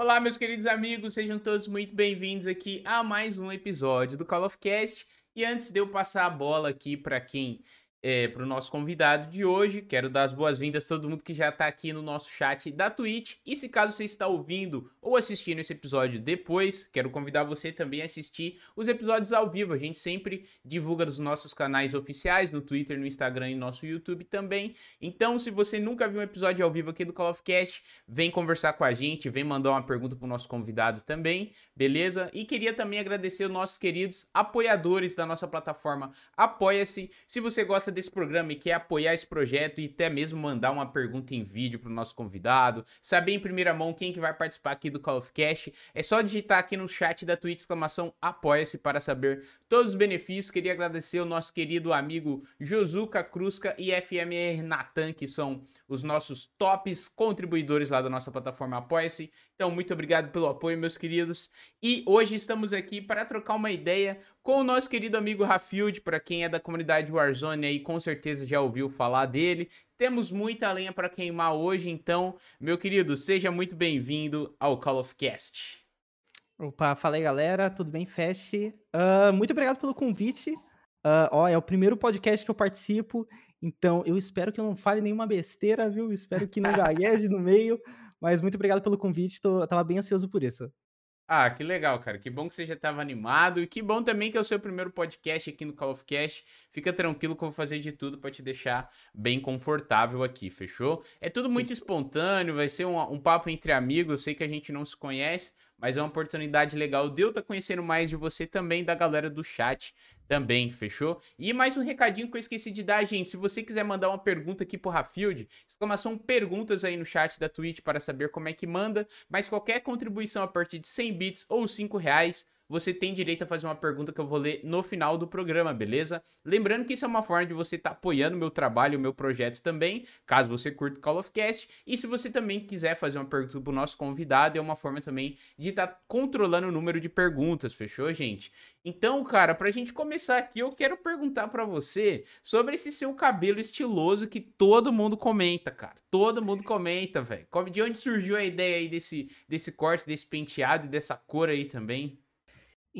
Olá, meus queridos amigos, sejam todos muito bem-vindos aqui a mais um episódio do Call of Cast. E antes de eu passar a bola aqui para quem é, para o nosso convidado de hoje. Quero dar as boas-vindas a todo mundo que já está aqui no nosso chat da Twitch. E se caso você está ouvindo ou assistindo esse episódio depois, quero convidar você também a assistir os episódios ao vivo. A gente sempre divulga nos nossos canais oficiais, no Twitter, no Instagram e no nosso YouTube também. Então, se você nunca viu um episódio ao vivo aqui do Call of Cast, vem conversar com a gente, vem mandar uma pergunta para o nosso convidado também, beleza? E queria também agradecer os nossos queridos apoiadores da nossa plataforma Apoia-se. Se você gosta gosta desse programa e quer apoiar esse projeto e até mesmo mandar uma pergunta em vídeo para o nosso convidado, saber em primeira mão quem que vai participar aqui do Call of Cash, é só digitar aqui no chat da Twitch exclamação apoia-se para saber todos os benefícios. Queria agradecer o nosso querido amigo Josuka Crusca e FMR Natan, que são os nossos tops contribuidores lá da nossa plataforma Apoia-se. Então, muito obrigado pelo apoio, meus queridos. E hoje estamos aqui para trocar uma ideia com o nosso querido amigo Rafield, para quem é da comunidade Warzone aí, com certeza já ouviu falar dele. Temos muita lenha para queimar hoje, então, meu querido, seja muito bem-vindo ao Call of Cast. Opa, fala aí galera, tudo bem, Fast? Uh, muito obrigado pelo convite. Uh, ó, é o primeiro podcast que eu participo, então eu espero que eu não fale nenhuma besteira, viu? Espero que não gagueje no meio. Mas muito obrigado pelo convite, tô, tava bem ansioso por isso. Ah, que legal, cara. Que bom que você já estava animado. E que bom também que é o seu primeiro podcast aqui no Call of Cast. Fica tranquilo que eu vou fazer de tudo para te deixar bem confortável aqui, fechou? É tudo muito espontâneo, vai ser um, um papo entre amigos. Eu sei que a gente não se conhece, mas é uma oportunidade legal de eu estar tá conhecendo mais de você também, da galera do chat também, fechou? E mais um recadinho que eu esqueci de dar, gente. Se você quiser mandar uma pergunta aqui pro Rafield, exclamação perguntas aí no chat da Twitch para saber como é que manda, mas qualquer contribuição a partir de 100 bits ou 5 reais você tem direito a fazer uma pergunta que eu vou ler no final do programa, beleza? Lembrando que isso é uma forma de você estar tá apoiando o meu trabalho, o meu projeto também, caso você curta Call of Cast. E se você também quiser fazer uma pergunta pro nosso convidado, é uma forma também de estar tá controlando o número de perguntas, fechou, gente? Então, cara, pra gente começar aqui, eu quero perguntar para você sobre esse seu cabelo estiloso que todo mundo comenta, cara. Todo mundo comenta, velho. De onde surgiu a ideia aí desse, desse corte, desse penteado e dessa cor aí também?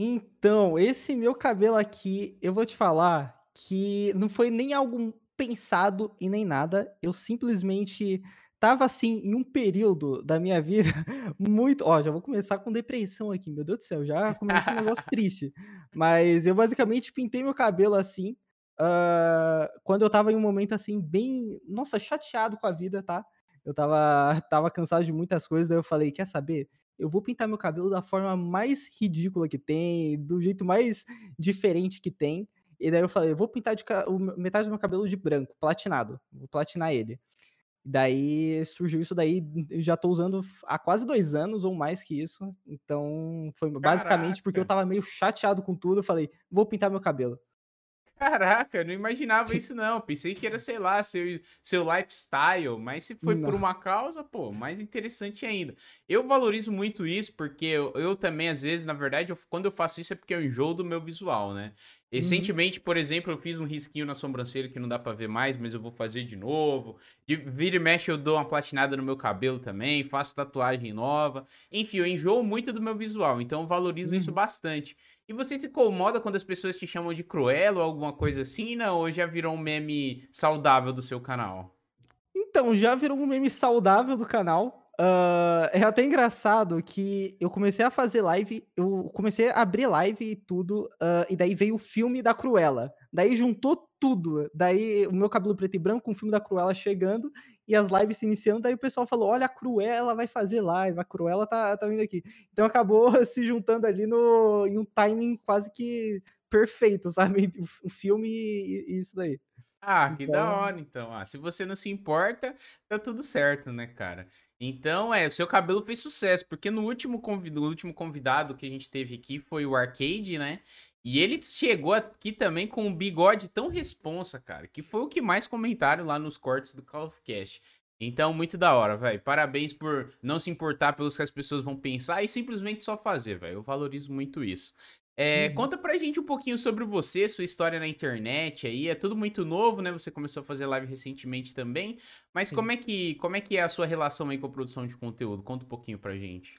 Então, esse meu cabelo aqui, eu vou te falar que não foi nem algo pensado e nem nada. Eu simplesmente tava assim em um período da minha vida muito. Ó, já vou começar com depressão aqui, meu Deus do céu, já começa um negócio triste. Mas eu basicamente pintei meu cabelo assim. Uh, quando eu tava em um momento assim, bem. Nossa, chateado com a vida, tá? Eu tava, tava cansado de muitas coisas, daí eu falei: quer saber? Eu vou pintar meu cabelo da forma mais ridícula que tem, do jeito mais diferente que tem. E daí eu falei, eu vou pintar de, metade do meu cabelo de branco, platinado. Vou platinar ele. Daí surgiu isso daí, já tô usando há quase dois anos ou mais que isso. Então foi basicamente porque eu tava meio chateado com tudo. Eu falei, vou pintar meu cabelo. Caraca, eu não imaginava isso não. Pensei que era, sei lá, seu, seu lifestyle, mas se foi não. por uma causa, pô, mais interessante ainda. Eu valorizo muito isso porque eu, eu também, às vezes, na verdade, eu, quando eu faço isso é porque eu enjoo do meu visual, né? Uhum. Recentemente, uhum. por exemplo, eu fiz um risquinho na sobrancelha que não dá para ver mais, mas eu vou fazer de novo. De vira e mexe, eu dou uma platinada no meu cabelo também, faço tatuagem nova. Enfim, eu enjoo muito do meu visual, então eu valorizo uhum. isso bastante. E você se incomoda quando as pessoas te chamam de cruel ou alguma coisa assim, não? Ou já virou um meme saudável do seu canal? Então, já virou um meme saudável do canal. Uh, é até engraçado que eu comecei a fazer live, eu comecei a abrir live e tudo, uh, e daí veio o filme da Cruella. Daí juntou tudo. Daí o meu cabelo preto e branco com o filme da Cruella chegando e as lives se iniciando, daí o pessoal falou: olha, a Cruella vai fazer live, a Cruella tá, tá vindo aqui. Então acabou se juntando ali no, em um timing quase que perfeito, sabe? O, filme e, e isso daí. Ah, que da então hora, então. Ah, se você não se importa, tá tudo certo, né, cara? Então, é, o seu cabelo fez sucesso, porque no último, convidado, o último convidado que a gente teve aqui foi o Arcade, né? E ele chegou aqui também com um bigode tão responsa, cara, que foi o que mais comentaram lá nos cortes do Call of Cash. Então, muito da hora, velho. Parabéns por não se importar pelos que as pessoas vão pensar e simplesmente só fazer, velho. Eu valorizo muito isso. É, uhum. Conta pra gente um pouquinho sobre você, sua história na internet aí. É tudo muito novo, né? Você começou a fazer live recentemente também. Mas como é, que, como é que é a sua relação aí com a produção de conteúdo? Conta um pouquinho pra gente.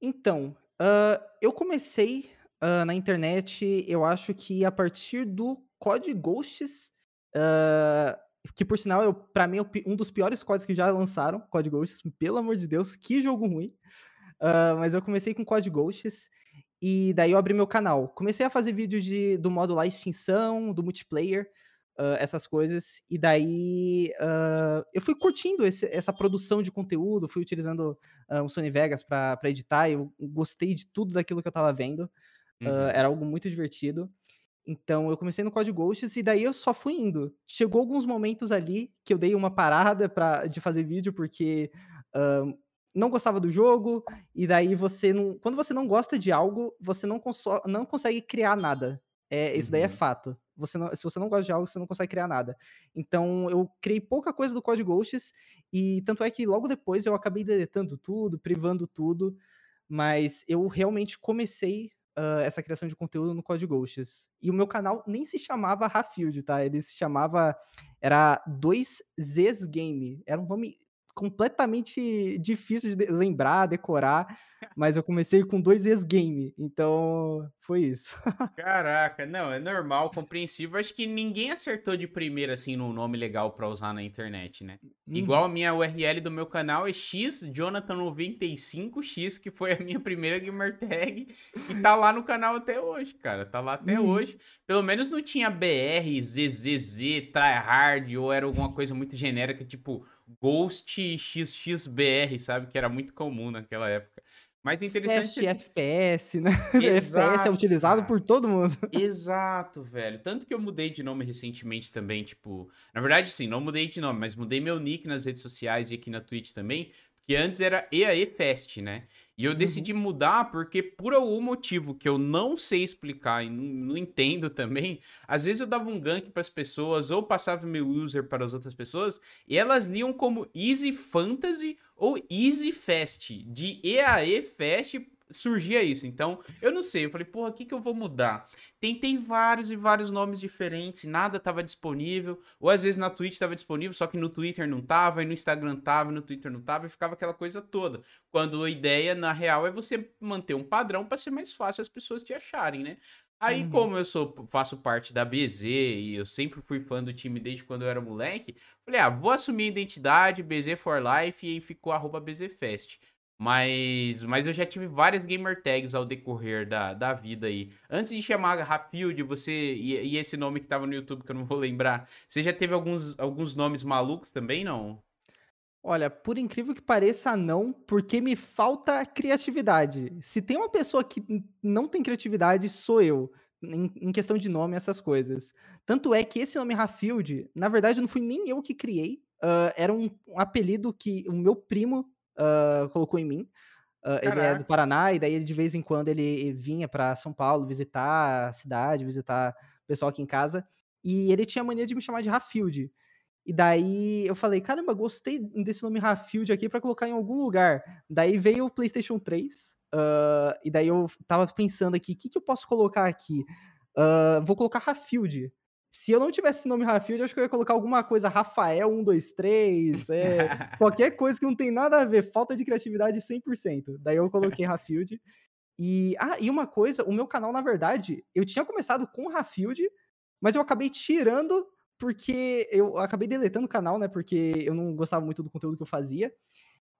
Então, hã, eu comecei, hã, na internet, eu acho que a partir do Code Ghosts, hã, que por sinal eu pra mim é um dos piores codes que já lançaram, Code Ghosts, pelo amor de Deus, que jogo ruim. Hã, mas eu comecei com Code Ghosts, e daí eu abri meu canal. Comecei a fazer vídeos de do modo lá extinção, do multiplayer, hã, essas coisas, e daí, hã, eu fui curtindo esse essa produção de conteúdo, fui utilizando, hã, o Sony Vegas pra editar, eu gostei de tudo daquilo que eu estava vendo, Uhum. era algo muito divertido. Então eu comecei no Code Ghosts e daí eu só fui indo. Chegou alguns momentos ali que eu dei uma parada pra de fazer vídeo, porque, hã, não gostava do jogo, e daí você não quando você não gosta de algo, você não conso não consegue criar nada. É, isso daí é Uhum. fato. Você não se você não gosta de algo, você não consegue criar nada. Então eu criei pouca coisa do Code Ghosts, e tanto é que logo depois eu acabei deletando tudo, privando tudo, mas eu realmente comecei, hã, essa criação de conteúdo no Code Ghosts. E o meu canal nem se chamava Rafield, tá, ele se chamava era 2Zs Game, era um nome completamente difícil de lembrar, decorar, mas eu comecei com 2Zs Game, então foi isso. Caraca, não, é normal, compreensível. Acho que ninguém acertou de primeira, assim, num nome legal pra usar na internet, né. Igual Uhum. a minha URL do meu canal é xjonathan95x, que foi a minha primeira gamer tag, e tá lá no canal até hoje, cara, tá lá até Uhum. hoje. Pelo menos não tinha BR, ZZZ, tryhard, ou era alguma coisa muito genérica, tipo Ghost XXBR, sabe, que era muito comum naquela época. Mas é interessante você FPS, né, FPS é utilizado cara. por todo mundo. Exato, velho. Tanto que eu mudei de nome recentemente também, tipo na verdade, sim, não mudei de nome, mas mudei meu nick nas redes sociais e aqui na Twitch também, que antes era EAEfest, né. E eu Uhum. decidi mudar, porque por algum motivo que eu não sei explicar e não entendo também, às vezes eu dava um gank para as pessoas ou passava meu user para as outras pessoas, e elas liam como Easy Fantasy ou Easy Fest. De EAE-Fest surgia isso. Então, eu não sei, eu falei: "Porra, o que que eu vou mudar?". Tentei vários e vários nomes diferentes, nada estava disponível, ou às vezes na Twitch estava disponível, só que no Twitter não estava, e no Instagram estava, e no Twitter não estava, e ficava aquela coisa toda. Quando a ideia, na real, é você manter um padrão para ser mais fácil as pessoas te acharem, né. Aí, Uhum. como eu sou faço parte da BZ e eu sempre fui fã do time desde quando eu era moleque, falei: "Ah, vou assumir a identidade, BZ for life", e aí ficou arroba BZFest. Mas mas eu já tive várias gamer tags ao decorrer da da vida aí. Antes de chamar Rafield, você e e esse nome que estava no YouTube que eu não vou lembrar, você já teve alguns alguns nomes malucos também, não? Olha, por incrível que pareça, não, porque me falta criatividade. Se tem uma pessoa que não tem criatividade, sou eu, em em questão de nome, essas coisas. Tanto é que esse nome Rafield, na verdade, não fui nem eu que criei, hã, era um um apelido que o meu primo, hã, colocou em mim. Hã, ele é do. Paraná, e daí ele de vez em quando ele vinha pra São Paulo visitar a cidade, visitar o pessoal aqui em casa, e ele tinha a mania de me chamar de Rafield. E daí eu falei: "Caramba, gostei desse nome Rafield aqui pra colocar em algum lugar". Daí veio o PlayStation 3, hã, e daí eu estava pensando aqui: "Que que eu posso colocar aqui?". Hã, vou colocar Rafield. Se eu não tivesse esse nome Rafield, eu acho que eu ia colocar alguma coisa Rafael 123, eh, qualquer coisa que não tem nada a ver, falta de criatividade 100%. Daí eu coloquei Rafield. E ah, e uma coisa, o meu canal, na verdade, eu tinha começado com Rafield, mas eu acabei tirando, porque eu acabei deletando o canal, né, porque eu não gostava muito do conteúdo que eu fazia.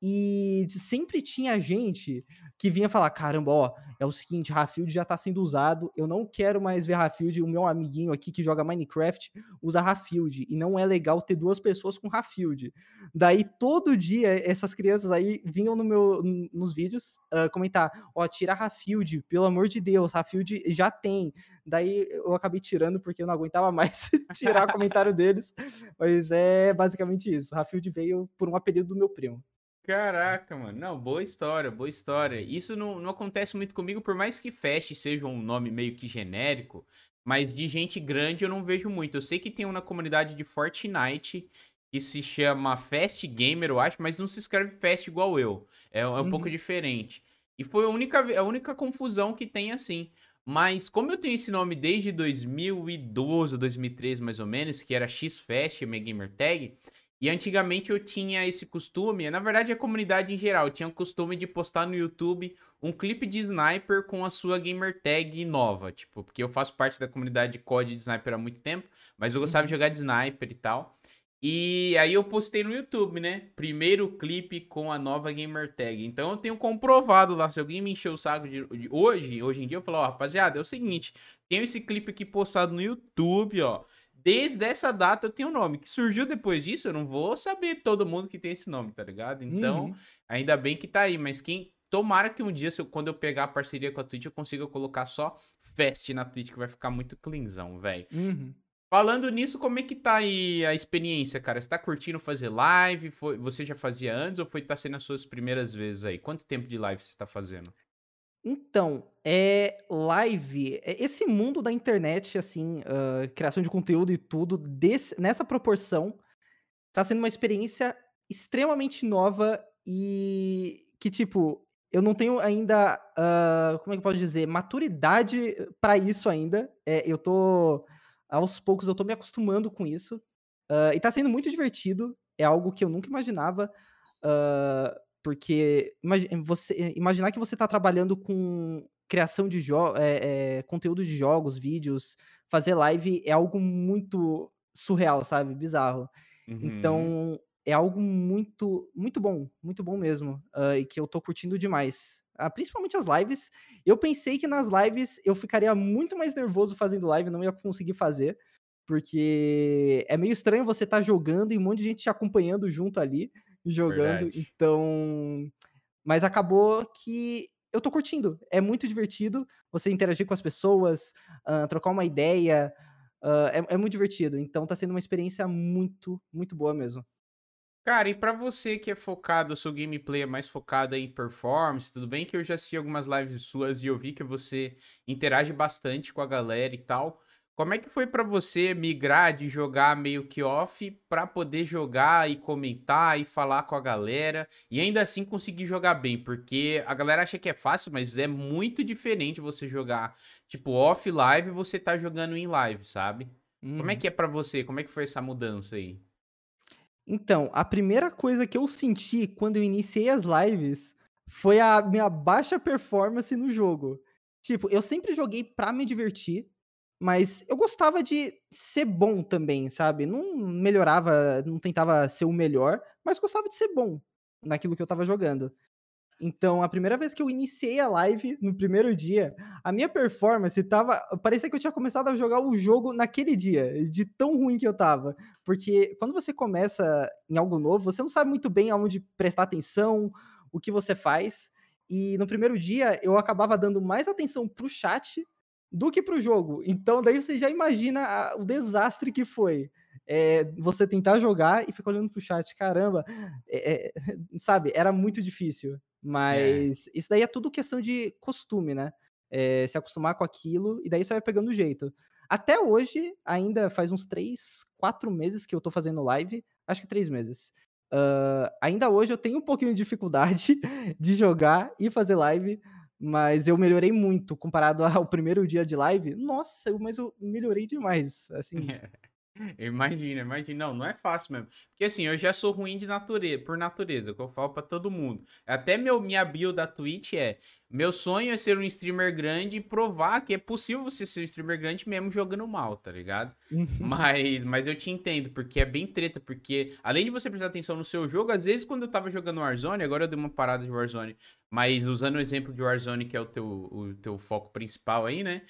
E sempre tinha gente que vinha falar: "Caramba, ó, é o seguinte, Rafield já tá sendo usado, eu não quero mais ver Rafield, o meu amiguinho aqui que joga Minecraft usa Rafield, e não é legal ter 2 pessoas com Rafield". Daí todo dia essas crianças aí vinham no meu nos vídeos, hã, comentar: "Ó, tira Rafield, pelo amor de Deus, Rafield já tem". Daí eu acabei tirando, porque eu não aguentava mais tirar comentário deles, mas é basicamente isso, Rafield veio por um apelido do meu primo. Caraca, mano. Não, boa história, boa história. Isso não não acontece muito comigo, por mais que Fest seja um nome meio que genérico, mas de gente grande eu não vejo muito. Eu sei que tem um na comunidade de Fortnite, que se chama Fast Gamer, eu acho, mas não se escreve Fast igual eu, é é um pouco Uhum. diferente. E foi a única a única confusão que tem, assim. Mas como eu tenho esse nome desde 2012 ou 2013 mais ou menos, que era Xfest, a minha gamer tag, E antigamente eu tinha esse costume, na verdade a comunidade em geral, tinha o costume de postar no YouTube um clipe de sniper com a sua gamer tag nova, tipo, porque eu faço parte da comunidade de COD de sniper há muito tempo, mas eu gostava de uhum. jogar de sniper e tal. E aí eu postei no YouTube, né? Primeiro clipe com a nova gamer tag. Então eu tenho comprovado lá. Se alguém me encheu o saco de, de hoje, hoje em dia, eu falo, ó, rapaziada, é o seguinte, tenho esse clipe aqui postado no YouTube, ó. Desde essa data eu tenho o nome. Que surgiu depois disso, eu não vou saber todo mundo que tem esse nome, tá ligado? Então, uhum. ainda bem que tá aí. Mas quem. Tomara que um dia, eu, quando eu pegar a parceria com a Twitch, eu consiga colocar só Fest na Twitch, que vai ficar muito cleanzão, velho. Uhum. Falando nisso, como é que tá aí a experiência, cara? Você tá curtindo fazer live? Foi, você já fazia antes ou foi tá sendo as suas primeiras vezes aí? Quanto tempo de live você tá fazendo? Então, é live, é, esse mundo da internet, assim, uh, criação de conteúdo e tudo, desse, nessa proporção, tá sendo uma experiência extremamente nova e que, tipo, eu não tenho ainda, uh, como é que eu posso dizer, maturidade para isso ainda. É, eu tô aos poucos eu tô me acostumando com isso. Uh, e tá sendo muito divertido. É algo que eu nunca imaginava. Uh, porque imag você, imaginar que você tá trabalhando com criação de é, é, conteúdo de jogos, vídeos, fazer live é algo muito surreal, sabe? Bizarro. Uhum. Então, é algo muito, muito bom, muito bom mesmo. Uh, e que eu tô curtindo demais. Ah, principalmente as lives. Eu pensei que nas lives eu ficaria muito mais nervoso fazendo live, não ia conseguir fazer, porque é meio estranho você estar tá jogando e um monte de gente te acompanhando junto ali, jogando. Verdade. Então, mas acabou que eu tô curtindo. É muito divertido você interagir com as pessoas, uh, trocar uma ideia. Uh, é, é muito divertido. Então tá sendo uma experiência muito, muito boa mesmo. Cara, e pra você que é focado, seu gameplay é mais focado em performance, tudo bem que eu já assisti algumas lives suas e eu vi que você interage bastante com a galera e tal. Como é que foi para você migrar de jogar meio que off para poder jogar e comentar e falar com a galera e ainda assim conseguir jogar bem? Porque a galera acha que é fácil, mas é muito diferente você jogar tipo off live e você tá jogando em live, sabe? Como é uhum. que é para você? Como é que foi essa mudança aí? Então, a primeira coisa que eu senti quando eu iniciei as lives foi a minha baixa performance no jogo. Tipo, eu sempre joguei pra me divertir, mas eu gostava de ser bom também, sabe? Não melhorava, não tentava ser o melhor, mas gostava de ser bom naquilo que eu tava jogando. Então, a primeira vez que eu iniciei a live, no primeiro dia, a minha performance tava. Parecia que eu tinha começado a jogar o jogo naquele dia, de tão ruim que eu tava. Porque quando você começa em algo novo, você não sabe muito bem aonde prestar atenção, o que você faz. E no primeiro dia, eu acabava dando mais atenção pro chat do que pro jogo. Então, daí você já imagina a, o desastre que foi. É, você tentar jogar e ficar olhando pro chat, caramba, é, é, sabe, era muito difícil. É. Mas isso daí é tudo questão de costume, né? É, se acostumar com aquilo e daí você vai pegando o jeito. Até hoje, ainda faz uns três, quatro meses que eu tô fazendo live, acho que três meses. Uh, ainda hoje eu tenho um pouquinho de dificuldade de jogar e fazer live, mas eu melhorei muito comparado ao primeiro dia de live. Nossa, mas eu melhorei demais, assim. Imagina, imagina. Não, não é fácil mesmo. Porque assim, eu já sou ruim de natureza, por natureza, que eu falo pra todo mundo. Até meu, minha bio da Twitch é: meu sonho é ser um streamer grande e provar que é possível você ser um streamer grande mesmo jogando mal, tá ligado? Uhum. Mas, mas eu te entendo, porque é bem treta, porque além de você prestar atenção no seu jogo, às vezes quando eu tava jogando Warzone, agora eu dei uma parada de Warzone, mas usando o exemplo de Warzone, que é o teu, o teu foco principal aí, né?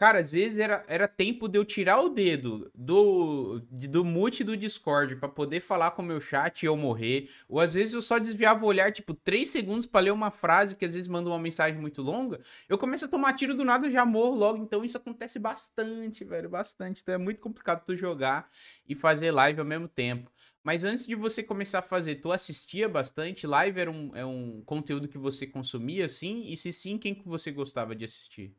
Cara, às vezes era, era tempo de eu tirar o dedo do, do mute do Discord para poder falar com o meu chat e eu morrer. Ou às vezes eu só desviava o olhar, tipo, 3 segundos para ler uma frase que às vezes manda uma mensagem muito longa. Eu começo a tomar tiro do nada e já morro logo. Então isso acontece bastante, velho, bastante. Então é muito complicado tu jogar e fazer live ao mesmo tempo. Mas antes de você começar a fazer, tu assistia bastante? Live era um, é um conteúdo que você consumia, sim? E se sim, quem que você gostava de assistir?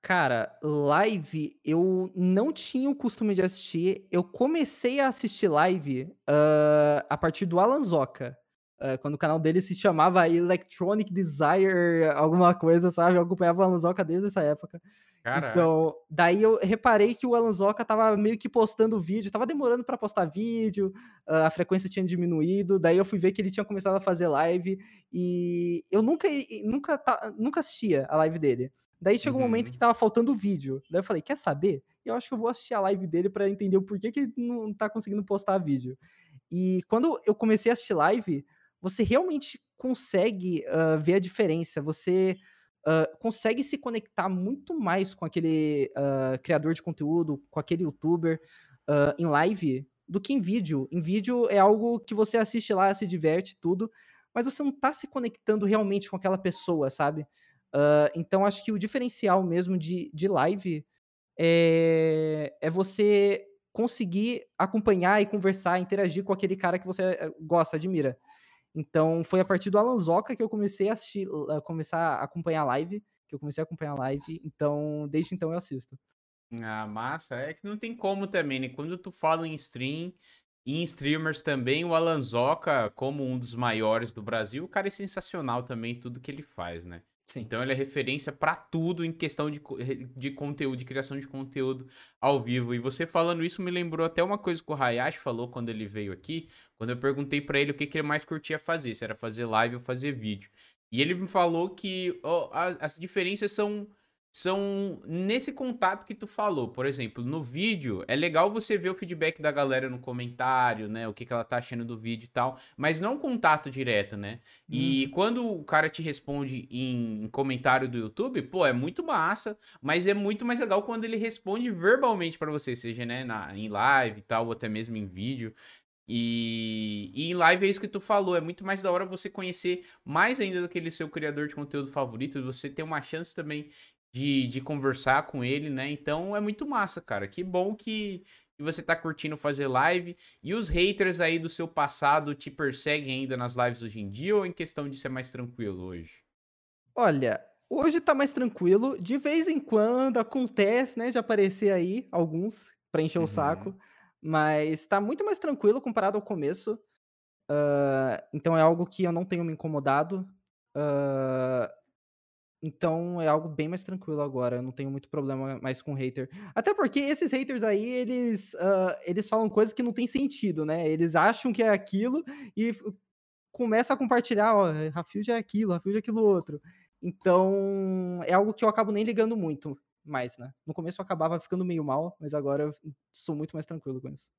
Cara, live eu não tinha o costume de assistir. Eu comecei a assistir live uh, a partir do Alan Zoka. Uh, quando o canal dele se chamava Electronic Desire, alguma coisa, sabe? Eu acompanhava o Alan Zoka desde essa época. Caraca. Então, daí eu reparei que o Alanzoca tava meio que postando vídeo, tava demorando para postar vídeo, a frequência tinha diminuído, daí eu fui ver que ele tinha começado a fazer live e eu nunca nunca nunca assistia a live dele. Daí chegou uhum. um momento uhum. que tava faltando vídeo. Daí eu falei: "Quer saber? Eu acho que eu vou assistir a live dele para entender o porquê que ele não tá conseguindo postar vídeo". E quando eu comecei a assistir live, você realmente consegue uh, ver a diferença. Você uh, consegue se conectar muito mais com aquele uh, criador de conteúdo, com aquele youtuber em live do que em vídeo. Em vídeo é algo que você assiste lá, se diverte, tudo, mas você não tá se conectando realmente com aquela pessoa, sabe? Então acho que o diferencial mesmo de, de live é, é você conseguir acompanhar e conversar, interagir com aquele cara que você eh, gosta, admira. Então, foi a partir do Alanzoca que eu comecei a assistir, a começar a acompanhar live, que eu comecei a acompanhar a live, então, desde então eu assisto. Ah, massa. É que não tem como também, né? Quando tu fala em stream em streamers também, o Alanzoca, como um dos maiores do Brasil, o cara é sensacional também, tudo que ele faz, né? Sim. Então ele é referência para tudo em questão de, de conteúdo, de criação de conteúdo ao vivo. E você falando isso me lembrou até uma coisa que o Hayashi falou quando ele veio aqui, quando eu perguntei para ele o que, que ele mais curtia fazer, se era fazer live ou fazer vídeo. E ele me falou que oh, as, as diferenças são são nesse contato que tu falou. Por exemplo, no vídeo, é legal você ver o feedback da galera no comentário, né? O que, que ela tá achando do vídeo e tal, mas não contato direto, né? E hum. quando o cara te responde em comentário do YouTube, pô, é muito massa, mas é muito mais legal quando ele responde verbalmente para você, seja né, na, em live e tal, ou até mesmo em vídeo. E, e, em live é isso que tu falou, é muito mais da hora você conhecer mais ainda daquele seu criador de conteúdo favorito, você ter uma chance também de, de conversar com ele, né? Então é muito massa, cara. Que bom que, que você tá curtindo fazer live. E os haters aí do seu passado te perseguem ainda nas lives hoje em dia ou em questão de ser mais tranquilo hoje? Olha, hoje tá mais tranquilo. De vez em quando acontece, né, de aparecer aí alguns pra encher uhum. o saco. Mas tá muito mais tranquilo comparado ao começo. Uh, então é algo que eu não tenho me incomodado. Uh, então é algo bem mais tranquilo agora. Eu não tenho muito problema mais com hater. Até porque esses haters aí, eles, uh, eles falam coisas que não tem sentido, né? Eles acham que é aquilo e começa a compartilhar, ó, Rafield é aquilo, Rafield é aquilo outro. Então é algo que eu acabo nem ligando muito mais, né? No começo eu acabava ficando meio mal, mas agora eu sou muito mais tranquilo com isso.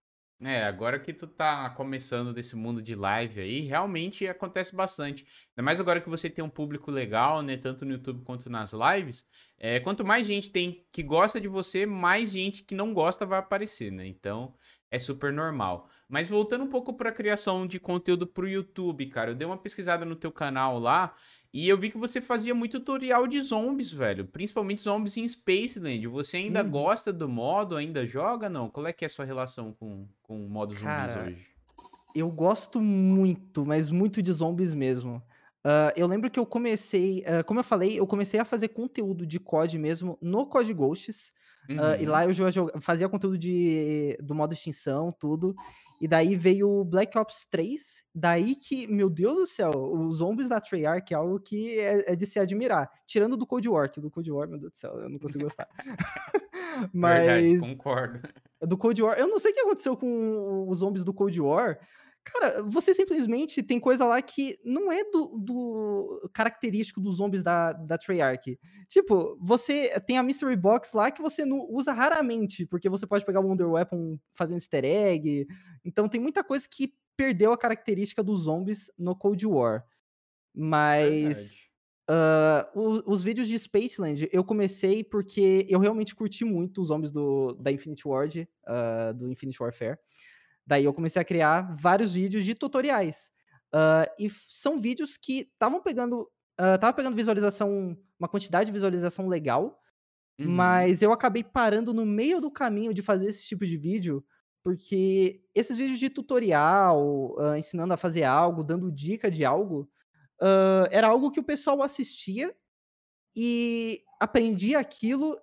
É, agora que tu tá começando desse mundo de live aí, realmente acontece bastante. Ainda mais agora que você tem um público legal, né? Tanto no YouTube quanto nas lives. É, quanto mais gente tem que gosta de você, mais gente que não gosta vai aparecer, né? Então é super normal. Mas voltando um pouco para a criação de conteúdo pro YouTube, cara, eu dei uma pesquisada no teu canal lá e eu vi que você fazia muito tutorial de zombies, velho. Principalmente zombies em Spaceland. Você ainda hum. gosta do modo? Ainda joga? Não? Qual é que é a sua relação com, com o modo Cara, zombies hoje? Eu gosto muito, mas muito de zombies mesmo. Uh, eu lembro que eu comecei, uh, como eu falei, eu comecei a fazer conteúdo de COD mesmo no COD Ghosts. Uhum. Uh, e lá eu fazia conteúdo de, do modo extinção, tudo. E daí veio o Black Ops 3. Daí que, meu Deus do céu, os zombies da Treyarch é algo que é, é, de se admirar. Tirando do Cold War, que do Cold War, meu Deus do céu, eu não consigo gostar. Mas. Verdade, concordo. Do Cold War, eu não sei o que aconteceu com os zombies do Cold War. Cara, você simplesmente tem coisa lá que não é do, do característico dos zombies da, da Treyarch. Tipo, você tem a Mystery Box lá que você não usa raramente, porque você pode pegar o Wonder Weapon fazendo easter egg. Então tem muita coisa que perdeu a característica dos zombies no Cold War. Mas. Uh, os, os, vídeos de Spaceland eu comecei porque eu realmente curti muito os zombies do, da Infinite Ward, uh, do Infinite Warfare. Daí eu comecei a criar vários vídeos de tutoriais. Uh, e são vídeos que estavam pegando. Uh, pegando visualização, uma quantidade de visualização legal, uhum. mas eu acabei parando no meio do caminho de fazer esse tipo de vídeo, porque esses vídeos de tutorial, uh, ensinando a fazer algo, dando dica de algo, era algo que o pessoal assistia e aprendia aquilo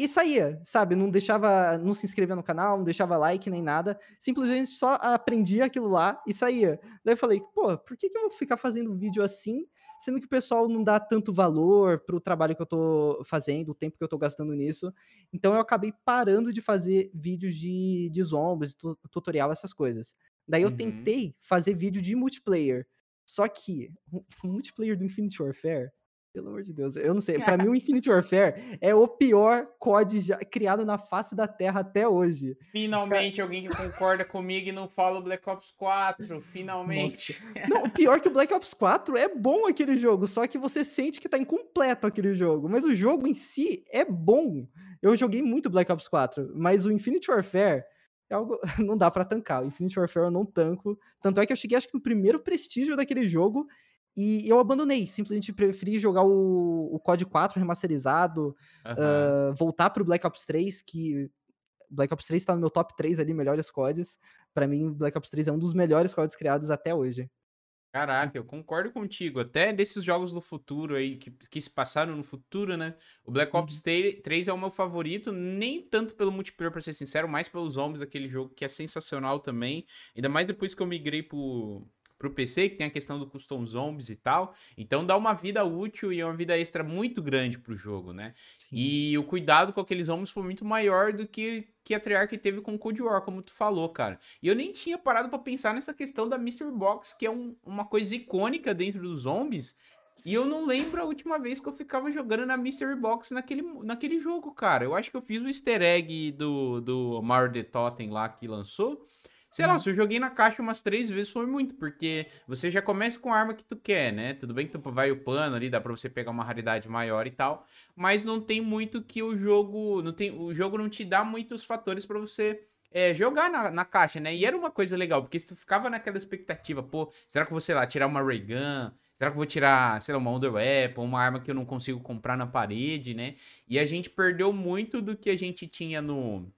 e saía, sabe? Não deixava, não se inscrevia no canal, não deixava like nem nada, simplesmente só aprendia aquilo lá e saía. Daí eu falei, pô, por que, que eu vou ficar fazendo vídeo assim, sendo que o pessoal não dá tanto valor pro trabalho que eu tô fazendo, o tempo que eu tô gastando nisso? Então eu acabei parando de fazer vídeos de, de zombies, tutorial, essas coisas. Daí eu uhum. tentei fazer vídeo de multiplayer. Só que o multiplayer do Infinite Warfare pelo amor de Deus, eu não sei. Para mim, o Infinite Warfare é o pior COD já criado na face da Terra até hoje. Finalmente, alguém que concorda comigo e não fala o Black Ops 4. Finalmente. Não, o pior é que o Black Ops 4 é bom aquele jogo, só que você sente que tá incompleto aquele jogo. Mas o jogo em si é bom. Eu joguei muito Black Ops 4, mas o Infinite Warfare é algo. Não dá para tancar. O Infinite Warfare eu não tanco. Tanto é que eu cheguei, acho que no primeiro prestígio daquele jogo e eu abandonei, simplesmente preferi jogar o, o COD 4 remasterizado, uhum. uh, voltar pro Black Ops 3, que Black Ops 3 tá no meu top 3 ali, melhores CODs. Para mim, Black Ops 3 é um dos melhores CODs criados até hoje. Caraca, eu concordo contigo. Até desses jogos do futuro aí, que, que se passaram no futuro, né? O Black Ops uhum. 3 é o meu favorito, nem tanto pelo multiplayer, pra ser sincero, mais pelos zombies daquele jogo, que é sensacional também. Ainda mais depois que eu migrei pro, pro PC, que tem a questão do custom zombies e tal. Então dá uma vida útil e uma vida extra muito grande pro jogo, né? Sim. E o cuidado com aqueles zombies foi muito maior do que que a Treyarch teve com Cold War, como tu falou, cara. E eu nem tinha parado para pensar nessa questão da Mystery Box, que é um, uma coisa icônica dentro dos zombies. E eu não lembro a última vez que eu ficava jogando na Mystery Box naquele, naquele jogo, cara. Eu acho que eu fiz o easter egg do, do Mar the Totem lá que lançou. Sei lá, uhum. se eu joguei na caixa umas três vezes foi muito, porque você já começa com a arma que tu quer, né? Tudo bem que tu vai upando ali, dá pra você pegar uma raridade maior e tal, mas não tem muito que o jogo. Não tem, o jogo não te dá muitos fatores para você é, jogar na, na, caixa, né? E era uma coisa legal, porque se tu ficava naquela expectativa, pô, será que eu vou, sei lá, tirar uma Ray Gun? Será que eu vou tirar, sei lá, uma Weapon, uma arma que eu não consigo comprar na parede, né? E a gente perdeu muito do que a gente tinha no,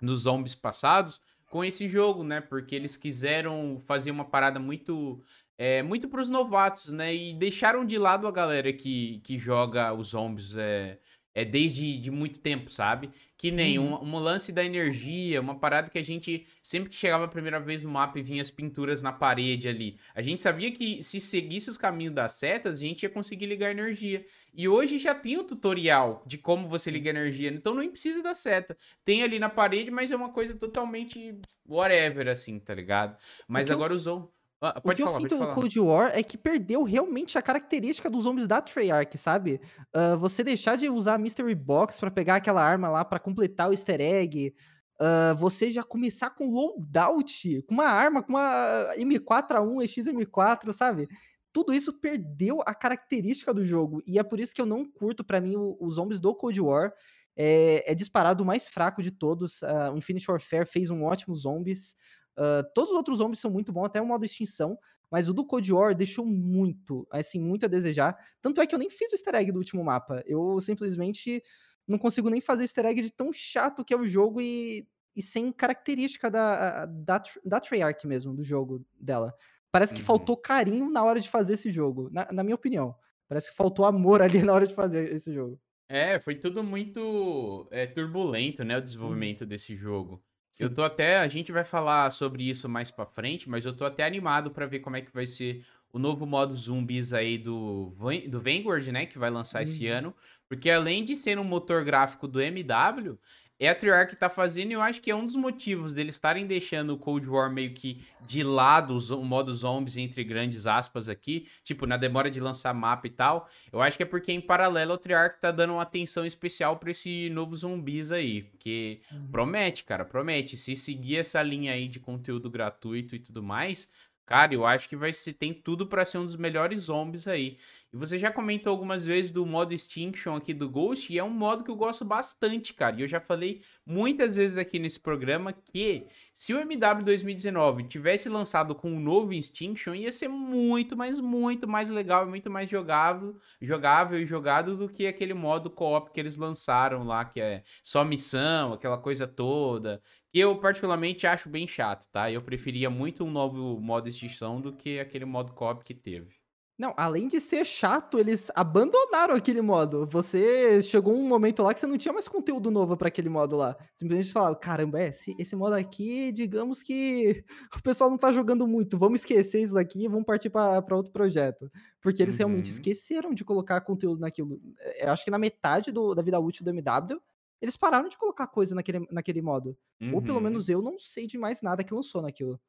nos zombies passados, com esse jogo, né? Porque eles quiseram fazer uma parada muito é, muito para os novatos, né? E deixaram de lado a galera que, que joga os zombies é, é desde de muito tempo, sabe? Que nem uhum. um, um, lance da energia, uma parada que a gente, sempre que chegava a primeira vez no mapa e vinha as pinturas na parede ali, a gente sabia que se seguisse os caminhos das setas, a gente ia conseguir ligar energia. E hoje já tem o tutorial de como você liga energia, então não precisa da seta. Tem ali na parede, mas é uma coisa totalmente whatever, assim, tá ligado? Mas agora eu... usou. Ah, o que falar, eu sinto no Cold War é que perdeu realmente a característica dos zombies da Treyarch, sabe? Uh, você deixar de usar a Mystery Box para pegar aquela arma lá para completar o easter egg, uh, você já começar com loadout, com uma arma, com uma M4A1, XM4, sabe? Tudo isso perdeu a característica do jogo, e é por isso que eu não curto, para mim, os zombies do Cold War. É, é, disparado o mais fraco de todos. Uh, o Infinite Warfare fez um ótimo zombies. Uh, todos os outros zombies são muito bons, até o modo extinção, mas o do Cold War deixou muito, assim, muito a desejar. Tanto é que eu nem fiz o easter egg do último mapa. Eu simplesmente não consigo nem fazer easter egg de tão chato que é o jogo e, e sem característica da, da, da Treyarch mesmo, do jogo dela. Parece que uhum. faltou carinho na hora de fazer esse jogo, na, na minha opinião. Parece que faltou amor ali na hora de fazer esse jogo. É, foi tudo muito é, turbulento, né, o desenvolvimento uhum. desse jogo. Sim. Eu tô até, a gente vai falar sobre isso mais para frente, mas eu tô até animado para ver como é que vai ser o novo modo zumbis aí do, do Vanguard, né, que vai lançar uhum. esse ano, porque além de ser um motor gráfico do MW, é a Treyarch que tá fazendo e eu acho que é um dos motivos deles estarem deixando o Cold War meio que de lado, o modo zombies entre grandes aspas aqui, tipo, na demora de lançar mapa e tal. Eu acho que é porque em paralelo a Treyarch tá dando uma atenção especial para esse novo zumbis aí, porque uhum. promete, cara, promete. Se seguir essa linha aí de conteúdo gratuito e tudo mais, Cara, eu acho que vai ser, tem tudo para ser um dos melhores zombies aí. E você já comentou algumas vezes do modo Extinction aqui do Ghost, e é um modo que eu gosto bastante, cara. E eu já falei muitas vezes aqui nesse programa que se o MW 2019 tivesse lançado com um novo Extinction, ia ser muito, mas muito mais legal, muito mais jogável, jogável e jogado do que aquele modo co-op que eles lançaram lá, que é só missão, aquela coisa toda, eu particularmente acho bem chato, tá? Eu preferia muito um novo modo extinção do que aquele modo co-op que teve. Não, além de ser chato, eles abandonaram aquele modo. Você chegou um momento lá que você não tinha mais conteúdo novo pra aquele modo lá. Simplesmente falaram, caramba, é, esse, esse modo aqui, digamos que o pessoal não tá jogando muito. Vamos esquecer isso daqui e vamos partir pra, pra outro projeto. Porque eles realmente Uhum. esqueceram de colocar conteúdo naquilo. É, Eu acho que na metade do- da vida útil do MW, eles pararam de colocar coisa naquele, naquele modo. Ou pelo Uhum. menos eu não sei de mais nada que lançou naquilo.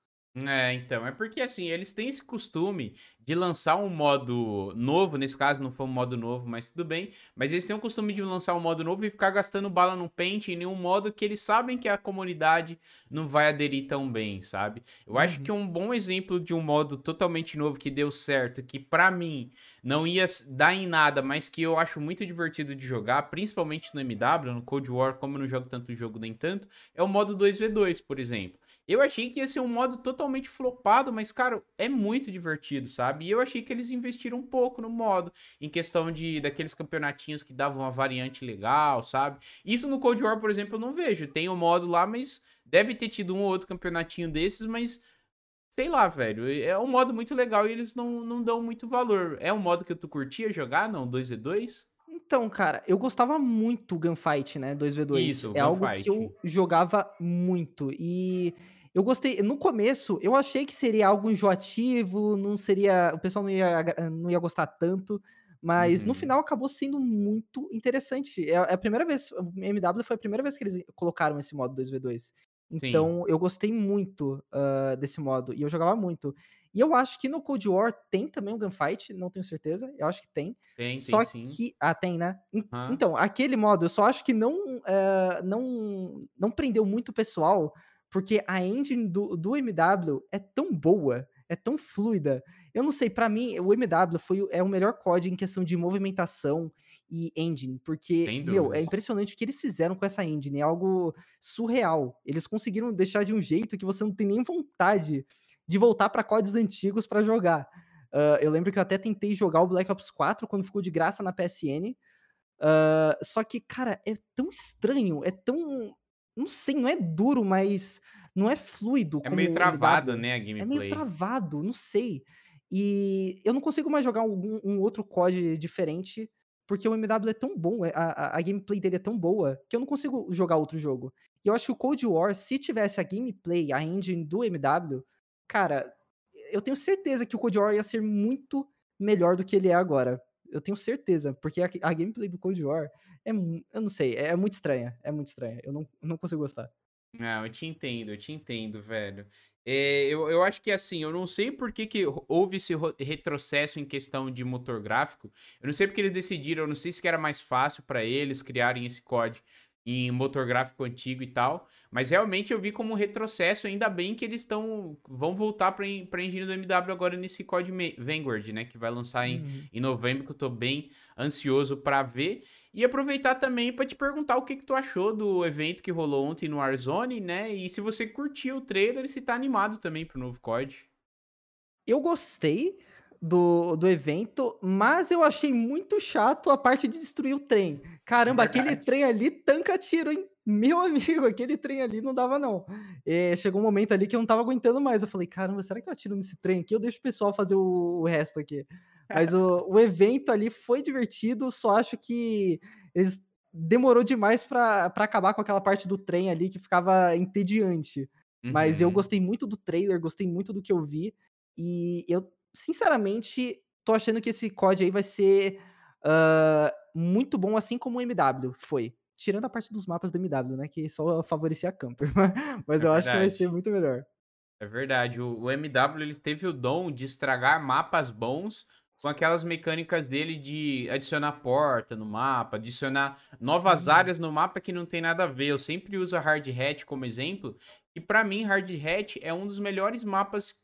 É, então, é porque assim, eles têm esse costume de lançar um modo novo, nesse caso não foi um modo novo, mas tudo bem, mas eles têm o costume de lançar um modo novo e ficar gastando bala no pente em um modo que eles sabem que a comunidade não vai aderir tão bem, sabe? Eu acho que Uhum. um bom exemplo de um modo totalmente novo que deu certo, que pra mim não ia dar em nada, mas que eu acho muito divertido de jogar, principalmente no MW, no Cold War, como eu não jogo tanto jogo nem tanto, é o modo 2v2, por exemplo. Eu achei que ia ser um modo totalmente flopado, mas, cara, é muito divertido, sabe? E eu achei que eles investiram um pouco no modo, em questão de daqueles campeonatinhos que davam uma variante legal, sabe? Isso no Cold War, por exemplo, eu não vejo. Tem o modo lá, mas deve ter tido um ou outro campeonatinho desses, mas sei lá, velho. É um modo muito legal e eles não, não dão muito valor. É um modo que tu curtia jogar, não? 2v2? Então, cara, eu gostava muito Gunfight, né, 2v2. Isso, É algo que eu jogava muito e eu gostei no começo, eu achei que seria algo enjoativo, não seria o pessoal não ia não ia gostar tanto, mas no Uhum. final acabou sendo muito interessante. É é a primeira vez o MW foi a primeira vez que eles colocaram esse modo 2v2. Sim. Então eu gostei muito, hã, desse modo e eu jogava muito. E eu acho que no Cold War tem também o Gunfight, não tenho certeza, eu acho que tem. Tem, tem Só sim. que ah, tem, né. Hã? então, aquele modo eu só acho que não, eh, não não prendeu muito o pessoal, porque a engine do do MW é tão boa, é tão fluida. Eu não sei, pra mim o MW foi é o melhor COD em questão de movimentação e engine, porque, meu, é impressionante o que eles fizeram com essa engine, é algo surreal. Eles conseguiram deixar de um jeito que você não tem nem vontade de voltar pra CODs antigos pra jogar. Hã, eu lembro que eu até tentei jogar o Black Ops 4 quando ficou de graça na PSN, hã, só que, cara, é tão estranho, é tão não sei, não é duro, mas não é fluido É meio travado, né, a É meio gameplay. travado, não sei. E eu não consigo mais jogar algum um outro COD diferente, porque o MW é tão bom, eh, a a a gameplay dele é tão boa, que eu não consigo jogar outro jogo. E eu acho que o Cold War, se tivesse a gameplay, a engine do MW, cara, eu tenho certeza que o Cold War ia ser muito melhor do que ele é agora. Eu tenho certeza, porque a a gameplay do Cold War é eu não sei, é muito estranha, é muito estranha. Eu não não consigo gostar. Não, eu te entendo, eu te entendo, velho. Eh, eu eu acho que, assim, eu não sei por que que ho houve esse ro retrocesso em questão de motor gráfico. Eu não sei porque eles decidiram, eu não sei se era mais fácil pra eles criarem esse COD em motor gráfico antigo e tal, mas realmente eu vi como um retrocesso, ainda bem que eles estão vão voltar pra en pra engine do MW agora nesse COD Vanguard, né, que vai lançar em Uhum. em novembro, que eu tô bem ansioso pra ver. E aproveitar também pra te perguntar o que que tu achou do evento que rolou ontem no Warzone, né, e se você curtiu o trailer e se tá animado também para o novo COD. Eu gostei do do evento, mas eu achei muito chato a parte de destruir o trem. É Caramba, aquele verdade. trem ali tanca tiro, hein. Meu amigo, aquele trem ali não dava não. Eh, chegou um momento ali que eu não estava aguentando mais, eu falei: "Caramba, será que eu atiro nesse trem aqui ou deixo o pessoal fazer o o resto aqui?". Mas o o evento ali foi divertido, só acho que eles demorou demais pra pra acabar com aquela parte do trem ali que ficava entediante. Mas eu Uhum. gostei muito do trailer, gostei muito do que eu vi, e eu sinceramente tô achando que esse COD aí vai ser, hã, muito bom, assim como o MW foi. Tirando a parte dos mapas do MW, né, que só favorecia camper, mas É eu acho que vai ser muito melhor. É verdade. O o MW ele teve o dom de estragar mapas bons com aquelas mecânicas dele de adicionar porta no mapa, adicionar novas Sim. áreas no mapa que não tem nada a ver. Eu sempre uso a Hard Hat como exemplo, e pra mim Hard Hat é um dos melhores mapas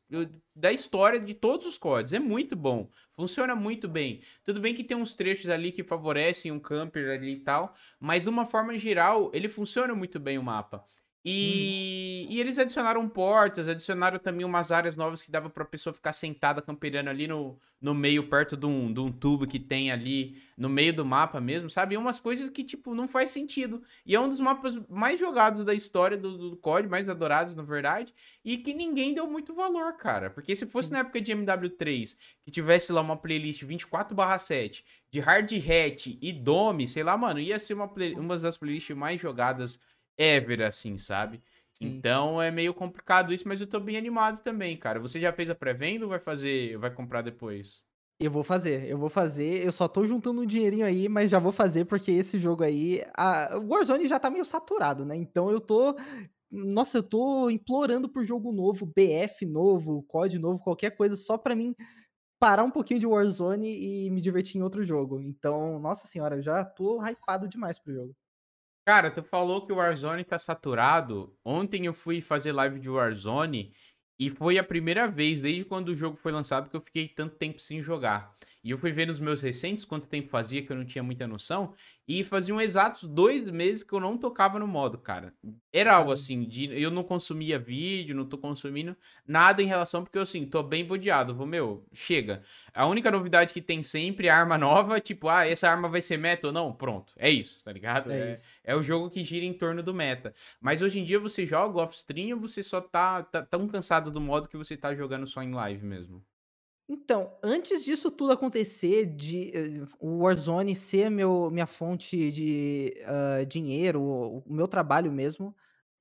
da história de todos os CODs. É muito bom, funciona muito bem. Tudo bem que tem uns trechos ali que favorecem um camper ali e tal, mas de uma forma geral ele funciona muito bem o mapa. E, hum. e, eles adicionaram portas, adicionaram também umas áreas novas que dava pra pessoa ficar sentada camperando ali no, no meio, perto de um, de um tubo que tem ali no meio do mapa mesmo, sabe? E umas coisas que, tipo, não faz sentido. E é um dos mapas mais jogados da história do, do COD, mais adorados, na verdade, e que ninguém deu muito valor, cara. Porque se fosse Sim. na época de MW3, que tivesse lá uma playlist 24/7 de Hard Hat e Dome, sei lá, mano, ia ser uma, play, uma das playlists mais jogadas ever, assim, sabe? Sim. Então é meio complicado isso, mas eu tô bem animado também, cara. Você já fez a pré-venda ou vai fazer, vai comprar depois? Eu vou fazer, eu vou fazer. Eu só tô juntando um dinheirinho aí, mas já vou fazer porque esse jogo aí, a... o Warzone já tá meio saturado, né? Então eu tô nossa, eu tô implorando por jogo novo, BF novo, COD novo, qualquer coisa só para mim parar um pouquinho de Warzone e me divertir em outro jogo. Então, nossa senhora, eu já tô hypado demais pro jogo. Cara, tu falou que o Warzone tá saturado. Ontem eu fui fazer live de Warzone e foi a primeira vez desde quando o jogo foi lançado que eu fiquei tanto tempo sem jogar. E eu fui ver nos meus recentes quanto tempo fazia, que eu não tinha muita noção. E faziam exatos dois meses que eu não tocava no modo, cara. Era algo assim, de, eu não consumia vídeo, não tô consumindo nada em relação, porque eu assim, tô bem bodeado. Vou, meu, chega. A única novidade que tem sempre é arma nova, tipo, ah, essa arma vai ser meta ou não? Pronto. É isso, tá ligado? É, é, é, o jogo que gira em torno do meta. Mas hoje em dia você joga off-stream ou você só tá, tá tão cansado do modo que você tá jogando só em live mesmo? Então, antes disso tudo acontecer, de uh, o Warzone ser meu, minha fonte de uh, dinheiro, o, o, meu trabalho mesmo,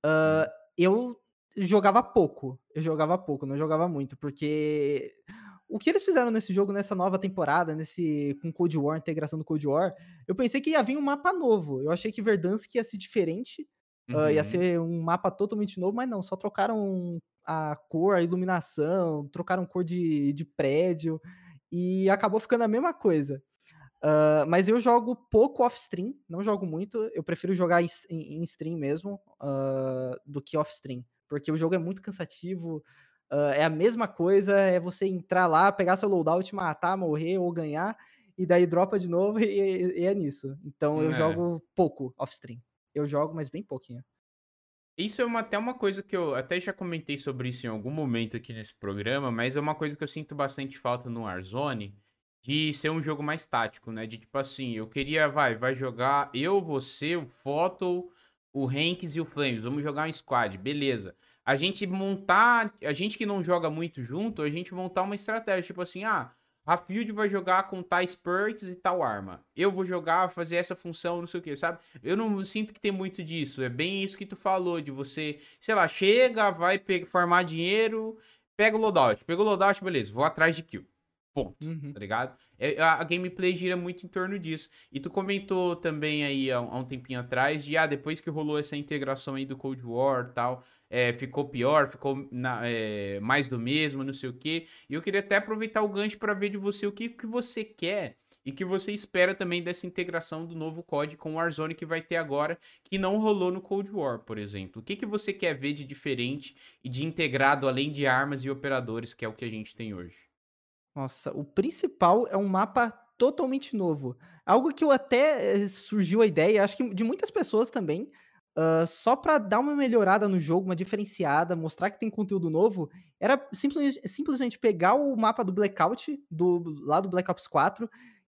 uh, eu jogava pouco. Eu jogava pouco, não jogava muito, porque o que eles fizeram nesse jogo, nessa nova temporada, nesse com Cold War, integração do Cold War, eu pensei que ia vir um mapa novo. Eu achei que Verdansk ia ser diferente, uhum. ia ser um mapa totalmente novo, mas não, só trocaram a cor, a iluminação, trocaram cor de, de prédio e acabou ficando a mesma coisa. Uh, mas eu jogo pouco off-stream, não jogo muito. Eu prefiro jogar em, em stream mesmo uh, do que off-stream, porque o jogo é muito cansativo. Uh, é a mesma coisa, é você entrar lá, pegar seu loadout, matar, morrer ou ganhar, e daí dropa de novo e, e é nisso. Então eu é. jogo pouco off-stream. Eu jogo, mas bem pouquinho. Isso é uma, até uma coisa que eu até já comentei sobre isso em algum momento aqui nesse programa, mas é uma coisa que eu sinto bastante falta no Warzone, de ser um jogo mais tático, né? De tipo assim, eu queria, vai, vai jogar eu, você, o Photo, o Hanks e o Flames, vamos jogar um squad, beleza. A gente montar, a gente que não joga muito junto, a gente montar uma estratégia, tipo assim, ah, a Field vai jogar com tais perks e tal arma. Eu vou jogar, fazer essa função, não sei o que, sabe? Eu não sinto que tem muito disso. É bem isso que tu falou, de você, sei lá, chega, vai formar dinheiro, pega o loadout. Pega o loadout, beleza, vou atrás de kill. Ponto, uhum. tá ligado? É, a, gameplay gira muito em torno disso. E tu comentou também aí há, há um tempinho atrás de, ah, depois que rolou essa integração aí do Cold War e tal, é, ficou pior, ficou na, é, mais do mesmo, não sei o quê. E eu queria até aproveitar o gancho para ver de você o que, que você quer e que você espera também dessa integração do novo COD com o Warzone que vai ter agora, que não rolou no Cold War, por exemplo. O que, que você quer ver de diferente e de integrado além de armas e operadores, que é o que a gente tem hoje? Nossa, o principal é um mapa totalmente novo. Algo que eu até eh, surgiu a ideia, acho que de muitas pessoas também, uh, só para dar uma melhorada no jogo, uma diferenciada, mostrar que tem conteúdo novo, era simples, simplesmente pegar o mapa do Blackout, do, lá do Black Ops 4,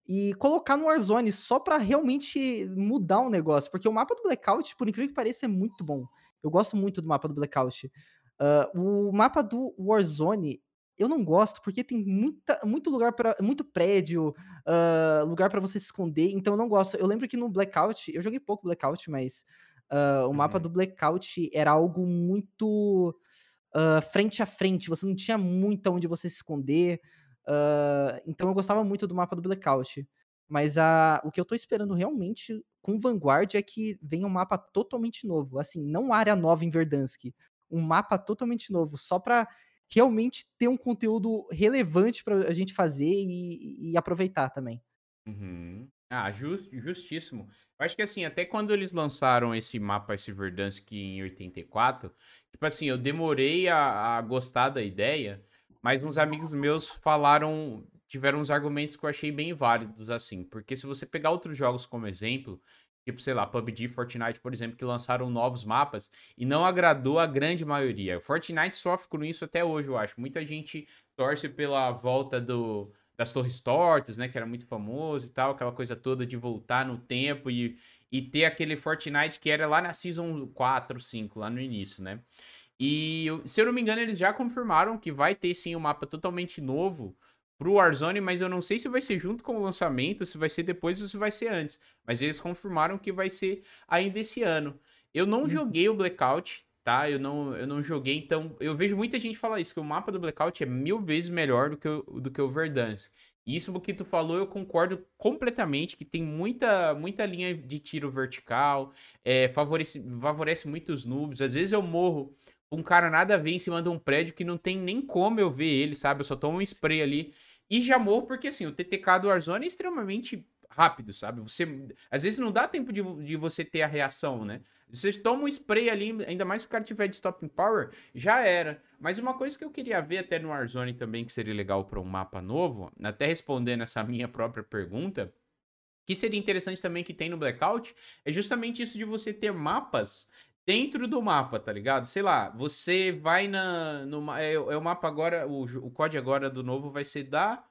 e colocar no Warzone só para realmente mudar o negócio. Porque o mapa do Blackout, por incrível que pareça, é muito bom. Eu gosto muito do mapa do Blackout. Uh, o mapa do Warzone, eu não gosto porque tem muita, muito lugar para muito prédio, uh, lugar para você se esconder, então eu não gosto. Eu lembro que no Blackout, eu joguei pouco Blackout, mas uh, o uhum. mapa do Blackout era algo muito uh, frente a frente, você não tinha muito onde você se esconder. então eu gostava muito do mapa do Blackout. Mas a, o que eu tô esperando realmente com Vanguard é que venha um mapa totalmente novo. Assim, não área nova em Verdansk. Um mapa totalmente novo, só pra realmente ter um conteúdo relevante para a gente fazer e, e aproveitar também. Uhum. Ah, just, justíssimo. Eu acho que assim, até quando eles lançaram esse mapa, esse Verdansk em 84, tipo assim, eu demorei a, a gostar da ideia, mas uns amigos meus falaram, tiveram uns argumentos que eu achei bem válidos, assim, porque se você pegar outros jogos como exemplo, tipo, sei lá, PUBG, Fortnite, por exemplo, que lançaram novos mapas e não agradou a grande maioria. Fortnite sofre com isso até hoje, eu acho. Muita gente torce pela volta do, das Torres Tortas, né, que era muito famoso e tal, aquela coisa toda de voltar no tempo e, e ter aquele Fortnite que era lá na Season 4, 5, lá no início, né? E, se eu não me engano, eles já confirmaram que vai ter sim um mapa totalmente novo pro Warzone, mas eu não sei se vai ser junto com o lançamento, se vai ser depois ou se vai ser antes. Mas eles confirmaram que vai ser ainda esse ano. Eu não uhum. joguei o Blackout, tá? Eu não, eu não joguei, então eu vejo muita gente falar isso, que o mapa do Blackout é mil vezes melhor do que o, do que o Verdansk. E isso que tu falou, eu concordo completamente, que tem muita, muita linha de tiro vertical, é, favorece, favorece muitos noobs. Às vezes eu morro um cara nada a ver em cima de um prédio que não tem nem como eu ver ele, sabe? Eu só tomo um spray ali e já morro porque, assim, o TTK do Warzone é extremamente rápido, sabe? Você, às vezes não dá tempo de, de você ter a reação, né? Você toma um spray ali, ainda mais se o cara tiver de stopping power, já era. Mas uma coisa que eu queria ver até no Warzone também, que seria legal para um mapa novo, até respondendo essa minha própria pergunta, que seria interessante também que tem no Blackout, é justamente isso de você ter mapas dentro do mapa, tá ligado? Sei lá, você vai na. No, é, é o mapa agora, o, o código agora do novo vai ser da.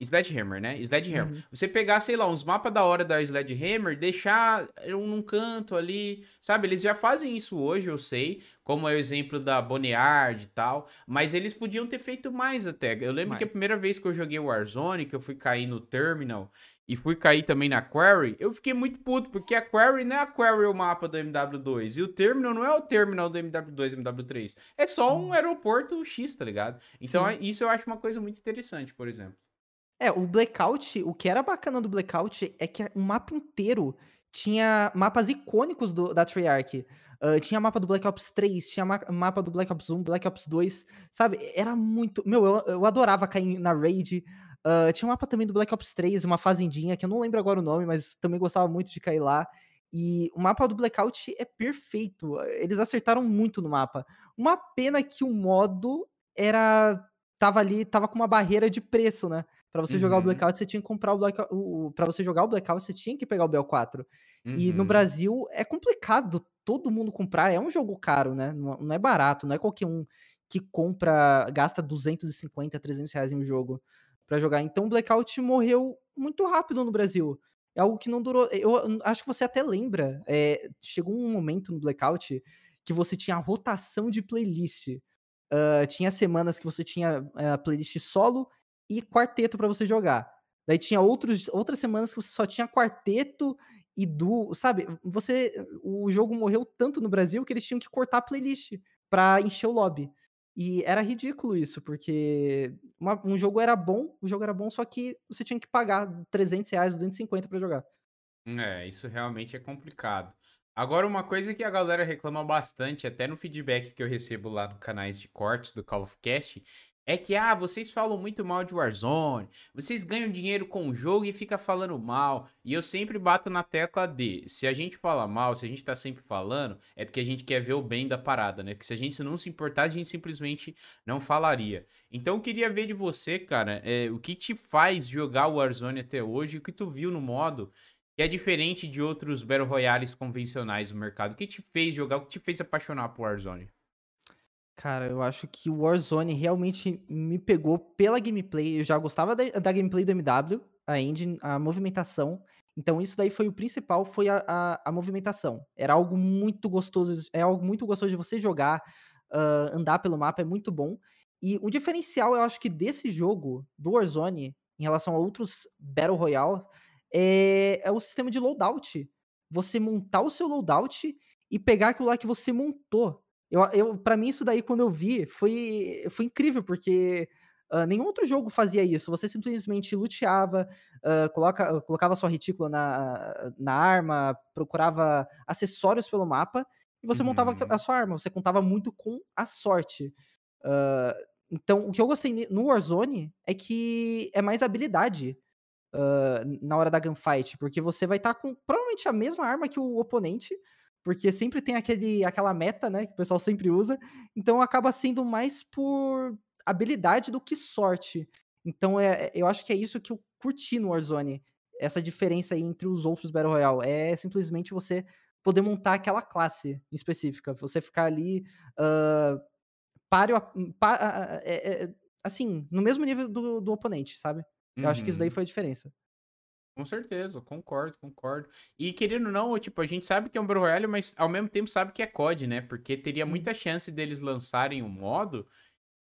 Sledgehammer, né? Sledgehammer. Uhum. Você pegar, sei lá, uns mapas da hora da Sledgehammer, deixar um num canto ali, sabe? Eles já fazem isso hoje, eu sei, como é o exemplo da Boneyard e tal, mas eles podiam ter feito mais até. Eu lembro mais. que a primeira vez que eu joguei Warzone, que eu fui cair no Terminal, e fui cair também na Quarry, eu fiquei muito puto, porque a Quarry não é a Quarry o mapa do MW2, e o Terminal não é o Terminal do MW2 e MW3. É só um hum. aeroporto X, tá ligado? Então Sim. isso eu acho uma coisa muito interessante, por exemplo. É, o Blackout, o que era bacana do Blackout é que o mapa inteiro tinha mapas icônicos do, da Treyarch. Uh, tinha mapa do Black Ops 3, tinha ma mapa do Black Ops 1, Black Ops 2, sabe? Era muito. Meu, eu, eu adorava cair na raid. Uh, tinha um mapa também do Black Ops 3, uma fazendinha, que eu não lembro agora o nome, mas também gostava muito de cair lá. E o mapa do Blackout é perfeito. Eles acertaram muito no mapa. Uma pena que o modo era. tava ali, tava com uma barreira de preço, né? Para você uhum. jogar o uhum. Blackout, você tinha que comprar o Blackout. Para você jogar o Blackout, você tinha que pegar o BL4. Uhum. E no uhum. Brasil é complicado todo mundo comprar. É um jogo caro, né? Não, não é barato, não é qualquer um que compra, gasta 250, 300 reais em um jogo para jogar. Então o Blackout morreu muito rápido no Brasil. É algo que não durou. Eu acho que você até lembra. É, chegou um momento no Blackout que você tinha rotação de playlist. Uh, tinha semanas que você tinha uh, playlist solo e quarteto para você jogar. Daí tinha outros, outras semanas que você só tinha quarteto e duo, sabe? Você, o jogo morreu tanto no Brasil que eles tinham que cortar a playlist para encher o lobby. E era ridículo isso, porque uma, um jogo era bom, o jogo era bom, só que você tinha que pagar 300 reais, 250 para jogar. É, isso realmente é complicado. Agora, uma coisa que a galera reclama bastante, até no feedback que eu recebo lá no canais de cortes do Call of Cast, é que, ah, vocês falam muito mal de Warzone, vocês ganham dinheiro com o jogo e fica falando mal. E eu sempre bato na tecla de, se a gente fala mal, se a gente tá sempre falando, é porque a gente quer ver o bem da parada, né? Porque se a gente não se importar, a gente simplesmente não falaria. Então eu queria ver de você, cara, é, o que te faz jogar Warzone até hoje, o que tu viu no modo que é diferente de outros Battle Royales convencionais no mercado. O que te fez jogar, o que te fez apaixonar por Warzone? Cara, eu acho que o Warzone realmente me pegou pela gameplay. Eu já gostava da, da gameplay do MW, a engine, a movimentação. Então isso daí foi o principal, foi a, a, a movimentação. Era algo muito gostoso, é algo muito gostoso de você jogar, uh, andar pelo mapa, é muito bom. E o diferencial, eu acho que desse jogo, do Warzone, em relação a outros Battle Royale, é, é o sistema de loadout. Você montar o seu loadout e pegar aquilo lá que você montou. Eu, eu, para mim, isso daí, quando eu vi, foi, foi incrível, porque uh, nenhum outro jogo fazia isso. Você simplesmente luteava, uh, coloca, colocava sua retícula na, na arma, procurava acessórios pelo mapa, e você uhum. montava a sua arma. Você contava muito com a sorte. Uh, então, o que eu gostei no Warzone é que é mais habilidade. Uh, na hora da gunfight, porque você vai estar tá com provavelmente a mesma arma que o oponente, porque sempre tem aquele, aquela meta, né, que o pessoal sempre usa, então acaba sendo mais por habilidade do que sorte. Então é, eu acho que é isso que eu curti no Warzone. essa diferença aí entre os outros Battle Royale. É simplesmente você poder montar aquela classe específica. Você ficar ali uh, páreo, pá, é, é, assim, no mesmo nível do, do oponente, sabe? Eu uhum. acho que isso daí uhum. foi a diferença. Com certeza, concordo, concordo. E querendo ou não, tipo, a gente sabe que é um Battle Royale, mas ao mesmo tempo sabe que é COD, né? Porque teria muita chance deles lançarem um modo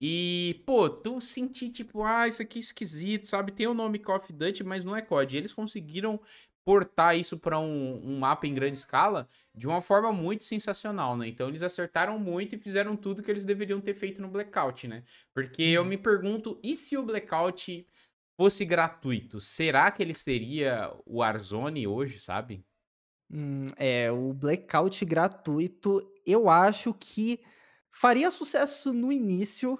e, pô, tu sentir, tipo, ah, isso aqui é esquisito, sabe? Tem o nome Call of Duty, mas não é COD. Eles conseguiram portar isso para um, um, mapa em grande escala de uma forma muito sensacional, né? Então eles acertaram muito e fizeram tudo que eles deveriam ter feito no Blackout, né? Porque eu me pergunto, e se o Blackout fosse gratuito, será que ele seria o Warzone hoje, sabe? Hum, é, o Blackout gratuito, eu acho que faria sucesso no início,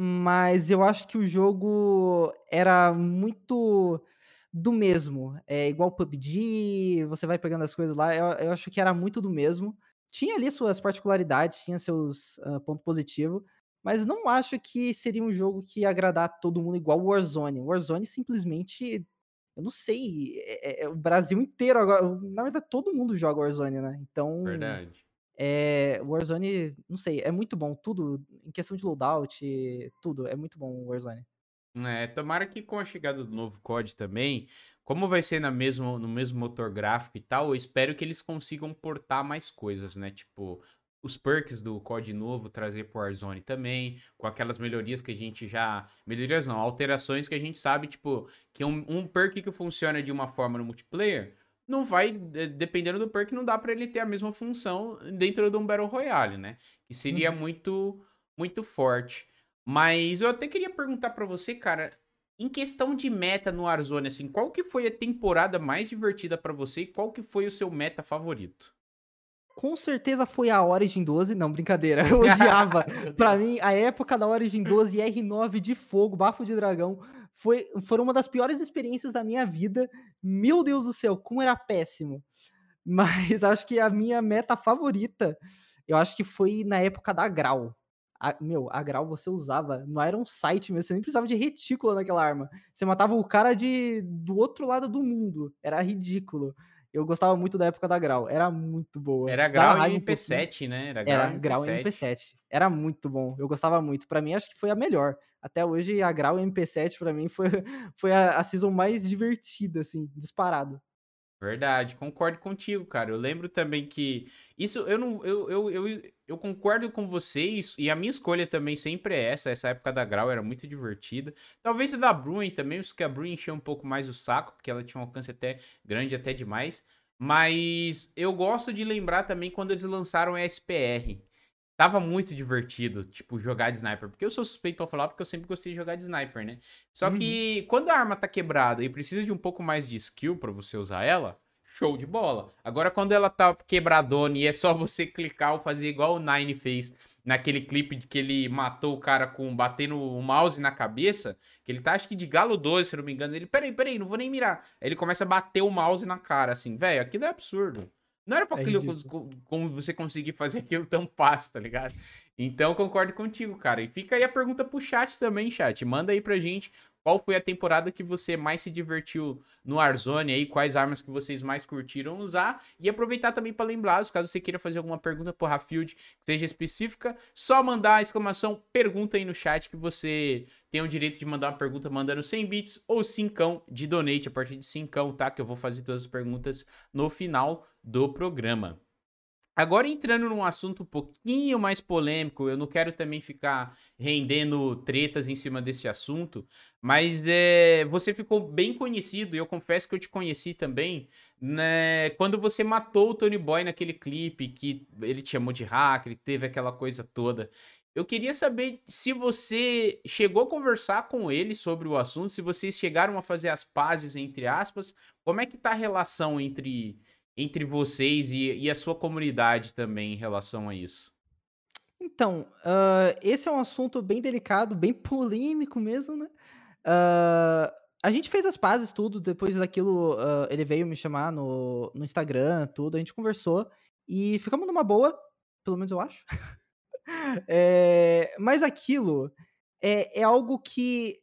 mas eu acho que o jogo era muito do mesmo. É igual PUBG, você vai pegando as coisas lá, eu, eu acho que era muito do mesmo. Tinha ali suas particularidades, tinha seus uh, pontos positivos, mas não acho que seria um jogo que ia agradar todo mundo igual Warzone. Warzone simplesmente, eu não sei, é, é, é o Brasil inteiro agora, na verdade todo mundo joga Warzone, né? Então, Verdade. É, Warzone, não sei, é muito bom. Tudo, em questão de loadout, tudo, é muito bom o Warzone. É, tomara que com a chegada do novo COD também, como vai ser na mesmo, no mesmo motor gráfico e tal, eu espero que eles consigam portar mais coisas, né? Tipo, os perks do COD novo trazer pro Warzone também, com aquelas melhorias que a gente já. Melhorias não, alterações que a gente sabe, tipo, que um, um perk que funciona de uma forma no multiplayer não vai, dependendo do perk, não dá para ele ter a mesma função dentro de um Battle Royale, né? Que seria uhum. muito, muito forte. Mas eu até queria perguntar para você, cara, em questão de meta no Warzone, assim, qual que foi a temporada mais divertida para você e qual que foi o seu meta favorito? Com certeza foi a Origin 12, não, brincadeira, eu odiava. pra mim, a época da Origin 12 R9 de fogo, bafo de dragão, foi, foram uma das piores experiências da minha vida. Meu Deus do céu, como era péssimo. Mas acho que a minha meta favorita, eu acho que foi na época da Grau. A, meu, a Grau você usava, não era um site mesmo, você nem precisava de retícula naquela arma. Você matava o cara de do outro lado do mundo. Era ridículo. Eu gostava muito da época da Grau, era muito boa. Era Grau e MP7, um né? Era Grau, era MP7. Grau e MP7. Era muito bom, eu gostava muito. Para mim, acho que foi a melhor. Até hoje, a Grau e MP7, para mim, foi, foi a, a season mais divertida, assim, disparado. Verdade, concordo contigo, cara. Eu lembro também que isso eu não eu, eu, eu, eu, concordo com vocês e a minha escolha também sempre é essa. Essa época da Grau era muito divertida. Talvez a da Bruin também, isso que a Bruin encheu um pouco mais o saco, porque ela tinha um alcance até grande até demais. Mas eu gosto de lembrar também quando eles lançaram a SPR. Tava muito divertido, tipo, jogar de sniper. Porque eu sou suspeito pra falar, porque eu sempre gostei de jogar de sniper, né? Só uhum. que quando a arma tá quebrada e precisa de um pouco mais de skill para você usar ela, show de bola. Agora, quando ela tá quebradona e é só você clicar ou fazer igual o Nine fez naquele clipe de que ele matou o cara com batendo o mouse na cabeça, que ele tá acho que de galo 12, se não me engano. Ele, peraí, peraí, não vou nem mirar. Aí ele começa a bater o mouse na cara, assim, velho, aquilo é absurdo. Não era pra é aquilo, como você conseguir fazer aquilo tão fácil, tá ligado? Então, concordo contigo, cara. E fica aí a pergunta pro chat também, chat. Manda aí pra gente qual foi a temporada que você mais se divertiu no Warzone aí? Quais armas que vocês mais curtiram usar? E aproveitar também para lembrar, caso você queira fazer alguma pergunta pro Rafield que seja específica, só mandar a exclamação pergunta aí no chat que você tem o direito de mandar uma pergunta mandando 100 bits ou 5 de donate a partir de 5, tá? Que eu vou fazer todas as perguntas no final do programa. Agora entrando num assunto um pouquinho mais polêmico, eu não quero também ficar rendendo tretas em cima desse assunto, mas é, você ficou bem conhecido, e eu confesso que eu te conheci também, né, quando você matou o Tony Boy naquele clipe, que ele te chamou de hacker, teve aquela coisa toda. Eu queria saber se você chegou a conversar com ele sobre o assunto, se vocês chegaram a fazer as pazes, entre aspas, como é que tá a relação entre entre vocês e, e a sua comunidade também em relação a isso? Então, uh, esse é um assunto bem delicado, bem polêmico mesmo, né? Uh, a gente fez as pazes, tudo, depois daquilo, uh, ele veio me chamar no, no Instagram, tudo, a gente conversou e ficamos numa boa, pelo menos eu acho. é, mas aquilo é, é algo que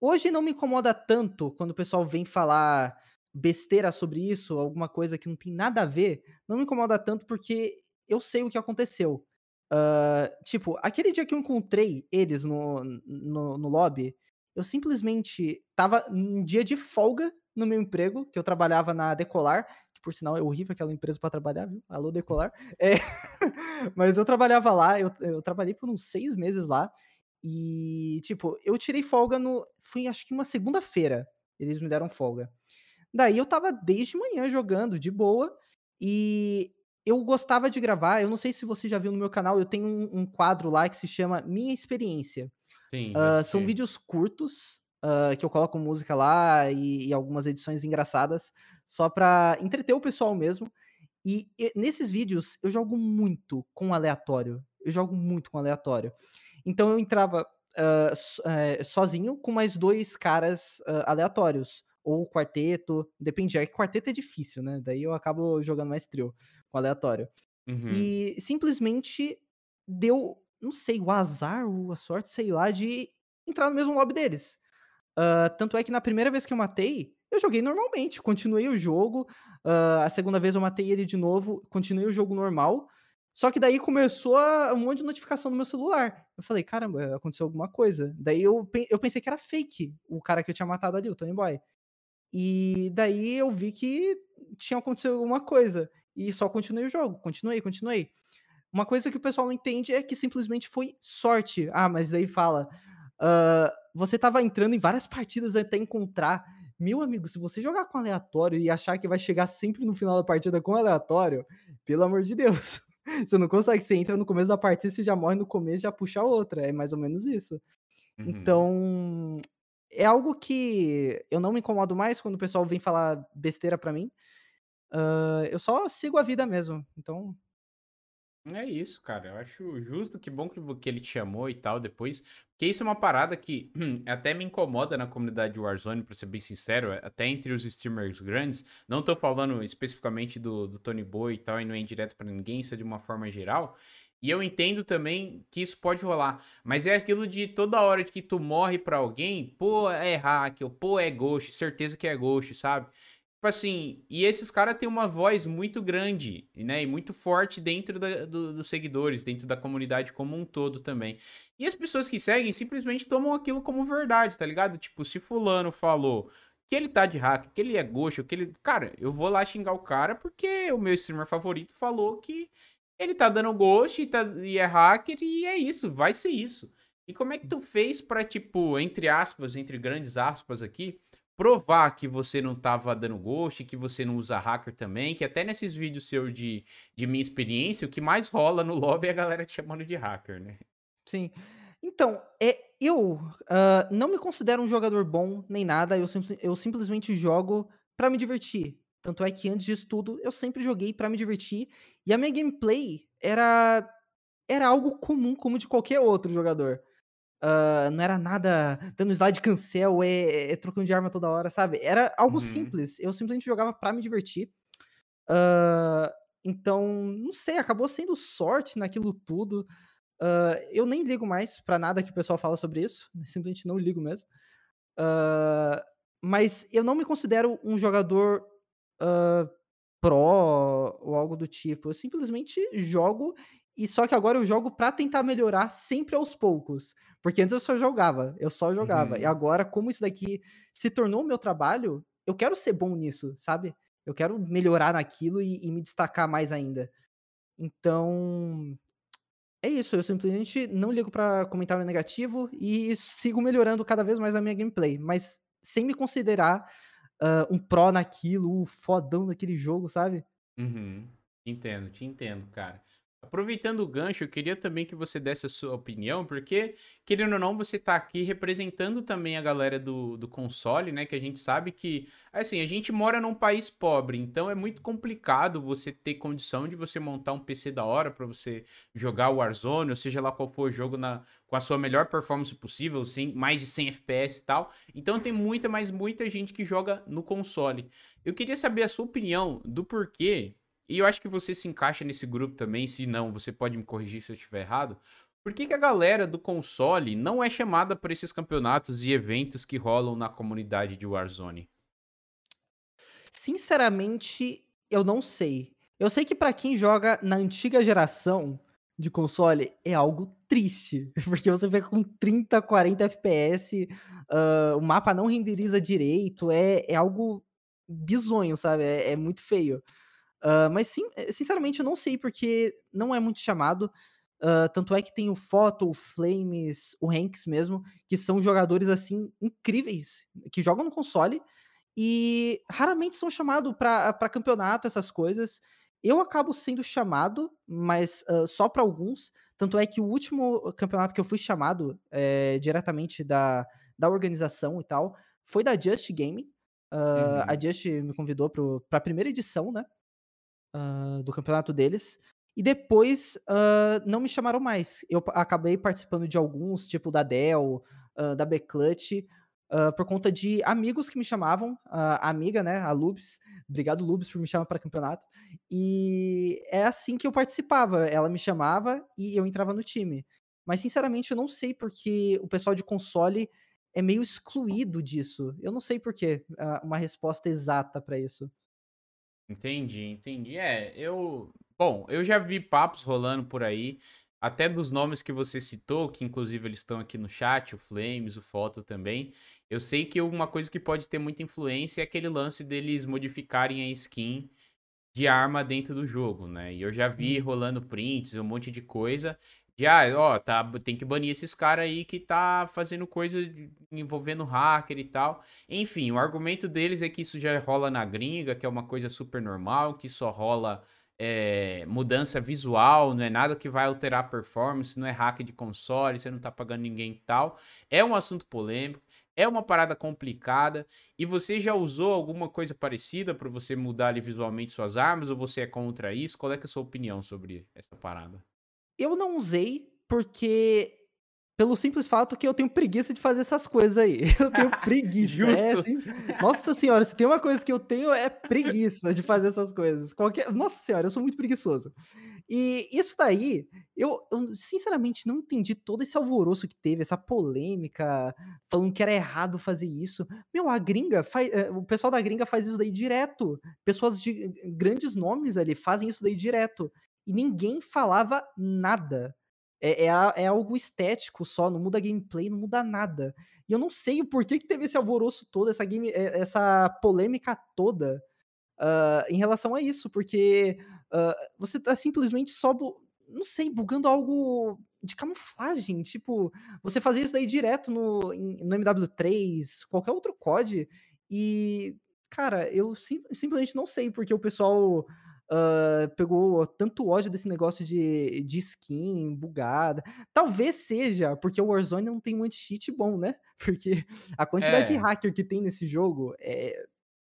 hoje não me incomoda tanto quando o pessoal vem falar besteira sobre isso, alguma coisa que não tem nada a ver, não me incomoda tanto porque eu sei o que aconteceu. Uh, tipo, aquele dia que eu encontrei eles no, no, no lobby, eu simplesmente tava um dia de folga no meu emprego, que eu trabalhava na Decolar, que por sinal é horrível aquela empresa para trabalhar, viu? Alô, Decolar. É, mas eu trabalhava lá, eu, eu trabalhei por uns seis meses lá, e, tipo, eu tirei folga no. Foi acho que uma segunda-feira. Eles me deram folga. Daí eu tava desde manhã jogando de boa. E eu gostava de gravar. Eu não sei se você já viu no meu canal, eu tenho um, um quadro lá que se chama Minha Experiência. Sim, uh, são vídeos curtos uh, que eu coloco música lá e, e, algumas edições engraçadas, só pra entreter o pessoal mesmo. E, e nesses vídeos eu jogo muito com aleatório. Eu jogo muito com aleatório. Então eu entrava uh, so, uh, sozinho com mais dois caras uh, aleatórios. Ou quarteto, dependia. É quarteto é difícil, né? Daí eu acabo jogando mais trio com aleatório. Uhum. E simplesmente deu, não sei, o azar ou a sorte, sei lá, de entrar no mesmo lobby deles. Tanto é que na primeira vez que eu matei, eu joguei normalmente, continuei o jogo. a segunda vez eu matei ele de novo, continuei o jogo normal. Só que daí começou um monte de notificação no meu celular. Eu falei, caramba, aconteceu alguma coisa. Daí eu, eu pensei que era fake o cara que eu tinha matado ali, o Tony Boy. E daí eu vi que tinha acontecido alguma coisa. E só continuei o jogo, continuei, continuei. Uma coisa que o pessoal não entende é que simplesmente foi sorte. Ah, mas daí fala. Uh, você tava entrando em várias partidas até encontrar. Meu amigo, se você jogar com aleatório e achar que vai chegar sempre no final da partida com aleatório, pelo amor de Deus. Você não consegue, você entra no começo da partida, você já morre no começo, já puxa outra. É mais ou menos isso. Uhum. Então, é algo que eu não me incomodo mais quando o pessoal vem falar besteira pra mim. Uh, eu só sigo a vida mesmo. Então, é isso, cara. Eu acho justo, que bom que, que ele te chamou e tal depois. Porque isso é uma parada que até me incomoda na comunidade de Warzone, pra ser bem sincero, é, até entre os streamers grandes. Não tô falando especificamente do, do Tony Boy e tal, e não é indireto para ninguém, isso é de uma forma geral. E eu entendo também que isso pode rolar. Mas é aquilo de toda hora que tu morre pra alguém, pô, é hack, ou pô, é ghost, certeza que é ghost, sabe? Tipo assim, e esses caras têm uma voz muito grande, né? E muito forte dentro da, do, dos seguidores, dentro da comunidade como um todo também. E as pessoas que seguem simplesmente tomam aquilo como verdade, tá ligado? Tipo, se fulano falou que ele tá de hack, que ele é gosto, que ele. Cara, eu vou lá xingar o cara porque o meu streamer favorito falou que ele tá dando ghost e, tá, e é hacker e é isso, vai ser isso. E como é que tu fez pra, tipo, entre aspas, entre grandes aspas aqui, provar que você não tava dando ghost, que você não usa hacker também, que até nesses vídeos seus de, de minha experiência, o que mais rola no lobby é a galera te chamando de hacker, né? Sim. Então, é, eu uh, não me considero um jogador bom nem nada, eu, sim, eu simplesmente jogo para me divertir. Tanto é que antes disso tudo, eu sempre joguei para me divertir, e a minha gameplay era, era algo comum, como de qualquer outro jogador. Uh, não era nada dando slide cancel, é, é, trocando de arma toda hora, sabe? Era algo uhum. simples. Eu simplesmente jogava para me divertir. Uh, então, não sei, acabou sendo sorte naquilo tudo. Uh, eu nem ligo mais para nada que o pessoal fala sobre isso. Simplesmente não ligo mesmo. mas eu não me considero um jogador pro ou algo do tipo. Eu simplesmente jogo e só que agora eu jogo para tentar melhorar sempre aos poucos. Porque antes eu só jogava, eu só jogava. Uhum. E agora, como isso daqui se tornou meu trabalho, eu quero ser bom nisso, sabe? Eu quero melhorar naquilo e, e me destacar mais ainda. Então, é isso, eu simplesmente não ligo para comentário negativo e sigo melhorando cada vez mais a minha gameplay, mas sem me considerar uh, um pro naquilo, o fodão daquele jogo, sabe? Uhum. Entendo, te entendo, cara. Aproveitando o gancho, eu queria também que você desse a sua opinião, porque, querendo ou não, você está aqui representando também a galera do, do console, né? Que a gente sabe que, assim, a gente mora num país pobre, então é muito complicado você ter condição de você montar um PC da hora para você jogar o Warzone, ou seja lá qual for o jogo na, com a sua melhor performance possível, sim, mais de 100 FPS e tal. Então tem muita, mas muita gente que joga no console. Eu queria saber a sua opinião do porquê e eu acho que você se encaixa nesse grupo também, se não, você pode me corrigir se eu estiver errado. Por que, que a galera do console não é chamada para esses campeonatos e eventos que rolam na comunidade de Warzone? sinceramente, eu não sei. Eu sei que pra quem joga na antiga geração de console é algo triste, porque você fica com 30, 40 FPS, hã, o mapa não renderiza direito, é é algo bizonho, sabe, é é muito feio. Hã, mas sim eh, sinceramente eu não sei, porque não é muito chamado, hã, tanto é que tem o Photo, o Flames, o Hanks mesmo, que são jogadores, assim, incríveis, que jogam no console, e raramente são chamado pra pra campeonato, essas coisas. Eu acabo sendo chamado, mas, hã, só pra alguns, tanto é que o último campeonato que eu fui chamado, eh, diretamente da da organização e tal, foi da Just Gaming, hã, a Uhum. Just me convidou para pra primeira edição, né, hã, do campeonato deles, e depois, hã, não me chamaram mais. Eu acabei participando de alguns, tipo da Dell, hã, da Bclutch, hã, por conta de amigos que me chamavam, a amiga, né, a Lubs, obrigado Lubs por me chamar pra campeonato, e é assim que eu participava, ela me chamava e eu entrava no time. Mas sinceramente eu não sei porque o pessoal de console é meio excluído disso, eu não sei por quê, ah, uma resposta exata pra isso. Entendi, entendi. É, eu bom, eu já vi papos rolando por aí, até dos nomes que você citou, que inclusive eles estão aqui no chat, o Flames, o Photo também. Eu sei que uma coisa que pode ter muita influência é aquele lance deles modificarem a skin de arma dentro do jogo, né. E eu já vi Uhum. rolando prints, um monte de coisa, "Ah, ó, tá tem que banir esses cara aí que tá fazendo coisa envolvendo hacker e tal". Enfim, o argumento deles é que isso já rola na gringa, que é uma coisa super normal, que só rola, eh, mudança visual, não é nada que vai alterar a performance, não é hack de console, você não tá pagando ninguém e tal. É um assunto polêmico, é uma parada complicada. E você já usou alguma coisa parecida pra você mudar ali visualmente suas armas ou você é contra isso? Qual é é a sua opinião sobre essa parada? Eu não usei, porque pelo simples fato que eu tenho preguiça de fazer essas coisas aí. Eu tenho preguiça, é Justo. assim, nossa senhora, se tem uma coisa que eu tenho é preguiça de fazer essas coisas. Qualquer nossa senhora, eu sou muito preguiçoso. E isso daí, eu eu sinceramente não entendi todo esse alvoroço que teve, essa polêmica, falando que era errado fazer isso. Meu, a gringa fa eh, o pessoal da gringa faz isso daí direto. Pessoas de grandes nomes ali fazem isso daí direto. E ninguém falava nada. É é é algo estético só, não muda gameplay, não muda nada. E eu não sei o porquê que teve esse alvoroço todo, essa game eh, essa polêmica toda, hã, em relação a isso, porque, hã, você tá simplesmente só não sei, bugando algo de camuflagem, tipo, você fazia isso daí direto no no MW3, qualquer outro COD, e, cara, eu sim simplesmente não sei porque o pessoal, hã, pegou tanto ódio desse negócio de de skin bugada. Talvez seja porque o Warzone não tem um anti-cheat bom, né, porque a quantidade de É. hacker que tem nesse jogo, eh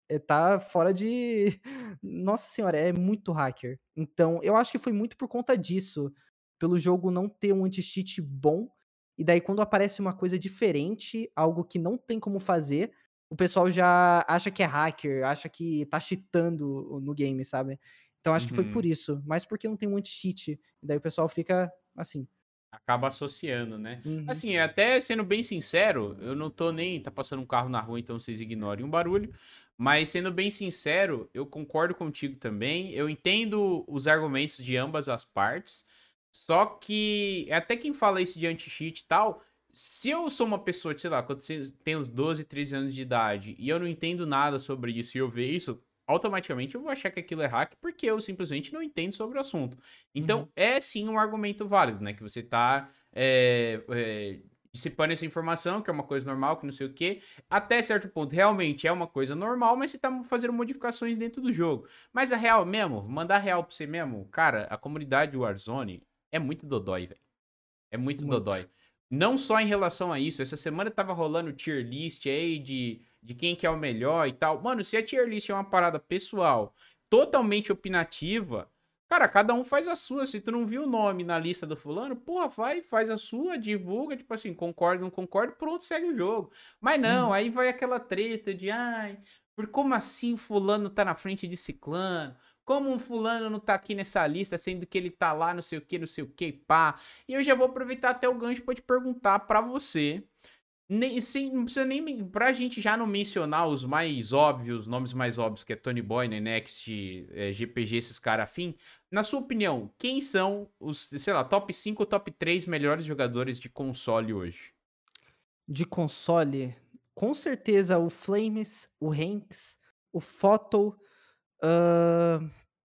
eh, tá fora de nossa senhora, é muito hacker. Então, eu acho que foi muito por conta disso, pelo jogo não ter um anti-cheat bom, e daí quando aparece uma coisa diferente, algo que não tem como fazer, o pessoal já acha que é hacker, acha que tá cheatando no game, sabe. Então acho que foi por Uhum. isso, mais porque não tem um anti-cheat, e daí o pessoal fica assim. Acaba associando, né. Uhum. Assim, até sendo bem sincero, eu não tô nem tá passando um carro na rua, então vocês ignorem o barulho, mas sendo bem sincero, eu concordo contigo também, eu entendo os argumentos de ambas as partes, só que até quem fala isso de anti-cheat e tal, se eu sou uma pessoa de, sei lá, quando você tem uns 12, 13 anos de idade, e eu não entendo nada sobre isso e eu ver isso, automaticamente eu vou achar que aquilo é hack, porque eu simplesmente não entendo sobre o assunto. Então Uhum. é sim um argumento válido, né, que você tá, eh eh, dissipando essa informação, que é uma coisa normal, que não sei o quê. Até certo ponto, realmente é uma coisa normal, mas você tá fazendo modificações dentro do jogo. Mas a real mesmo, mandar real pra você mesmo, cara, a comunidade Warzone é muito dodói, velho. É muito Muito. dodói. Não só em relação a isso, essa semana estava rolando tier list aí de de quem que é o melhor e tal. Mano, se a tier list é uma parada pessoal, totalmente opinativa, cara, cada um faz a sua. Se tu não viu o nome na lista do fulano, porra, vai, faz a sua, divulga, tipo assim, concordo, não concordo, pronto, segue o jogo. Mas não, Uhum. aí vai aquela treta de: "Ai, por como assim fulano tá na frente de ciclano? Como um fulano não tá aqui nessa lista, sendo que ele tá lá não sei o quê, não sei o quê e pá". E eu já vou aproveitar até o gancho pra te perguntar pra você Nem, sem, não precisa nem. Pra gente já não mencionar os mais óbvios, nomes mais óbvios, que é Tony Boy, Next, é, GPG, esses caras afim. Na sua opinião, quem são os, sei lá, top 5 ou top 3 melhores jogadores de console hoje? De console? Com certeza o Flames, o Hanks, o Photo.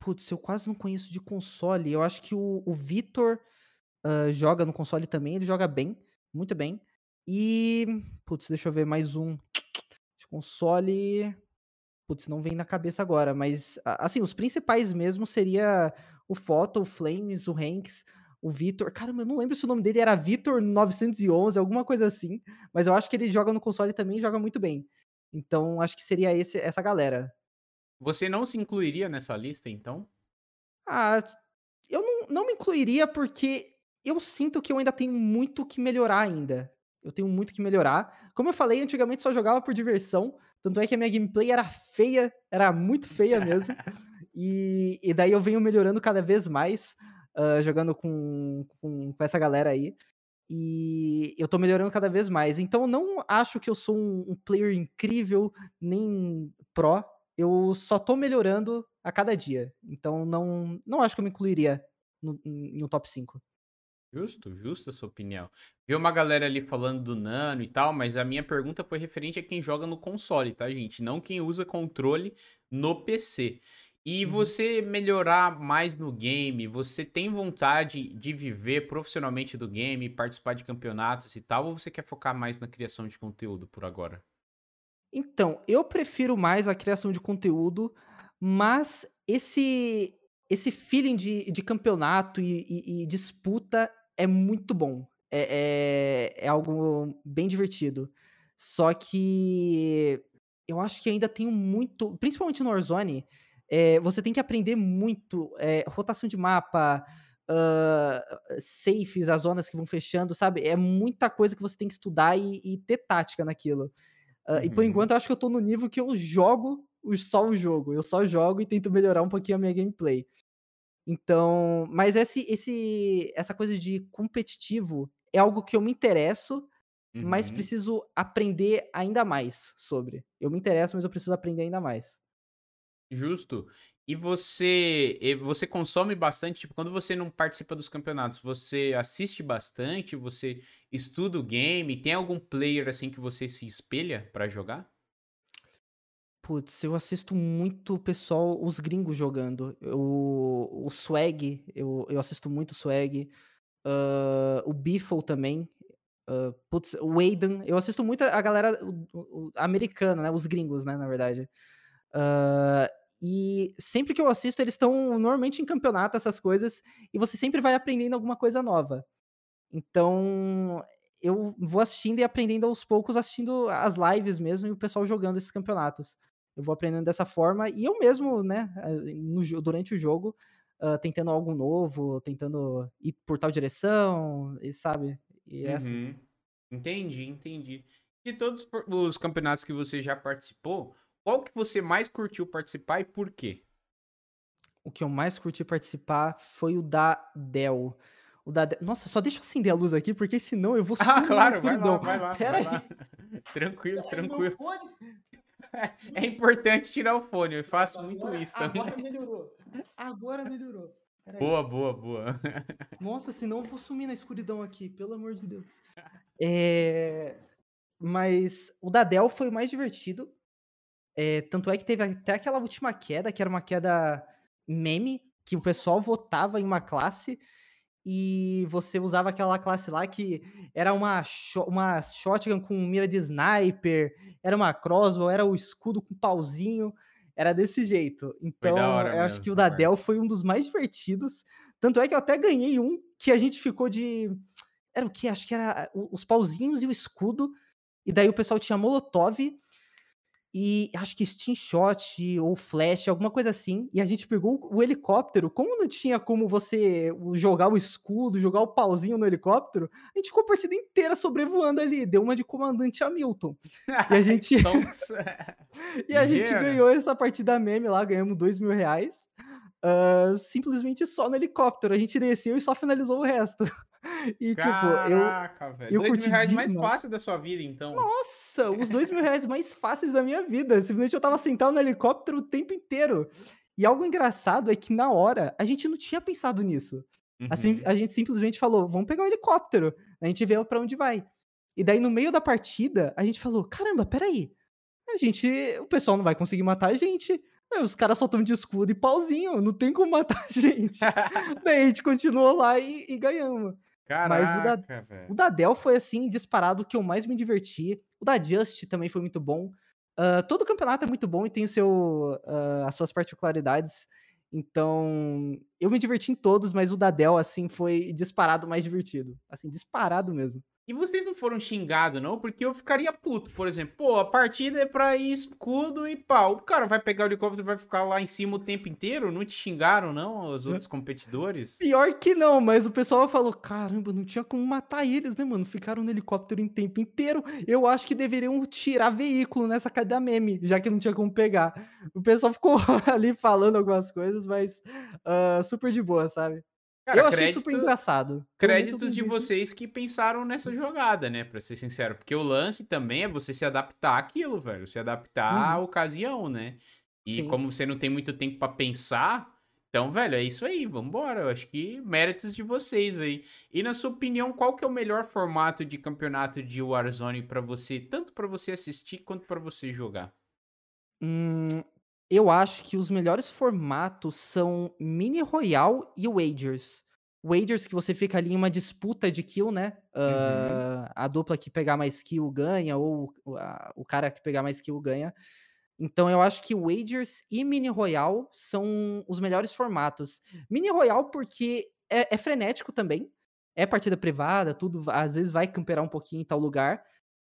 Putz, eu quase não conheço de console. Eu acho que o, o Vitor uh, joga no console também, ele joga bem, muito bem. E, putz, deixa eu ver mais um. De console. Putz, não vem na cabeça agora, mas assim, os principais mesmo seria o Photo, o Flames, o Hanks, o Vitor. Cara, eu não lembro se o nome dele era Vitor 911, alguma coisa assim, mas eu acho que ele joga no console também e joga muito bem. Então, acho que seria esse, essa galera. Você não se incluiria nessa lista, então? Ah, eu não, não me incluiria porque eu sinto que eu ainda tenho muito que melhorar ainda. Eu tenho muito que melhorar. Como eu falei, antigamente só jogava por diversão. Tanto é que a minha gameplay era feia, era muito feia mesmo. e, e daí eu venho melhorando cada vez mais, uh, jogando com, com, com, essa galera aí. E eu tô melhorando cada vez mais. Então eu não acho que eu sou um, um player incrível, nem pró. Eu só tô melhorando a cada dia. Então não, não acho que eu me incluiria no, no top 5. Justo, justa a sua opinião. Vi uma galera ali falando do Nano e tal, mas a minha pergunta foi referente a quem joga no console, tá, gente? Não quem usa controle no PC. E uhum. você melhorar mais no game, você tem vontade de viver profissionalmente do game, participar de campeonatos e tal, ou você quer focar mais na criação de conteúdo por agora? Então, eu prefiro mais a criação de conteúdo, mas esse esse feeling de, de campeonato e, e, e disputa é muito bom. É, é, é, algo bem divertido. Só que eu acho que ainda tenho muito, principalmente no Warzone, é, você tem que aprender muito é, rotação de mapa, uh, safes, as zonas que vão fechando, sabe? É muita coisa que você tem que estudar e, e ter tática naquilo. Uh, uhum. E por uhum. enquanto eu acho que eu tô no nível que eu jogo só o jogo. Eu só jogo e tento melhorar um pouquinho a minha gameplay. Então, mas esse, esse, essa coisa de competitivo é algo que eu me interesso, uhum. mas preciso aprender ainda mais sobre. Eu me interesso, mas eu preciso aprender ainda mais. Justo. E você, você consome bastante, tipo, quando você não participa dos campeonatos, você assiste bastante, você estuda o game, tem algum player assim que você se espelha para jogar? Putz, eu assisto muito o pessoal, os gringos jogando. o o Swag, eu, eu assisto muito o Swag. Uh, o Biffle também. Uh, putz, o Aiden. Eu assisto muito a galera o, o, americana, né? Os gringos, né? Na verdade. Uh, e sempre que eu assisto, eles estão normalmente em campeonato, essas coisas. E você sempre vai aprendendo alguma coisa nova. Então, eu vou assistindo e aprendendo aos poucos, assistindo as lives mesmo e o pessoal jogando esses campeonatos eu vou aprendendo dessa forma e eu mesmo, né, eh, no, durante o jogo, uh, tentando algo novo, tentando ir por tal direção, e sabe? E é assim. Uhum. Entendi, entendi. De todos os campeonatos que você já participou, qual que você mais curtiu participar e por quê? O que eu mais curti participar foi o da Dell. O da Nossa, só deixa eu acender a luz aqui, porque senão eu vou Ah, claro, vai lá, vai lá, Pera vai aí. lá. Tranquilo, tranquilo. É importante tirar o fone, eu faço agora, muito isso também. Agora melhorou. Agora melhorou. Boa, boa, boa. Nossa, senão eu vou sumir na escuridão aqui, pelo amor de Deus. É... Mas o da Dell foi o mais divertido. É, tanto é que teve até aquela última queda, que era uma queda meme, que o pessoal votava em uma classe e você usava aquela classe lá que era uma, uma shotgun com mira de sniper, era uma crossbow, era o escudo com pauzinho, era desse jeito. Então, eu acho que o da Dell foi um dos mais divertidos. Tanto é que eu até ganhei um que a gente ficou de. Era o que? Acho que era os pauzinhos e o escudo. E daí o pessoal tinha Molotov e acho que Steam Shot ou Flash, alguma coisa assim, e a gente pegou o helicóptero, como não tinha como você jogar o escudo, jogar o pauzinho no helicóptero, a gente ficou a partida inteira sobrevoando ali, deu uma de comandante Hamilton. E a gente e a gente ganhou essa partida meme lá, ganhamos dois mil reais, uh, simplesmente só no helicóptero, a gente desceu e só finalizou o resto. E tipo, Caraca, eu, velho. eu Dois curti mil reais mais demais. fácil da sua vida, então. Nossa, os dois mil reais mais fáceis da minha vida. Simplesmente eu tava sentado no helicóptero o tempo inteiro. E algo engraçado é que na hora a gente não tinha pensado nisso. Assim, Uhum. a gente simplesmente falou, vamos pegar o helicóptero. A gente vê pra onde vai. E daí no meio da partida, a gente falou, caramba, peraí. A gente, o pessoal não vai conseguir matar a gente. Os caras só tão de escudo e pauzinho, não tem como matar a gente. daí a gente continuou lá e, e ganhamos. Mas o da, Caraca, o da Dell foi, assim, disparado que eu mais me diverti. O da Just também foi muito bom. Ah, todo campeonato é muito bom e tem seu, ah, as suas particularidades. Então, eu me diverti em todos, mas o da Dell, assim, foi disparado mais divertido. Assim, disparado mesmo. E vocês não foram xingados, não? Porque eu ficaria puto, por exemplo. Pô, a partida é pra ir escudo e pau. O cara vai pegar o helicóptero e vai ficar lá em cima o tempo inteiro? Não te xingaram, não, os outros competidores? Pior que não, mas o pessoal falou: caramba, não tinha como matar eles, né, mano? Ficaram no helicóptero em tempo inteiro. Eu acho que deveriam tirar veículo nessa cadeia meme, já que não tinha como pegar. O pessoal ficou ali falando algumas coisas, mas ah, super de boa, sabe? Cara, eu achei crédito- super engraçado. Eu Créditos de vocês que pensaram nessa jogada, né? Pra ser sincero. Porque o lance também é você se adaptar àquilo, velho. Se adaptar à Uhum. ocasião, né? E Sim. como você não tem muito tempo pra pensar, então, velho, é isso aí. Vambora. Eu acho que méritos de vocês aí. E na sua opinião, qual que é o melhor formato de campeonato de Warzone pra você, tanto pra você assistir quanto pra você jogar? Hum, eu acho que os melhores formatos são Mini Royal e Wagers. Wagers que você fica ali em uma disputa de kill, né? Ah, a dupla que pegar mais kill ganha, ou o- a- o cara que pegar mais kill ganha. Então eu acho que Wagers e Mini Royal são os melhores formatos. Mini Royal porque é, é frenético também. É partida privada, tudo. Às vezes vai camperar um pouquinho em tal lugar.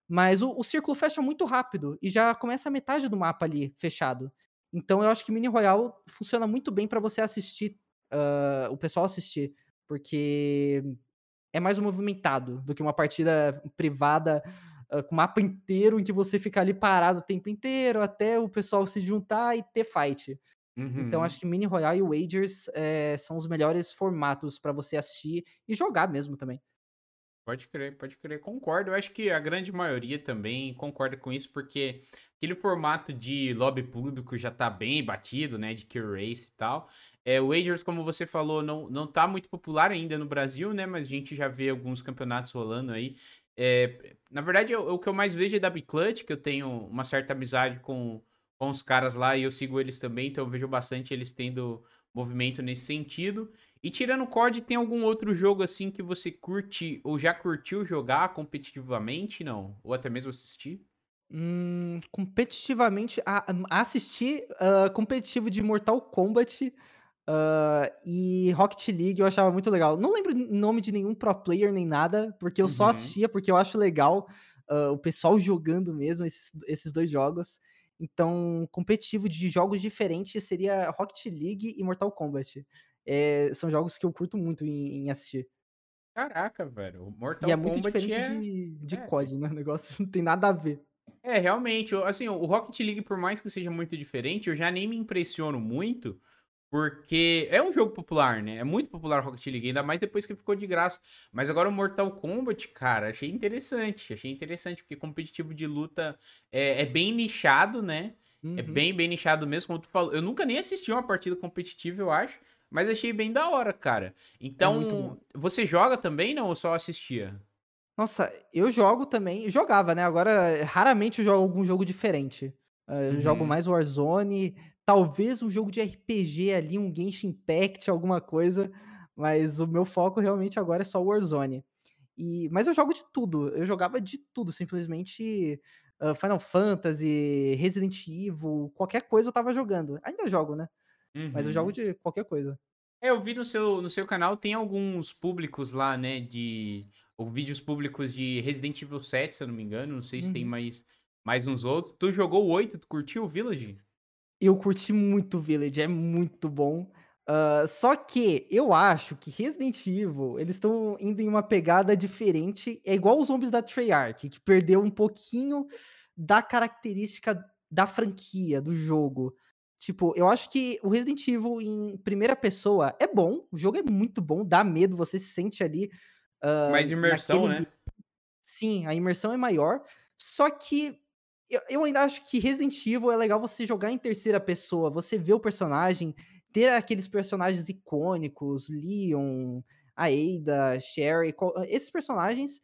Mas o, o círculo fecha muito rápido e já começa a metade do mapa ali fechado. Então eu acho que Mini Royal funciona muito bem pra você assistir, ah, o pessoal assistir, porque é mais movimentado do que uma partida privada ah, com o mapa inteiro em que você fica ali parado o tempo inteiro até o pessoal se juntar e ter fight. Então Uhum. acho que Mini Royal e Wagers eh, são os melhores formatos pra você assistir e jogar mesmo também. Pode crer, pode crer. Concordo. Eu acho que a grande maioria também concorda com isso, porque aquele formato de lobby público já tá bem batido, né? De kill race e tal. É, o Wagers, como você falou, não, não tá muito popular ainda no Brasil, né? Mas a gente já vê alguns campeonatos rolando aí. É, na verdade, o, o que eu mais vejo é da Clutch, que eu tenho uma certa amizade com, com os caras lá e eu sigo eles também, então eu vejo bastante eles tendo movimento nesse sentido. E tirando o COD, tem algum outro jogo assim que você curte ou já curtiu jogar competitivamente, não? Ou até mesmo assistir? Hum, competitivamente, a, a assistir ah, competitivo de Mortal Kombat ah, e Rocket League eu achava muito legal. Não lembro o nome de nenhum pro player nem nada, porque eu só Uhum. assistia porque eu acho legal ah, o pessoal jogando mesmo esses, esses dois jogos. Então, competitivo de jogos diferentes seria Rocket League e Mortal Kombat. É, são jogos que eu curto muito em, em assistir. Caraca, velho. Mortal e é muito Kombat diferente é... de, de é- COD, né? O negócio não tem nada a ver. É, realmente, assim, o Rocket League, por mais que seja muito diferente, eu já nem me impressiono muito, porque é um jogo popular, né? É muito popular o Rocket League, ainda mais depois que ficou de graça. Mas agora o Mortal Kombat, cara, achei interessante, achei interessante, porque competitivo de luta é, é bem nichado, né? É Uhum. bem, bem nichado mesmo, como tu falou. Eu nunca nem assisti uma partida competitiva, eu acho, mas achei bem da hora, cara. Então, É muito bom. você joga também, não? Ou só assistia? Nossa, eu jogo também. Jogava, né? Agora, raramente eu jogo algum jogo diferente. Eh, Eu jogo Uhum. mais Warzone, talvez um jogo de RPG ali, um Genshin Impact, alguma coisa. Mas o meu foco realmente agora é só Warzone. E, mas eu jogo de tudo. Eu jogava de tudo, simplesmente ah, Final Fantasy, Resident Evil, qualquer coisa eu tava jogando. Ainda jogo, né? Mas eu Uhum. jogo de qualquer coisa. É, eu vi no seu, no seu canal, tem alguns públicos lá, né, de... Ou vídeos públicos de Resident Evil 7, se eu não me engano. Não sei se tem Uhum. mais, mais uns outros. Tu jogou o 8, tu curtiu o Village? Eu curti muito Village, é muito bom. Ah, só que eu acho que Resident Evil, eles estão indo em uma pegada diferente. É igual os zombies da Treyarch, que perdeu um pouquinho da característica da franquia, do jogo. Tipo, eu acho que o Resident Evil em primeira pessoa é bom, o jogo é muito bom, dá medo, você se sente ali Uh, Mais imersão, naquele... né? Sim, a imersão é maior. Só que eu, eu ainda acho que Resident Evil é legal você jogar em terceira pessoa, você ver o personagem, ter aqueles personagens icônicos, Leon, a Ada, Sherry, esses personagens.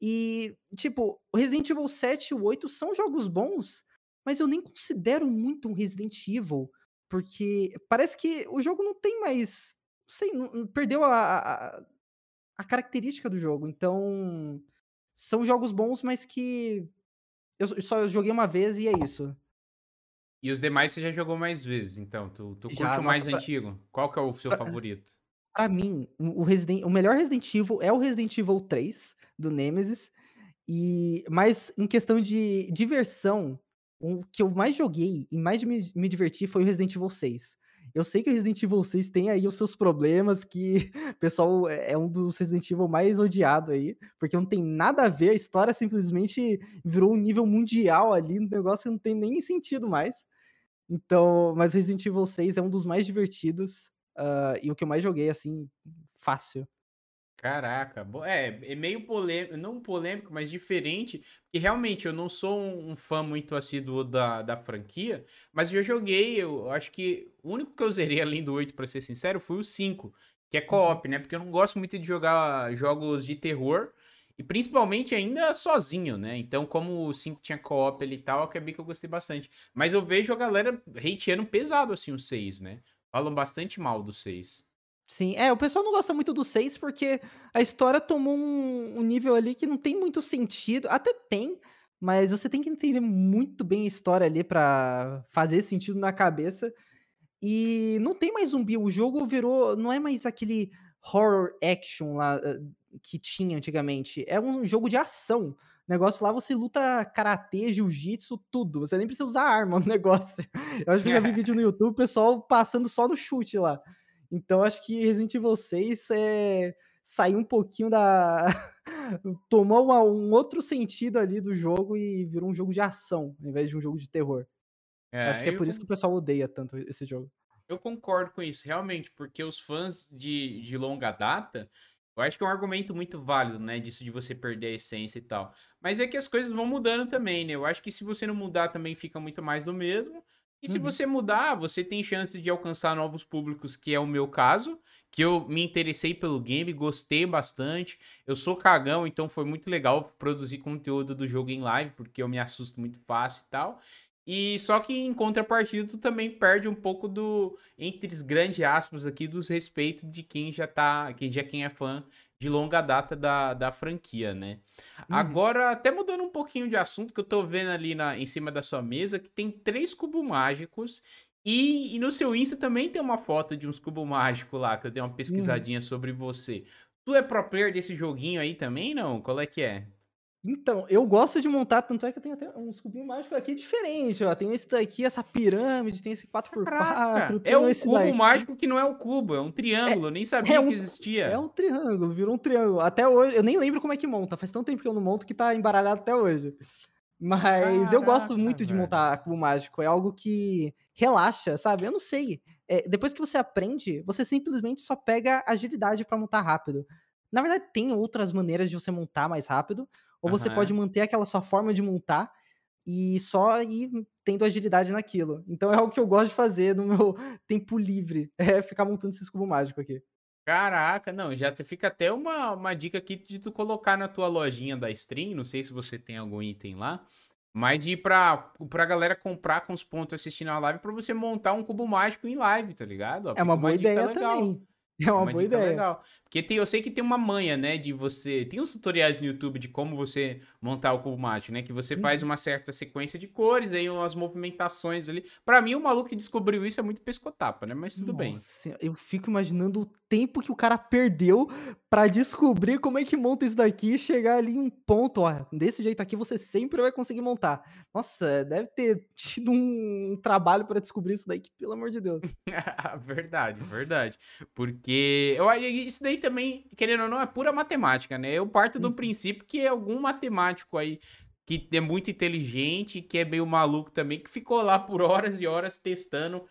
E, tipo, o Resident Evil 7 e o 8 são jogos bons, mas eu nem considero muito um Resident Evil, porque parece que o jogo não tem mais. Não sei, não, perdeu a, a, a característica do jogo. Então, são jogos bons, mas que eu só joguei uma vez e é isso. E os demais você já jogou mais vezes, então? Tu, tu curte o mais pra... antigo? Qual que é o seu pra... favorito? Pra mim, o, Resident... o melhor Resident Evil é o Resident Evil 3, do Nemesis. E... Mas em questão de diversão, o que eu mais joguei e mais me, me diverti foi o Resident Evil 6. Eu sei que o Resident Evil 6 tem aí os seus problemas, que o pessoal é, é um dos Resident Evil mais odiado aí, porque não tem nada a ver, a história simplesmente virou um nível mundial ali, um negócio não tem nem sentido mais. Então, mas Resident Evil 6 é um dos mais divertidos uh, e o que eu mais joguei, assim, fácil. Caraca, é, é meio polêmico, não polêmico, mas diferente, porque realmente eu não sou um, um fã muito assíduo da, da franquia, mas eu já joguei, eu acho que o único que eu zerei além do 8, pra ser sincero, foi o 5, que é uhum. co-op, né? Porque eu não gosto muito de jogar jogos de terror, e principalmente ainda sozinho, né? Então, como o 5 tinha co-op ali e tal, acabei que eu gostei bastante. Mas eu vejo a galera hateando pesado, assim, o 6, né? Falam bastante mal do 6. Sim, é, o pessoal não gosta muito do 6 porque a história tomou um, um, nível ali que não tem muito sentido. Até tem, mas você tem que entender muito bem a história ali para fazer sentido na cabeça. E não tem mais zumbi, o jogo virou. Não é mais aquele horror action lá eh, que tinha antigamente. É um jogo de ação. O negócio lá você luta karatê, jiu-jitsu, tudo. Você nem precisa usar arma no negócio. Eu acho que eu já vi vídeo no YouTube, o pessoal passando só no chute lá. Então acho que Resident Evil 6 é, saiu um pouquinho da. tomou uma, um outro sentido ali do jogo e virou um jogo de ação, ao invés de um jogo de terror. É, acho que é por isso que o pessoal odeia tanto esse jogo. Eu concordo com isso, realmente, porque os fãs de, de longa data, eu acho que é um argumento muito válido, né? Disso de você perder a essência e tal. Mas é que as coisas vão mudando também, né? Eu acho que se você não mudar também fica muito mais do mesmo. E se uhum. você mudar, você tem chance de alcançar novos públicos, que é o meu caso, que eu me interessei pelo game, gostei bastante. Eu sou cagão, então foi muito legal produzir conteúdo do jogo em live, porque eu me assusto muito fácil e tal. E só que em contrapartida, tu também perde um pouco do, entre os grandes aspas aqui, dos respeitos de quem já tá, quem já quem é fã de longa data da, da franquia, né? Uhum. Agora, até mudando um pouquinho de assunto, que eu tô vendo ali na, em cima da sua mesa, que tem três cubos mágicos. E, e no seu Insta também tem uma foto de uns cubos mágicos lá, que eu dei uma pesquisadinha uhum. sobre você. Tu é pro player desse joguinho aí também, não? Qual é que é? Então, eu gosto de montar, tanto é que eu tenho até uns cubinhos mágicos aqui diferentes, ó. Tem esse daqui, essa pirâmide, tem esse 4x4. É um cubo daqui. mágico que não é um cubo, é um triângulo. É, eu nem sabia é um, que existia. É um triângulo, virou um triângulo. Até hoje, eu nem lembro como é que monta. Faz tanto tempo que eu não monto que tá embaralhado até hoje. Mas Caraca, eu gosto muito de montar cubo mágico. É algo que relaxa, sabe? Eu não sei. É, depois que você aprende, você simplesmente só pega agilidade para montar rápido. Na verdade, tem outras maneiras de você montar mais rápido ou você uhum. pode manter aquela sua forma de montar e só ir tendo agilidade naquilo. Então é algo que eu gosto de fazer no meu tempo livre, é ficar montando esse cubo mágico aqui. Caraca, não, já fica até uma, uma dica aqui de tu colocar na tua lojinha da stream, não sei se você tem algum item lá, mas de ir pra, pra galera comprar com os pontos assistindo a live pra você montar um cubo mágico em live, tá ligado? é uma boa ideia legal. também. É uma, uma boa ideia. Legal. Porque tem, eu sei que tem uma manha, né, de você... Tem uns tutoriais no YouTube de como você montar o cubo mágico, né? Que você faz uhum. uma certa sequência de cores, aí umas movimentações ali. Para mim, o maluco que descobriu isso é muito pescotapa, né? Mas tudo Nossa, bem. Eu fico imaginando o tempo que o cara perdeu para descobrir como é que monta isso daqui e chegar ali em um ponto, ó, desse jeito aqui você sempre vai conseguir montar. Nossa, deve ter tido um trabalho para descobrir isso daí, que, pelo amor de Deus. verdade, verdade. Porque eu isso daí também, querendo ou não, é pura matemática, né? Eu parto do uhum. princípio que é algum matemático aí que é muito inteligente, que é meio maluco também, que ficou lá por horas e horas testando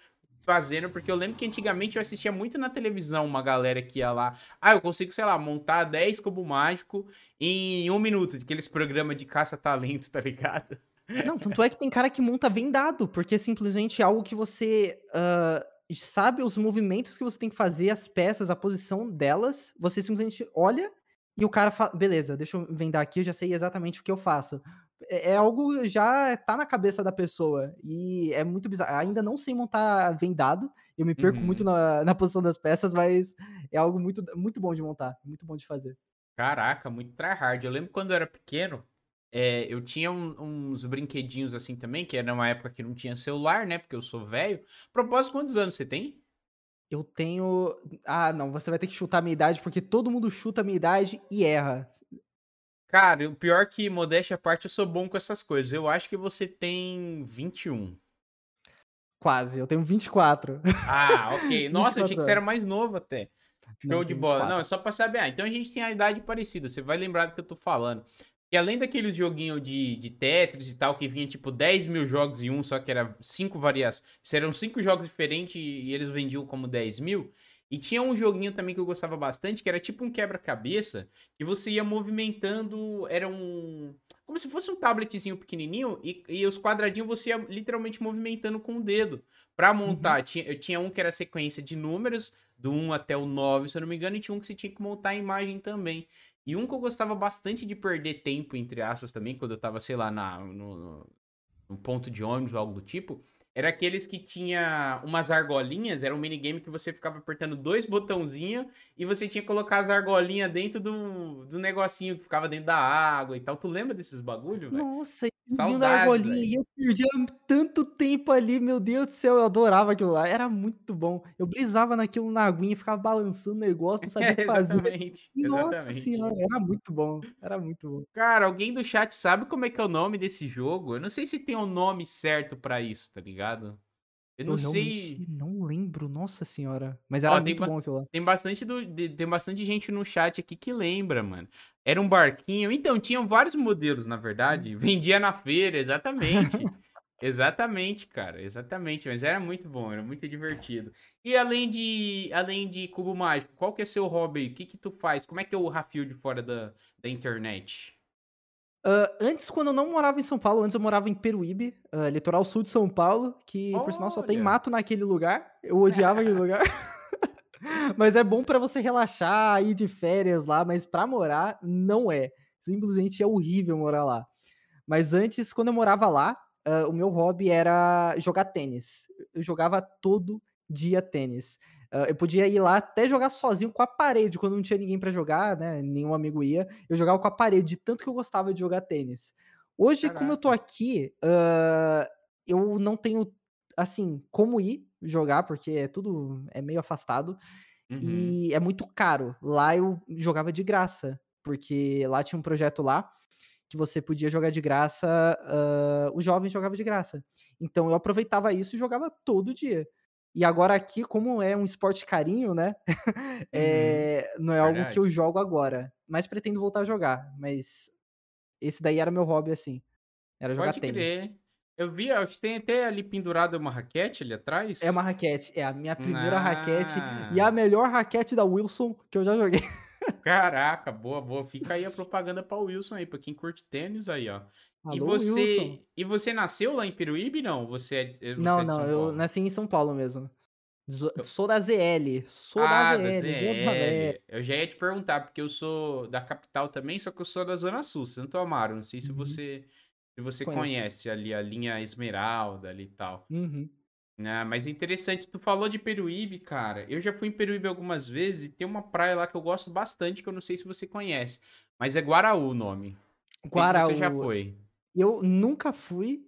fazendo, porque eu lembro que antigamente eu assistia muito na televisão uma galera que ia lá. Ah, eu consigo, sei lá, montar 10 cubo mágico em um minuto, aqueles programas de caça-talento, tá ligado? Não, tanto é que tem cara que monta vendado, porque é simplesmente algo que você uh, sabe os movimentos que você tem que fazer, as peças, a posição delas, você simplesmente olha e o cara fala, beleza, deixa eu vendar aqui, eu já sei exatamente o que eu faço. É, é algo já tá na cabeça da pessoa e é muito bizarro. Ainda não sei montar vendado, eu me perco uhum. muito na, na posição das peças, mas é algo muito, muito bom de montar, muito bom de fazer. Caraca, muito tryhard. Eu lembro quando eu era pequeno, é, eu tinha um, uns brinquedinhos assim também, que era uma época que não tinha celular, né? Porque eu sou velho. Propósito, quantos anos você tem? Eu tenho. Ah, não, você vai ter que chutar a minha idade, porque todo mundo chuta a minha idade e erra. Cara, o pior que, modéstia à parte, eu sou bom com essas coisas. Eu acho que você tem 21. Quase, eu tenho 24. Ah, ok. Nossa, eu achei que você era mais novo até. Show não, de bola. 24. Não, é só pra saber. Ah, então a gente tem a idade parecida. Você vai lembrar do que eu tô falando. E além daqueles joguinhos de, de Tetris e tal, que vinha tipo 10 mil jogos em um, só que era cinco variações. Eram cinco jogos diferentes e eles vendiam como 10 mil. E tinha um joguinho também que eu gostava bastante, que era tipo um quebra-cabeça, que você ia movimentando. Era um. Como se fosse um tabletzinho pequenininho, e, e os quadradinhos você ia literalmente movimentando com o dedo. Pra montar, uhum. tinha, tinha um que era sequência de números, do 1 até o 9, se eu não me engano, e tinha um que você tinha que montar a imagem também. E um que eu gostava bastante de perder tempo, entre aspas, também, quando eu tava, sei lá, na, no, no ponto de ônibus ou algo do tipo, era aqueles que tinha umas argolinhas, era um minigame que você ficava apertando dois botãozinhos e você tinha que colocar as argolinhas dentro do, do negocinho que ficava dentro da água e tal. Tu lembra desses bagulho, velho? Nossa, Saudade, argolinha véio. e eu perdia tanto tempo ali, meu Deus do céu, eu adorava aquilo lá, era muito bom. Eu brisava naquilo na aguinha, ficava balançando o negócio, não sabia o que fazer. exatamente, Nossa exatamente. senhora, era muito bom, era muito bom. Cara, alguém do chat sabe como é que é o nome desse jogo? Eu não sei se tem o um nome certo para isso, tá ligado? Eu não eu sei. Não lembro, nossa senhora. Mas era Ó, muito bom aquilo lá. Tem bastante, do, de, tem bastante gente no chat aqui que lembra, mano. Era um barquinho. Então, tinham vários modelos, na verdade. Hum. Vendia na feira, exatamente. exatamente, cara. Exatamente. Mas era muito bom, era muito divertido. E além de, além de cubo mágico, qual que é seu hobby? O que que tu faz? Como é que é o Rafil de fora da, da internet? Uh, antes, quando eu não morava em São Paulo, antes eu morava em Peruíbe, uh, litoral sul de São Paulo, que Olha. por sinal só tem mato naquele lugar. Eu odiava aquele lugar. mas é bom para você relaxar, ir de férias lá, mas para morar não é. Simplesmente é horrível morar lá. Mas antes, quando eu morava lá, uh, o meu hobby era jogar tênis. Eu jogava todo dia tênis. Uh, eu podia ir lá até jogar sozinho com a parede, quando não tinha ninguém para jogar, né? Nenhum amigo ia. Eu jogava com a parede, de tanto que eu gostava de jogar tênis. Hoje, Caraca. como eu tô aqui, uh, eu não tenho, assim, como ir jogar, porque é tudo é meio afastado. Uhum. E é muito caro. Lá eu jogava de graça, porque lá tinha um projeto lá que você podia jogar de graça, uh, os jovens jogavam de graça. Então eu aproveitava isso e jogava todo dia. E agora aqui, como é um esporte carinho, né? é, não é Verdade. algo que eu jogo agora. Mas pretendo voltar a jogar. Mas esse daí era meu hobby, assim. Era jogar Pode tênis. Crer. Eu vi, acho que tem até ali pendurado uma raquete ali atrás. É uma raquete, é a minha primeira ah. raquete e a melhor raquete da Wilson que eu já joguei. Caraca, boa, boa. Fica aí a propaganda para o Wilson aí, para quem curte tênis aí, ó. Alô, e você Wilson. e você nasceu lá em Peruíbe não? Você é, você não, é não, eu nasci em São Paulo mesmo. Sou da ZL, sou ah, da ZL, da ZL. Eu já ia te perguntar porque eu sou da capital também, só que eu sou da Zona Sul, Santo Amaro. Não sei se uhum. você se você conhece ali a linha Esmeralda ali e tal. Uhum. Ah, mas interessante, tu falou de Peruíbe, cara. Eu já fui em Peruíbe algumas vezes e tem uma praia lá que eu gosto bastante, que eu não sei se você conhece. Mas é Guaraú o nome. Guaraú. você já foi. Eu nunca fui,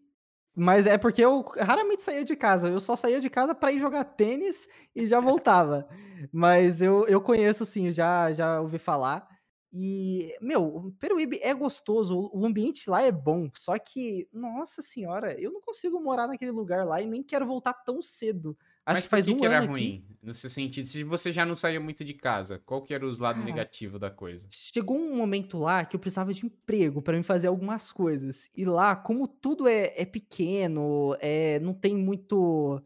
mas é porque eu raramente saía de casa. Eu só saía de casa para ir jogar tênis e já voltava. mas eu, eu conheço sim, já, já ouvi falar. E, meu, Peruíbe é gostoso, o ambiente lá é bom, só que, nossa senhora, eu não consigo morar naquele lugar lá e nem quero voltar tão cedo. Acho Mas que faz que um que era ano ruim, aqui. no seu sentido? Se você já não saía muito de casa, qual que era os lados negativos da coisa? Chegou um momento lá que eu precisava de emprego para me fazer algumas coisas. E lá, como tudo é, é pequeno, é, não tem muito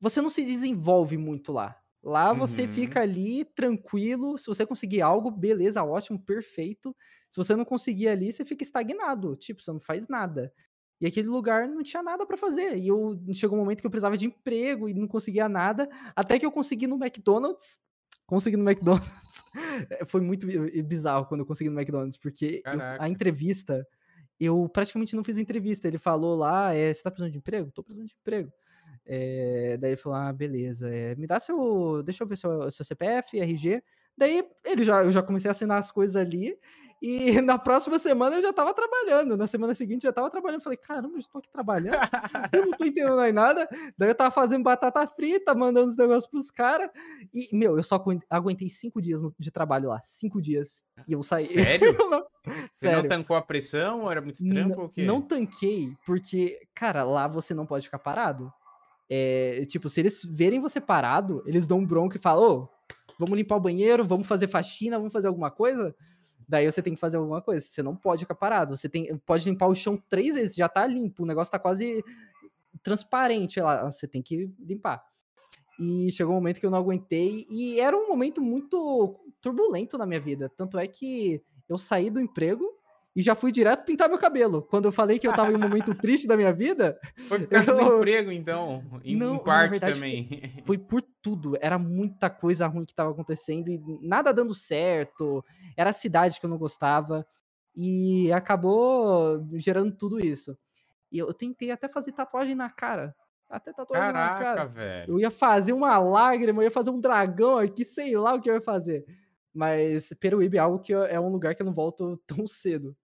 você não se desenvolve muito lá. Lá você Uhum. fica ali tranquilo. Se você conseguir algo, beleza, ótimo, perfeito. Se você não conseguir ali, você fica estagnado. Tipo, você não faz nada. E aquele lugar não tinha nada pra fazer. E eu chegou um momento que eu precisava de emprego e não conseguia nada. Até que eu consegui no McDonald's. Consegui no McDonald's. É, Foi muito bi- bizarro quando eu consegui no McDonald's, porque eu- a entrevista, eu praticamente não fiz entrevista. Ele falou lá, é, você tá precisando de emprego? Tô precisando de emprego. É, daí ele falou, ah, beleza, é, me dá seu, deixa eu ver seu, seu CPF, RG. Daí ele já, eu já comecei a assinar as coisas ali, e na próxima semana eu já tava trabalhando, na semana seguinte eu já tava trabalhando, falei, caramba, eu estou aqui trabalhando, eu não tô entendendo mais nada, daí eu tava fazendo batata frita, mandando os negócios pros caras, e, meu, eu só agu- aguentei cinco dias de trabalho lá, cinco dias, e eu saí. Sério? Eu não- Você não Sério. tancou a pressão? Ou era muito trampo ou o quê? Não tanquei, porque, cara, lá você não pode ficar parado. É, tipo, se eles verem você parado, eles dão um bronco e falam, ô, vamos limpar o banheiro, vamos fazer faxina, vamos fazer alguma coisa? Daí você tem que fazer alguma coisa. Você não pode ficar parado. Você tem, pode limpar o chão três vezes, já tá limpo, o negócio tá quase transparente lá. Você tem que limpar. E chegou um momento que eu não aguentei, e era um momento muito turbulento na minha vida. Tanto é que eu saí do emprego e já fui direto pintar meu cabelo. Quando eu falei que eu tava em um momento triste da minha vida, Foi por causa do eu- emprego, então. Em, Não, em na parte verdade, também. foi por tudo. Era muita coisa ruim que tava acontecendo e nada dando certo. Era a cidade que eu não gostava. E acabou gerando tudo isso. E eu tentei até fazer tatuagem na cara. Até tatuagem na Caraca, cara. velho. Eu ia fazer uma lágrima, eu ia fazer um dragão aqui, sei lá o que eu ia fazer. Mas Peruíbe é algo que eu- é um lugar que eu não volto tão cedo.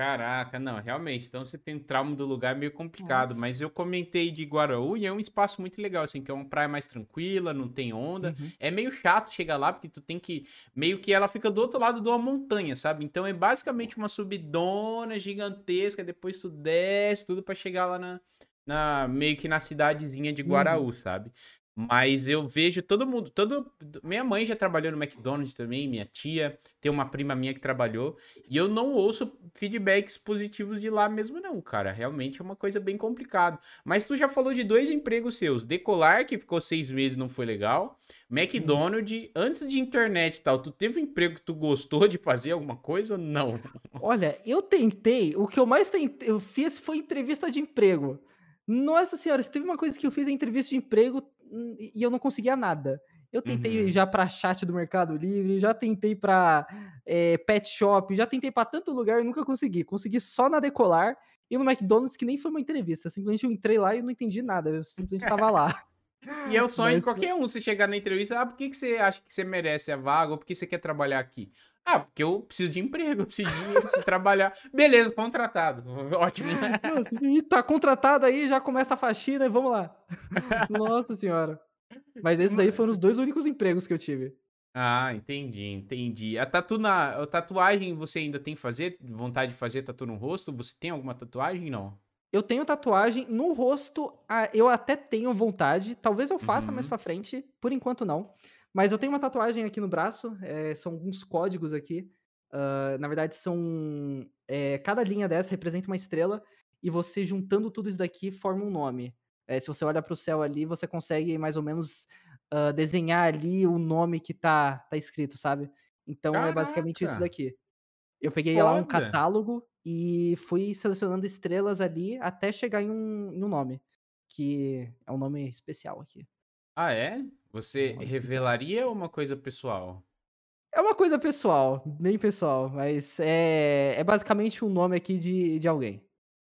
Caraca, não, realmente. Então você tem trauma do lugar meio complicado. Mas Nossa. eu comentei de Guaraú e é um espaço muito legal, assim, que é uma praia mais tranquila, não tem onda. Uhum. É meio chato chegar lá, porque tu tem que. Meio que ela fica do outro lado de uma montanha, sabe? Então é basicamente uma subidona gigantesca. Depois tu desce tudo pra chegar lá na, na. Meio que na cidadezinha de Guaraú, sabe? Mas eu vejo todo mundo. todo Minha mãe já trabalhou no McDonald's também, minha tia. Tem uma prima minha que trabalhou. E eu não ouço feedbacks positivos de lá mesmo, não, cara. Realmente é uma coisa bem complicada. Mas tu já falou de dois empregos seus. Decolar, que ficou seis meses não foi legal. McDonald's, antes de internet e tal, tu teve um emprego que tu gostou de fazer alguma coisa ou não? Olha, eu tentei, o que eu mais tentei, eu fiz foi entrevista de emprego. Nossa senhora, se teve uma coisa que eu fiz em entrevista de emprego hum, e eu não conseguia nada. Eu tentei Uhum. já pra chat do Mercado Livre, já tentei pra eh, pet shop, já tentei pra tanto lugar e nunca consegui. Consegui só na Decolar e no McDonald's, que nem foi uma entrevista. Simplesmente eu entrei lá e não entendi nada. Eu simplesmente estava lá. E é o sonho Mas de qualquer um, você chegar na entrevista, ah, por que, que você acha que você merece a vaga ou por que você quer trabalhar aqui? Ah, porque eu preciso de emprego, eu preciso de dinheiro, preciso trabalhar. Beleza, contratado. Ótimo, né? E tá contratado aí, já começa a faxina e vamos lá. Nossa senhora. Mas esses daí foram os dois únicos empregos que eu tive. Ah, entendi, entendi. A tatu na, a tatuagem você ainda tem que fazer? Vontade de fazer tatu no rosto? Você tem alguma tatuagem? Não. Eu tenho tatuagem no rosto, eu até tenho vontade, talvez eu faça mais Uhum. pra frente, por enquanto não. Mas eu tenho uma tatuagem aqui no braço, eh, são alguns códigos aqui. ah, na verdade, são. eh, cada linha dessa representa uma estrela, e você juntando tudo isso daqui forma um nome. Eh, se você olha pro céu ali, você consegue mais ou menos ah, desenhar ali o nome que tá, tá escrito, sabe? Então é basicamente isso Caraca! daqui. Eu peguei lá um Foda! catálogo e fui selecionando estrelas ali até chegar em um, em um nome, que é um nome especial aqui. Ah, é? Você Nome especial. revelaria ou uma coisa pessoal? É uma coisa pessoal, bem pessoal, mas é, é basicamente um nome aqui de, de alguém.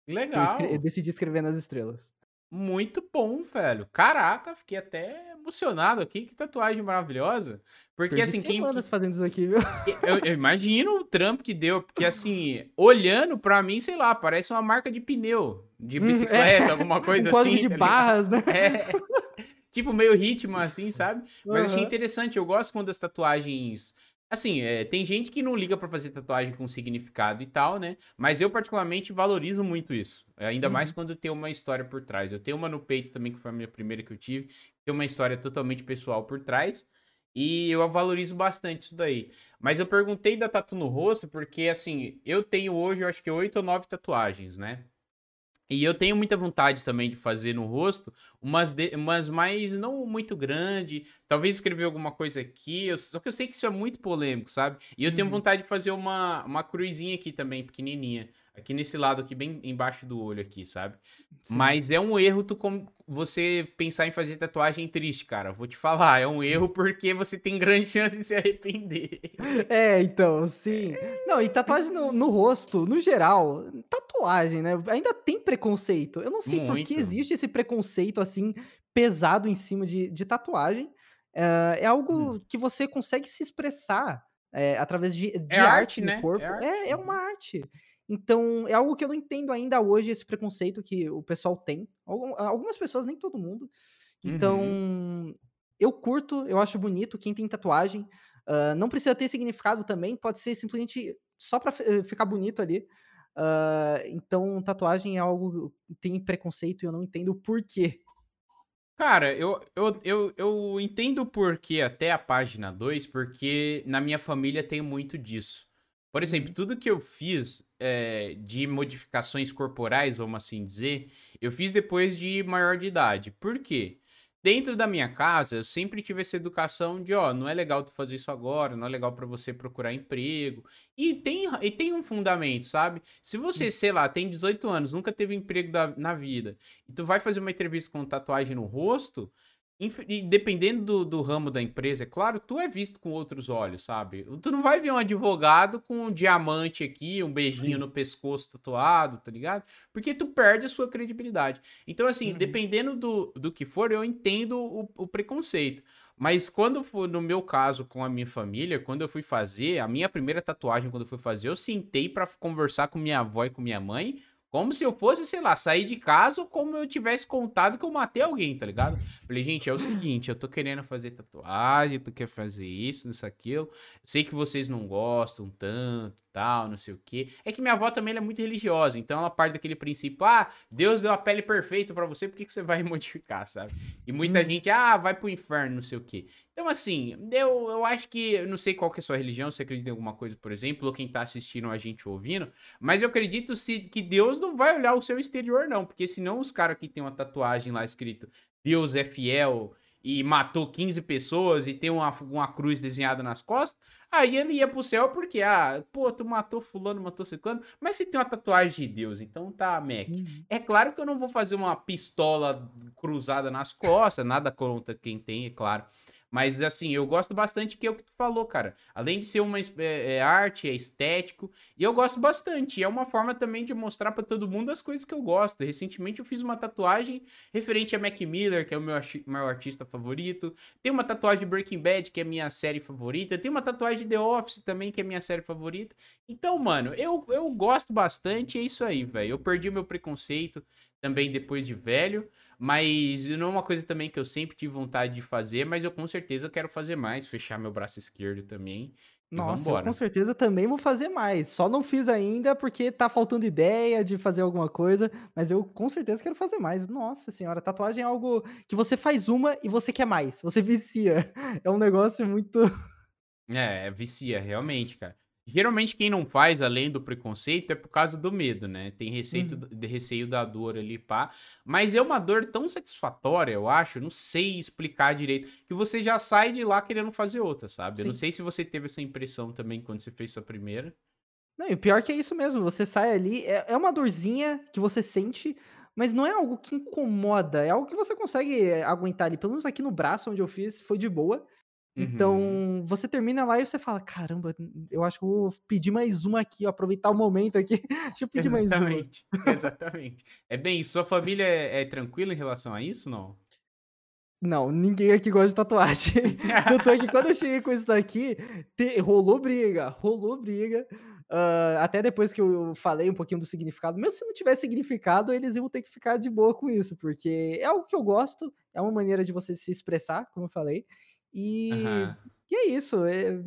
Que eu, escre- eu Legal. decidi escrever nas estrelas. Muito bom, velho. Caraca, fiquei até emocionado aqui. Que tatuagem maravilhosa. Porque Perdi assim, quem, semanas fazendo isso aqui, viu? Eu, eu imagino o trampo que deu, porque assim, olhando pra mim, sei lá, parece uma marca de pneu, de Hum, é. bicicleta, alguma coisa um assim. de tá barras, né? É. Tipo, meio ritmo, assim, sabe? Mas achei Aham. interessante, eu gosto quando as tatuagens. Assim, é, tem gente que não liga pra fazer tatuagem com significado e tal, né? Mas eu, particularmente, valorizo muito isso. Ainda mais Uhum. quando tem uma história por trás. Eu tenho uma no peito também, que foi a minha primeira que eu tive. Tem uma história totalmente pessoal por trás. E eu valorizo bastante isso daí. Mas eu perguntei da tatu no rosto porque, assim, eu tenho hoje, eu acho que oito ou nove tatuagens, né? E eu tenho muita vontade também de fazer no rosto, umas, de, umas mais não muito grande, talvez escrever alguma coisa aqui, eu, só que eu sei que isso é muito polêmico, sabe? E eu uhum. tenho vontade de fazer uma, uma cruzinha aqui também, pequenininha, aqui nesse lado aqui, bem embaixo do olho aqui, sabe? Sim. Mas é um erro tu com, você pensar em fazer tatuagem triste, cara. Vou te falar, é um erro porque você tem grande chance de se arrepender. É, então, sim. Não, e tatuagem no, no rosto, no geral, tatuagem, né? Ainda tem preconceito. Eu não sei Muito. por que existe esse preconceito, assim, pesado em cima de, de tatuagem. Uh, é algo hum. que você consegue se expressar é, através de, de é arte, arte, no né? corpo. É, arte. é, é uma arte. Então, é algo que eu não entendo ainda hoje, esse preconceito que o pessoal tem. Algumas pessoas, nem todo mundo. Então, uhum. eu curto, eu acho bonito quem tem tatuagem. Uh, não precisa ter significado também, pode ser simplesmente só pra eh, ficar bonito ali. Uh, então, tatuagem é algo que tem preconceito e eu não entendo o porquê. Cara, eu, eu, eu, eu entendo o porquê até a página 2, porque na minha família tem muito disso. Por exemplo, uhum. tudo que eu fiz é, de modificações corporais, vamos assim dizer, eu fiz depois de maior de idade. Por quê? Dentro da minha casa, eu sempre tive essa educação de, ó, não é legal tu fazer isso agora, não é legal para você procurar emprego. E tem, e tem um fundamento, sabe? Se você, hum. sei lá, tem 18 anos, nunca teve emprego da, na vida, e tu vai fazer uma entrevista com tatuagem no rosto, e dependendo do, do, ramo da empresa, é claro, tu é visto com outros olhos, sabe? Tu não vai ver um advogado com um diamante aqui, um beijinho Sim. no pescoço tatuado, tá ligado? Porque tu perde a sua credibilidade. Então, assim, uhum. dependendo do, do que for, eu entendo o, o preconceito. Mas quando foi no meu caso com a minha família, quando eu fui fazer, a minha primeira tatuagem, quando eu fui fazer, eu sentei para conversar com minha avó e com minha mãe como se eu fosse, sei lá, sair de casa ou como eu tivesse contado que eu matei alguém, tá ligado? Falei, gente, é o seguinte, eu tô querendo fazer tatuagem, tu quer fazer isso, isso, aquilo. Sei que vocês não gostam tanto, tal, não sei o quê. É que minha avó também é muito religiosa, então ela parte daquele princípio, ah, Deus deu a pele perfeita para você, por que, que você vai modificar, sabe? E muita hum. gente, ah, vai pro inferno, não sei o quê. Então, assim, eu, eu acho que. Eu não sei qual que é a sua religião, se acredita em alguma coisa, por exemplo, ou quem tá assistindo a gente ouvindo, mas eu acredito se, que Deus não vai olhar o seu exterior, não. Porque senão os caras que tem uma tatuagem lá escrito Deus é fiel e matou 15 pessoas e tem uma, uma cruz desenhada nas costas, aí ele ia pro céu porque, ah, pô, tu matou fulano, matou ciclano, mas se tem uma tatuagem de Deus, então tá, Mac. Uhum. É claro que eu não vou fazer uma pistola cruzada nas costas, nada contra quem tem, é claro. Mas, assim, eu gosto bastante que é o que tu falou, cara. Além de ser uma é, é arte, é estético. E eu gosto bastante. é uma forma também de mostrar para todo mundo as coisas que eu gosto. Recentemente eu fiz uma tatuagem referente a Mac Miller, que é o meu, meu artista favorito. Tem uma tatuagem de Breaking Bad, que é minha série favorita. Tem uma tatuagem de The Office também, que é minha série favorita. Então, mano, eu, eu gosto bastante. É isso aí, velho. Eu perdi meu preconceito também depois de velho. Mas não é uma coisa também que eu sempre tive vontade de fazer, mas eu com certeza quero fazer mais, fechar meu braço esquerdo também. Nossa, eu com certeza também vou fazer mais. Só não fiz ainda porque tá faltando ideia de fazer alguma coisa, mas eu com certeza quero fazer mais. Nossa senhora, tatuagem é algo que você faz uma e você quer mais. Você vicia. É um negócio muito. É, vicia, realmente, cara. Geralmente quem não faz, além do preconceito, é por causa do medo, né? Tem receio, uhum. de receio da dor ali, pá. Mas é uma dor tão satisfatória, eu acho, não sei explicar direito, que você já sai de lá querendo fazer outra, sabe? Sim. Eu não sei se você teve essa impressão também quando você fez sua primeira. Não, e o pior que é isso mesmo, você sai ali, é, é uma dorzinha que você sente, mas não é algo que incomoda, é algo que você consegue é, aguentar ali. Pelo menos aqui no braço onde eu fiz, foi de boa. Então, uhum. você termina lá e você fala: caramba, eu acho que eu vou pedir mais uma aqui, ó, aproveitar o momento aqui. Deixa eu pedir exatamente, mais uma. Exatamente. É bem, sua família é, é tranquila em relação a isso, não? Não, ninguém aqui gosta de tatuagem. Tanto é que quando eu cheguei com isso daqui, te, rolou briga, rolou briga. Uh, até depois que eu falei um pouquinho do significado, mesmo se não tiver significado, eles iam ter que ficar de boa com isso, porque é algo que eu gosto, é uma maneira de você se expressar, como eu falei. E, uhum. e é isso. É,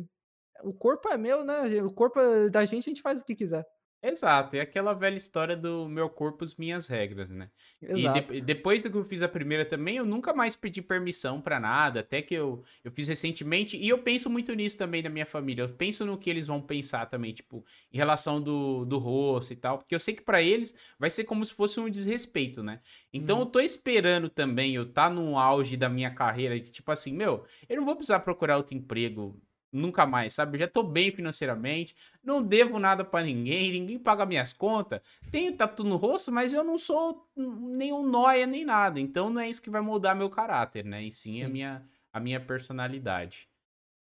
o corpo é meu, né? O corpo é da gente, a gente faz o que quiser. Exato, é aquela velha história do meu corpo, as minhas regras, né? E Exato. de- depois do que eu fiz a primeira também, eu nunca mais pedi permissão pra nada, até que eu, eu fiz recentemente, e eu penso muito nisso também na minha família, eu penso no que eles vão pensar também, tipo, em relação do, do rosto e tal, porque eu sei que pra eles vai ser como se fosse um desrespeito, né? Então eu Uhum. tô esperando também eu tá no auge da minha carreira, de tipo assim, meu, eu não vou precisar procurar outro emprego nunca mais, sabe? Eu já tô bem financeiramente, não devo nada pra ninguém, ninguém paga minhas contas. Tenho tatu no rosto, mas eu não sou nenhum nóia nem nada. Então não é isso que vai moldar meu caráter, né? E sim, a Sim. minha a minha personalidade.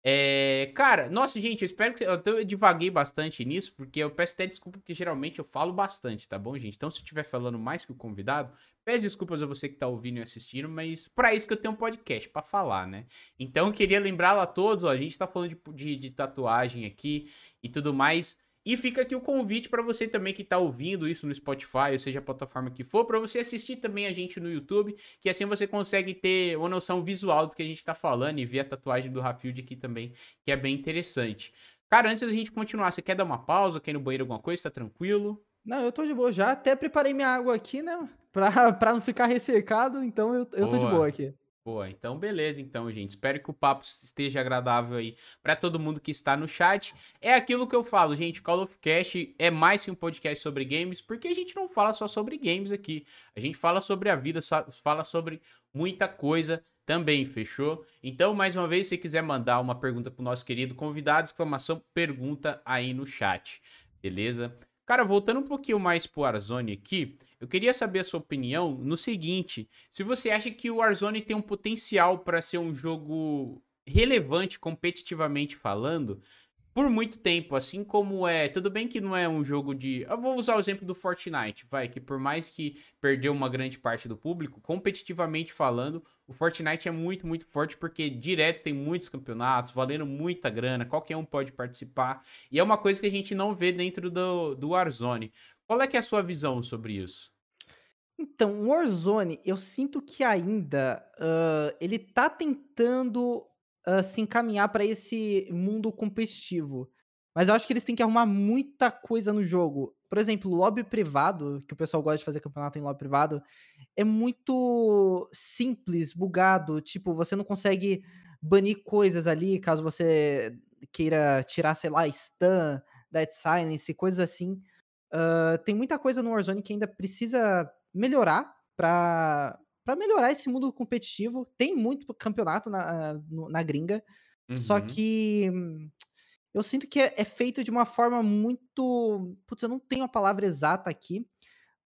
É, cara, nossa, gente, eu espero que eu, eu divaguei bastante nisso, porque eu peço até desculpa, porque geralmente eu falo bastante, tá bom, gente? Então, se eu estiver falando mais que o convidado, peço desculpas a você que tá ouvindo e assistindo, mas para isso que eu tenho um podcast para falar, né? Então, eu queria lembrá-lo a todos, ó, a gente tá falando de, de, de tatuagem aqui e tudo mais. E fica aqui o convite para você também que tá ouvindo isso no Spotify, ou seja, a plataforma que for, para você assistir também a gente no YouTube, que assim você consegue ter uma noção visual do que a gente tá falando e ver a tatuagem do Rafield aqui também, que é bem interessante. Cara, antes da gente continuar, você quer dar uma pausa, quer ir no banheiro alguma coisa, tá tranquilo? Não, eu tô de boa já. Até preparei minha água aqui, né? Pra, pra não ficar ressecado, então eu, eu tô de Boa. aqui. Boa, então beleza, então, gente. Espero que o papo esteja agradável aí para todo mundo que está no chat. É aquilo que eu falo, gente. Call of Cast é mais que um podcast sobre games, porque a gente não fala só sobre games aqui. A gente fala sobre a vida, fala sobre muita coisa também, fechou? Então, mais uma vez, se você quiser mandar uma pergunta pro nosso querido convidado, exclamação pergunta aí no chat, beleza? Cara, voltando um pouquinho mais pro Warzone aqui, eu queria saber a sua opinião no seguinte: se você acha que o Warzone tem um potencial para ser um jogo relevante competitivamente falando por muito tempo, assim como é, tudo bem que não é um jogo de, eu vou usar o exemplo do Fortnite, vai, que por mais que perdeu uma grande parte do público, competitivamente falando, o Fortnite é muito, muito forte porque direto tem muitos campeonatos, valendo muita grana, qualquer um pode participar, e é uma coisa que a gente não vê dentro do, do Warzone. Qual é é a sua visão sobre isso? Então, o Warzone, eu sinto que ainda hã, ele tá tentando hã, se encaminhar pra esse mundo competitivo. Mas eu acho que eles têm que arrumar muita coisa no jogo. Por exemplo, lobby privado, que o pessoal gosta de fazer campeonato em lobby privado, é muito simples, bugado. Tipo, você não consegue banir coisas ali caso você queira tirar, sei lá, stun, dead silence, coisas assim. Hã, tem muita coisa no Warzone que ainda precisa melhorar pra pra melhorar esse mundo competitivo. Tem muito campeonato na na gringa, só Uhum. que hum, eu sinto que é é feito de uma forma muito putz, eu não tenho a palavra exata aqui,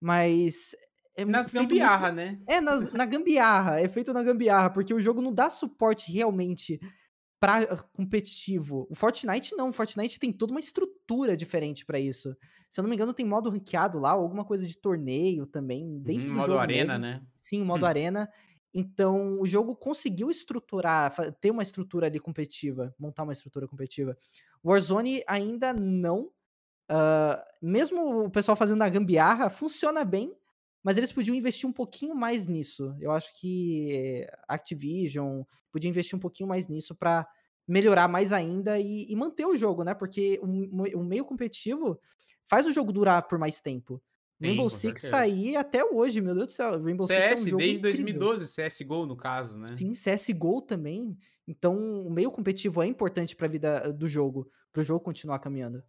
mas é Nas feito muito gambiarra, né? é, nas na gambiarra, é feito na gambiarra, porque o jogo não dá suporte realmente pra competitivo. O Fortnite não, o Fortnite tem toda uma estrutura diferente pra isso. Se eu não me engano tem modo ranqueado lá, alguma coisa de torneio também, dentro Uhum, do modo jogo arena, mesmo. né? Sim, modo Hum. arena. Então, o jogo conseguiu estruturar, ter uma estrutura ali competitiva, montar uma estrutura competitiva. Warzone ainda não, hã, mesmo o pessoal fazendo a gambiarra, funciona bem, mas eles podiam investir um pouquinho mais nisso. Eu acho que Activision podia investir um pouquinho mais nisso pra melhorar mais ainda e e manter o jogo, né, porque o o meio competitivo faz o jogo durar por mais tempo. Sim, Rainbow Six tá certeza. aí até hoje, meu Deus do céu, Rainbow Six é um CS desde incrível. 2012, CSGO no caso, né? Sim, CSGO também. Então, o meio competitivo é importante pra vida do jogo, para o jogo continuar caminhando.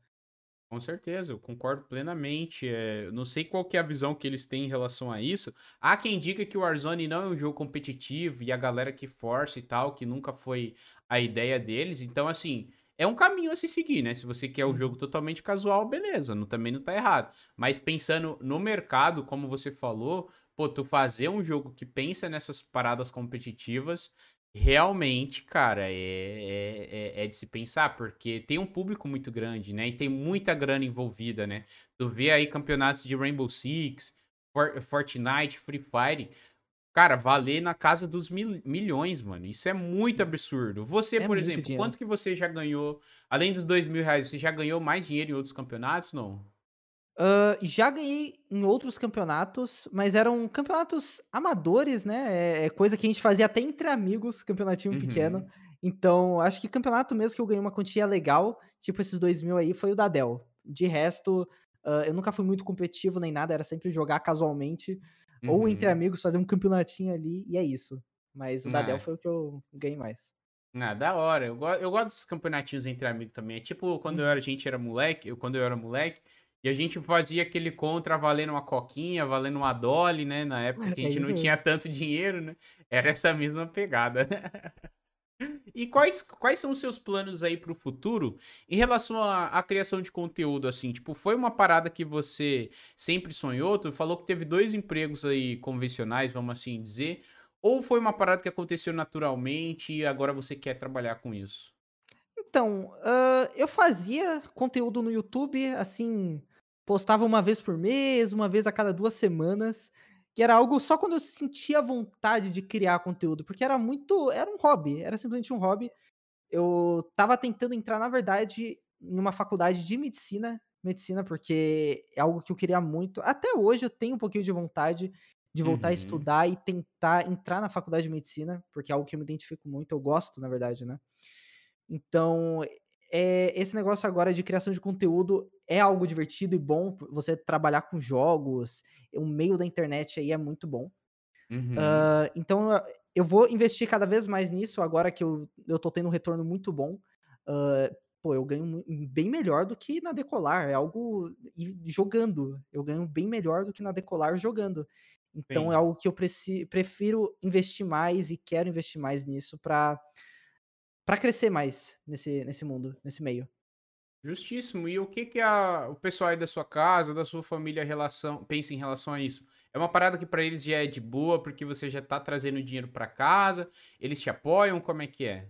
Com certeza, eu concordo plenamente. Eu não sei qual é a visão que eles têm em relação a isso. Há quem diga que o Warzone não é um jogo competitivo e a galera que força e tal, que nunca foi a ideia deles. Então, assim, é um caminho a se seguir, né? Se você quer um jogo totalmente casual, beleza, não, também não tá errado. Mas pensando no mercado, como você falou, pô, tu fazer um jogo que pensa nessas paradas competitivas, realmente, cara, é, é, é- é de se pensar, porque tem um público muito grande, né? E tem muita grana envolvida, né? Tu vê aí campeonatos de Rainbow Six, For- Fortnite, Free Fire, cara, valer na casa dos mil- milhões, mano. Isso é muito absurdo. Você, É por exemplo, dinheiro. quanto que você já ganhou, além dos dois mil reais, você já ganhou mais dinheiro em outros campeonatos, não? Hã, já ganhei em outros campeonatos, mas eram campeonatos amadores, né, é é coisa que a gente fazia até entre amigos, campeonatinho pequeno. Uhum. Então, acho que campeonato mesmo que eu ganhei uma quantia legal, tipo esses 2.000 aí, foi o da Dell. De resto, Uh, eu nunca fui muito competitivo nem nada, era sempre jogar casualmente. Uhum. Ou entre uhum. amigos, fazer um campeonatinho ali, e é isso. Mas o da Dell foi o que eu ganhei mais. Ah, da hora. Eu, go eu gosto desses campeonatinhos entre amigos também. É tipo quando eu era, a gente era moleque, eu, quando eu era moleque, e a gente fazia aquele contra valendo uma coquinha, valendo uma dolly, né? Na época que a é gente é não tinha tanto dinheiro, né? Era essa mesma pegada. E quais, quais são os seus planos aí para o futuro em relação à, criação de conteúdo, assim? Tipo, foi uma parada que você sempre sonhou? Tu falou que teve dois empregos aí convencionais, vamos assim dizer. Ou foi uma parada que aconteceu naturalmente e agora você quer trabalhar com isso? Então, uh, eu fazia conteúdo no YouTube, assim, postava uma vez por mês, uma vez a cada duas semanas. Que era algo só quando eu sentia vontade de criar conteúdo, porque era muito. Era um hobby, era simplesmente um hobby. Eu tava tentando entrar, na verdade, em uma faculdade de medicina, medicina, porque é algo que eu queria muito. Até hoje eu tenho um pouquinho de vontade de voltar uhum. a estudar e tentar entrar na faculdade de medicina, porque é algo que eu me identifico muito, eu gosto, na verdade, né? Então, é, esse negócio agora de criação de conteúdo é algo divertido e bom. Você trabalhar com jogos, o meio da internet aí é muito bom. Uhum. Uh, então eu vou investir cada vez mais nisso agora que eu, eu tô tendo um retorno muito bom. Uh, pô, eu ganho bem melhor do que na Decolar. É algo. E jogando. Eu ganho bem melhor do que na Decolar jogando. Então Sim. é algo que eu preci, prefiro investir mais e quero investir mais nisso para para crescer mais nesse, nesse mundo, nesse meio. Justíssimo. E o que que a, o pessoal aí da sua casa, da sua família relação, pensa em relação a isso? É uma parada que para eles já é de boa, porque você já tá trazendo dinheiro para casa, eles te apoiam, como é que é?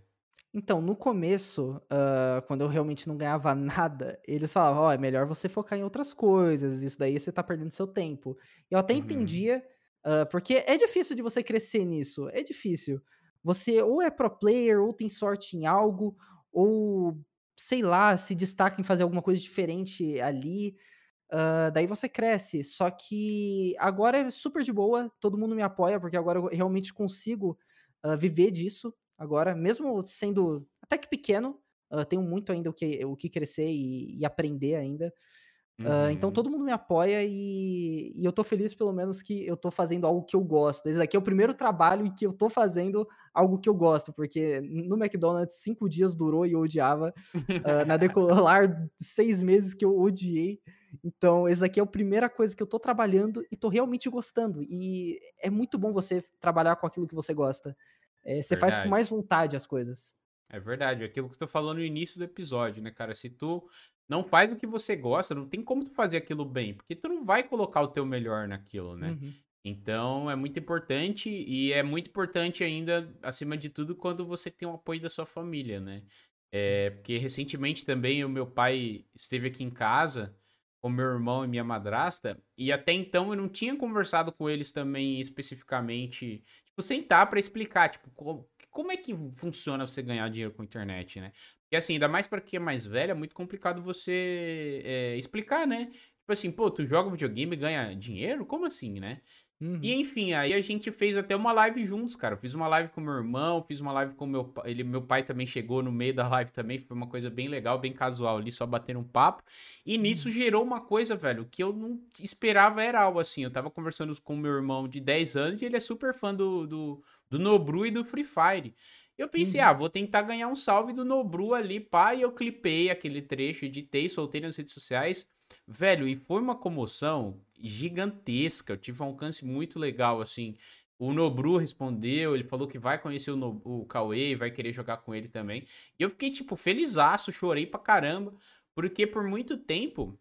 Então, no começo, uh, quando eu realmente não ganhava nada, eles falavam, ó, oh, é melhor você focar em outras coisas, isso daí você tá perdendo seu tempo. Eu até uhum. entendia, uh, porque é difícil de você crescer nisso, é difícil. Você ou é pro player, ou tem sorte em algo, ou sei lá, se destaca em fazer alguma coisa diferente ali. Uh, daí você cresce. Só que agora é super de boa, todo mundo me apoia, porque agora eu realmente consigo uh, viver disso. Agora, mesmo sendo até que pequeno, uh, tenho muito ainda o que, o que crescer e, e aprender ainda. Uh, então todo mundo me apoia e, e, eu tô feliz pelo menos que eu tô fazendo algo que eu gosto. Esse aqui é o primeiro trabalho em que eu tô fazendo algo que eu gosto, porque no McDonald's cinco dias durou e eu odiava. Uh, na Decolar, seis meses que eu odiei. Então, esse daqui é a primeira coisa que eu tô trabalhando e tô realmente gostando. E é muito bom você trabalhar com aquilo que você gosta. É, você faz com mais vontade as coisas. É verdade, aquilo que tu falou no início do episódio, né, cara? Se tu não faz o que você gosta, não tem como tu fazer aquilo bem, porque tu não vai colocar o teu melhor naquilo, né? Uhum. Então é muito importante e é muito importante ainda, acima de tudo, quando você tem o apoio da sua família, né? É, porque recentemente também o meu pai esteve aqui em casa com meu irmão e minha madrasta, e até então eu não tinha conversado com eles também especificamente, tipo, sentar para explicar, tipo, como, como é que funciona você ganhar dinheiro com a internet, né? E assim, ainda mais para quem é mais velho, é muito complicado você é, explicar, né? Tipo assim, pô, tu joga videogame e ganha dinheiro? Como assim, né? Uhum. E enfim, aí a gente fez até uma live juntos, cara. Eu fiz uma live com meu irmão, fiz uma live com meu pai. Ele, meu pai também chegou no meio da live também. Foi uma coisa bem legal, bem casual ali, só batendo um papo. E nisso uhum. gerou uma coisa, velho, que eu não esperava era algo assim. Eu tava conversando com meu irmão de 10 anos e ele é super fã do, do, do Nobru e do Free Fire. Eu pensei, uhum. ah, vou tentar ganhar um salve do Nobru ali, pá, e eu clipei aquele trecho, editei, soltei nas redes sociais. Velho, e foi uma comoção gigantesca, eu tive um alcance muito legal, assim. O Nobru respondeu, ele falou que vai conhecer o, no, o Cauê, vai querer jogar com ele também. E eu fiquei, tipo, felizaço, chorei pra caramba, porque por muito tempo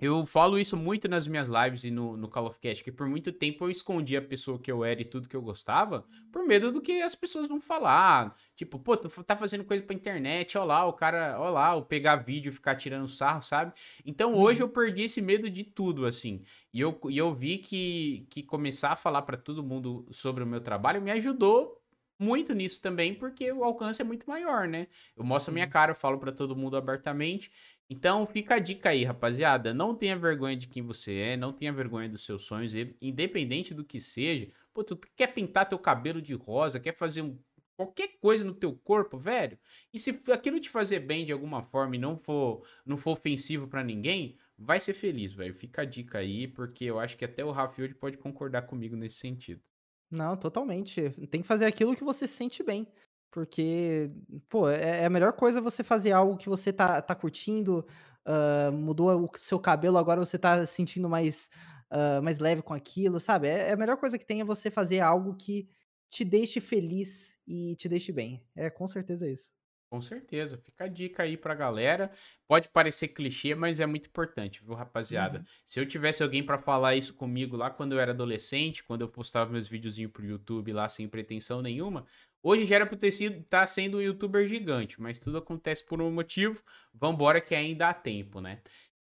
eu falo isso muito nas minhas lives e no, no Call of Cast, que por muito tempo eu escondi a pessoa que eu era e tudo que eu gostava, por medo do que as pessoas vão falar. Tipo, pô, tu tá fazendo coisa pra internet, ó lá, o cara, ó lá, o pegar vídeo e ficar tirando sarro, sabe? Então hoje uhum. eu perdi esse medo de tudo, assim. E eu, e eu vi que, que começar a falar para todo mundo sobre o meu trabalho me ajudou muito nisso também, porque o alcance é muito maior, né? Eu mostro a minha cara, eu falo para todo mundo abertamente. Então fica a dica aí, rapaziada. Não tenha vergonha de quem você é, não tenha vergonha dos seus sonhos, independente do que seja. Pô, tu quer pintar teu cabelo de rosa, quer fazer um, qualquer coisa no teu corpo, velho. E se aquilo te fazer bem de alguma forma e não for, não for ofensivo para ninguém, vai ser feliz, velho. Fica a dica aí, porque eu acho que até o Rafield pode concordar comigo nesse sentido. Não, totalmente. Tem que fazer aquilo que você se sente bem. Porque, pô, é, é a melhor coisa você fazer algo que você tá, tá curtindo, uh, mudou o seu cabelo, agora você tá se sentindo mais, uh, mais leve com aquilo, sabe? É, é, a melhor coisa que tem é você fazer algo que te deixe feliz e te deixe bem. É com certeza isso. Com certeza. Fica a dica aí pra galera. Pode parecer clichê, mas é muito importante, viu, rapaziada? Uhum. Se eu tivesse alguém para falar isso comigo lá quando eu era adolescente, quando eu postava meus videozinhos pro YouTube lá sem pretensão nenhuma, hoje já era pra ter sido, tá sendo um youtuber gigante, mas tudo acontece por um motivo. Vambora que ainda há tempo, né?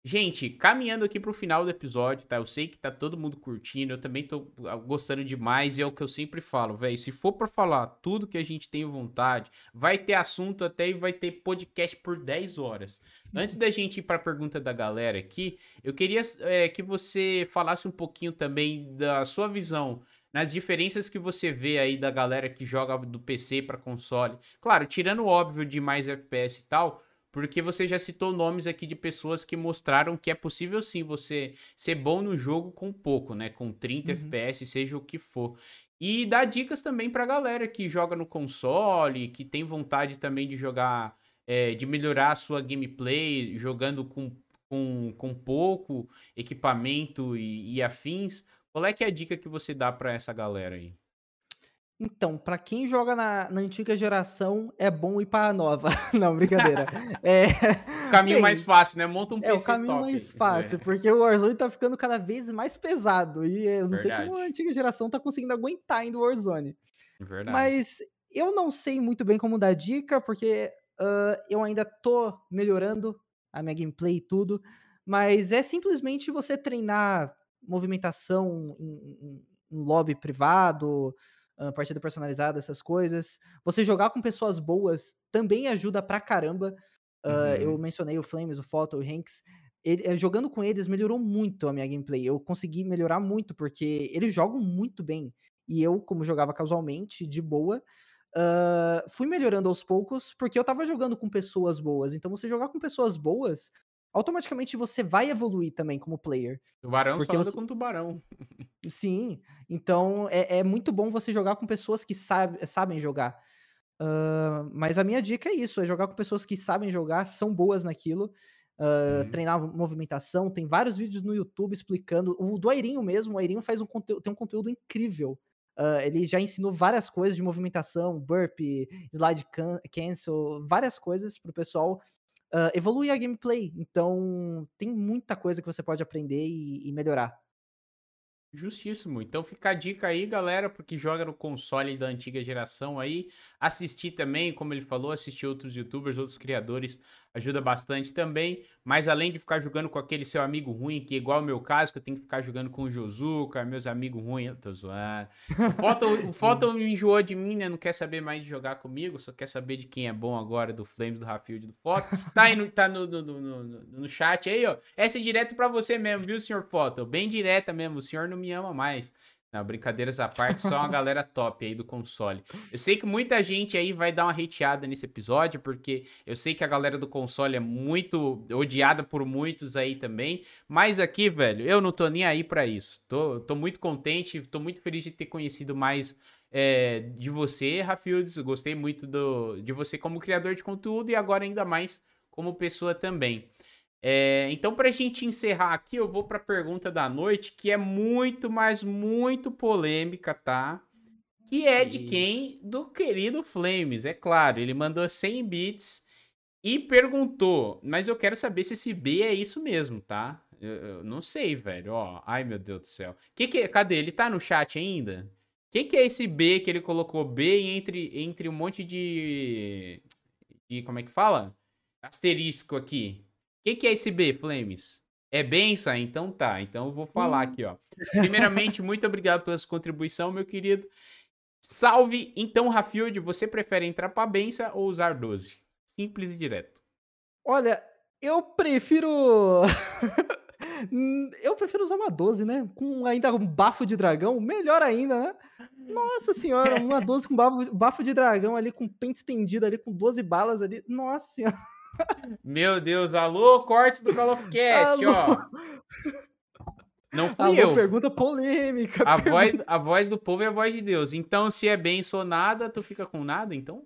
Gente, caminhando aqui pro final do episódio, tá? Eu sei que tá todo mundo curtindo, eu também tô ah, gostando demais e é o que eu sempre falo, velho. Se for para falar tudo que a gente tem vontade, vai ter assunto até e vai ter podcast por 10 horas. Antes da gente ir pra pergunta da galera aqui, eu queria é, que você falasse um pouquinho também da sua visão nas diferenças que você vê aí da galera que joga do PC para console. Claro, tirando o óbvio de mais FPS e tal, porque você já citou nomes aqui de pessoas que mostraram que é possível sim você ser bom no jogo com pouco, né? Com 30 uhum. FPS, seja o que for. E dá dicas também pra galera que joga no console, que tem vontade também de jogar, é, de melhorar a sua gameplay, jogando com, com, com pouco equipamento e, e afins. Qual é que é a dica que você dá para essa galera aí? Então, para quem joga na, na, antiga geração, é bom ir para a nova. Não, brincadeira. é... O caminho Bem, mais fácil, né? Monta um PC É o caminho top. mais fácil, é. porque o Warzone tá ficando cada vez mais pesado. E eu não Verdade. sei como a antiga geração tá conseguindo aguentar ainda o Warzone. Verdade. Mas eu não sei muito bem como dar dica, porque uh, eu ainda tô melhorando a minha gameplay e tudo. Mas é simplesmente você treinar movimentação em, em, lobby privado uh, partida personalizada, essas coisas. Você jogar com pessoas boas também ajuda pra caramba. Uh, uhum. Eu mencionei o Flames, o Photo, o Hanks. Ele, eh, jogando com eles melhorou muito a minha gameplay. Eu consegui melhorar muito, porque eles jogam muito bem. E eu, como jogava casualmente, de boa, uh, fui melhorando aos poucos, porque eu tava jogando com pessoas boas. Então, você jogar com pessoas boas, automaticamente você vai evoluir também como player. Tubarão porque só anda você... com tubarão. Sim, então é, é, muito bom você jogar com pessoas que sabe, sabem jogar. Uh, mas a minha dica é isso: é jogar com pessoas que sabem jogar, são boas naquilo. Uh, uhum. Treinar movimentação, tem vários vídeos no YouTube explicando. O do Airinho mesmo, o Airinho faz um conteúdo, tem um conteúdo incrível. Uh, ele já ensinou várias coisas de movimentação, burp, slide can cancel, várias coisas para o pessoal uh, evoluir a gameplay. Então, tem muita coisa que você pode aprender e, e melhorar. Justíssimo. Então fica a dica aí, galera, porque joga no console da antiga geração aí. Assistir também, como ele falou, assistir outros youtubers, outros criadores, ajuda bastante também. Mas além de ficar jogando com aquele seu amigo ruim, que é igual o meu caso, que eu tenho que ficar jogando com o Josuka, meus amigos ruins, eu tô zoando. O Foto, o Foto me enjoou de mim, né? Não quer saber mais de jogar comigo, só quer saber de quem é bom agora, do Flames, do Rafield, do Foto. Tá aí no, tá no, no, no, no, chat aí, ó. Essa é direto pra você mesmo, viu, senhor Foto? Bem direta mesmo, o senhor não me ama mais. Não, brincadeiras à parte, só uma galera top aí do console. Eu sei que muita gente aí vai dar uma hateada nesse episódio, porque eu sei que a galera do console é muito odiada por muitos aí também. Mas aqui, velho, eu não tô nem aí para isso. Tô, tô muito contente, tô muito feliz de ter conhecido mais é, de você, Rafields. Gostei muito do, de você como criador de conteúdo e agora ainda mais como pessoa também. É, então, para a gente encerrar aqui, eu vou para a pergunta da noite, que é muito, mas muito polêmica, tá? Que é de quem? Do querido Flames, é claro. Ele mandou 100 bits e perguntou, mas eu quero saber se esse B é isso mesmo, tá? Eu, eu não sei, velho. Ó, ai meu Deus do céu. Que que, cadê? Ele tá no chat ainda? O que, que é esse B que ele colocou B entre, entre um monte de. de. Como é que fala? Asterisco aqui que, que é esse B, Flames? É benção? Então tá. Então eu vou falar hum. aqui, ó. Primeiramente, muito obrigado pela sua contribuição, meu querido. Salve! Então, Rafield, você prefere entrar pra benção ou usar 12? Simples e direto. Olha, eu prefiro. eu prefiro usar uma 12, né? Com ainda um bafo de dragão, melhor ainda, né? Nossa senhora, uma 12 com bafo, bafo de dragão ali, com pente estendido ali, com 12 balas ali. Nossa senhora. Meu Deus, alô, cortes do Call of Cast, ó. Não fui alô, eu. pergunta polêmica. A, pergunta... Voz, a voz do povo é a voz de Deus. Então, se é bem sou nada, tu fica com nada, então?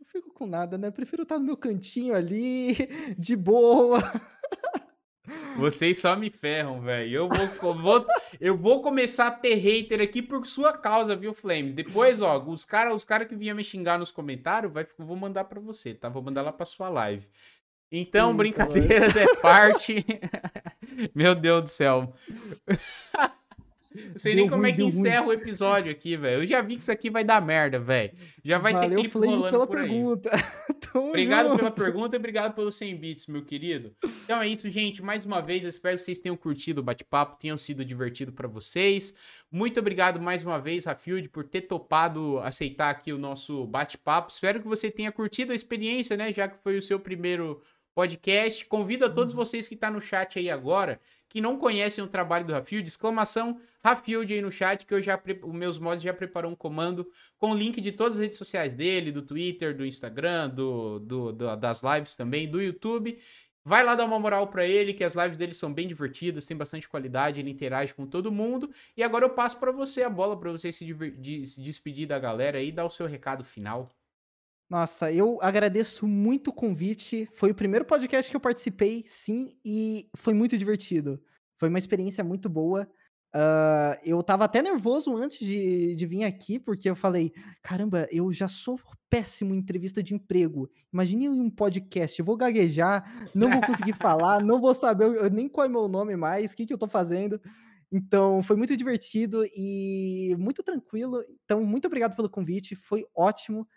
Eu fico com nada, né? Prefiro estar no meu cantinho ali, de boa. Vocês só me ferram, velho. Eu vou, vou, eu vou começar a ter hater aqui por sua causa, viu, Flames? Depois, ó, os caras os cara que vinham me xingar nos comentários, vai, vou mandar para você, tá? Vou mandar lá pra sua live. Então, Sim, brincadeiras é parte. Meu Deus do céu. Não sei nem como ruim, é que encerra ruim. o episódio aqui, velho. Eu já vi que isso aqui vai dar merda, velho. Já vai Valeu, ter clipe rolando pela por pergunta. obrigado junto. pela pergunta e obrigado pelos 100 bits, meu querido. Então é isso, gente. Mais uma vez, eu espero que vocês tenham curtido o bate-papo, tenham sido divertido para vocês. Muito obrigado mais uma vez, Rafield, por ter topado aceitar aqui o nosso bate-papo. Espero que você tenha curtido a experiência, né? Já que foi o seu primeiro podcast. Convido a todos uhum. vocês que estão tá no chat aí agora, que não conhecem o trabalho do Rafield, exclamação Rafield aí no chat, que eu já os meus mods já preparou um comando com o link de todas as redes sociais dele, do Twitter, do Instagram, do, do, do das lives também, do YouTube. Vai lá dar uma moral para ele, que as lives dele são bem divertidas, tem bastante qualidade, ele interage com todo mundo. E agora eu passo para você a bola para você se, se despedir da galera e dar o seu recado final. Nossa, eu agradeço muito o convite. Foi o primeiro podcast que eu participei, sim, e foi muito divertido. Foi uma experiência muito boa. Uh, eu tava até nervoso antes de, de vir aqui, porque eu falei: caramba, eu já sou péssimo em entrevista de emprego. Imagine um podcast, eu vou gaguejar, não vou conseguir falar, não vou saber nem qual é meu nome mais, o que, que eu tô fazendo. Então, foi muito divertido e muito tranquilo. Então, muito obrigado pelo convite, foi ótimo.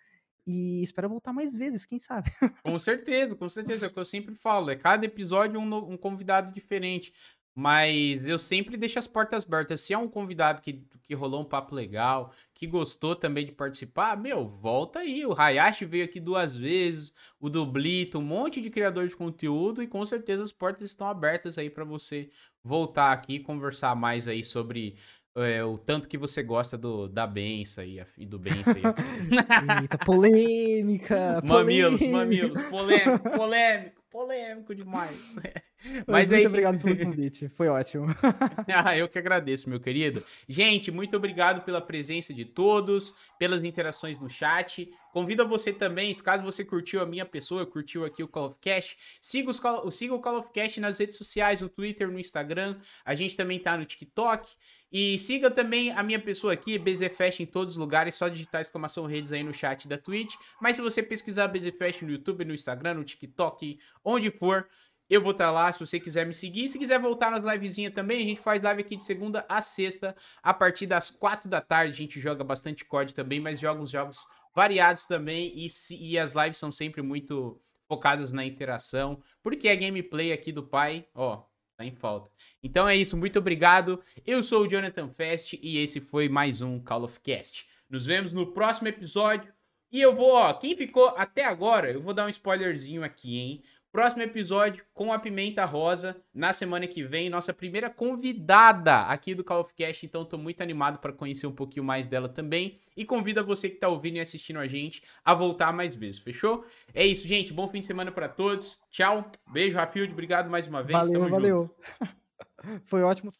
E espero voltar mais vezes, quem sabe? Com certeza, com certeza. É o que eu sempre falo. É cada episódio um, um convidado diferente. Mas eu sempre deixo as portas abertas. Se é um convidado que, que rolou um papo legal, que gostou também de participar, meu, volta aí. O Hayashi veio aqui duas vezes, o Dublito, um monte de criador de conteúdo e com certeza as portas estão abertas aí para você voltar aqui e conversar mais aí sobre é, o tanto que você gosta do, da benção e, e do benção. Eita, polêmica! Mamilos, polêmica. mamilos, polêmico, polêmico, polêmico demais. Mas, Mas muito é obrigado pelo convite, foi ótimo. ah, eu que agradeço, meu querido. Gente, muito obrigado pela presença de todos, pelas interações no chat. Convido a você também, caso você curtiu a minha pessoa, curtiu aqui o Call of Cast, siga, os Call, siga o Call of Cast nas redes sociais, no Twitter, no Instagram. A gente também tá no TikTok. E siga também a minha pessoa aqui, BZFest em todos os lugares, só digitar exclamação redes aí no chat da Twitch. Mas se você pesquisar BZFest no YouTube, no Instagram, no TikTok, onde for, eu vou estar tá lá se você quiser me seguir. Se quiser voltar nas livezinhas também, a gente faz live aqui de segunda a sexta, a partir das quatro da tarde. A gente joga bastante COD também, mas joga uns jogos variados também. E, e as lives são sempre muito focadas na interação, porque a gameplay aqui do pai, ó, tá em falta. Então é isso, muito obrigado. Eu sou o Jonathan Fest e esse foi mais um Call of Cast. Nos vemos no próximo episódio. E eu vou, ó, quem ficou até agora, eu vou dar um spoilerzinho aqui, hein? Próximo episódio com a Pimenta Rosa, na semana que vem, nossa primeira convidada aqui do Call of Cast, então tô muito animado para conhecer um pouquinho mais dela também e convido a você que tá ouvindo e assistindo a gente a voltar mais vezes, fechou? É isso, gente, bom fim de semana para todos. Tchau. Beijo, Rafield, obrigado mais uma vez. Valeu, Tamo valeu. Foi ótimo.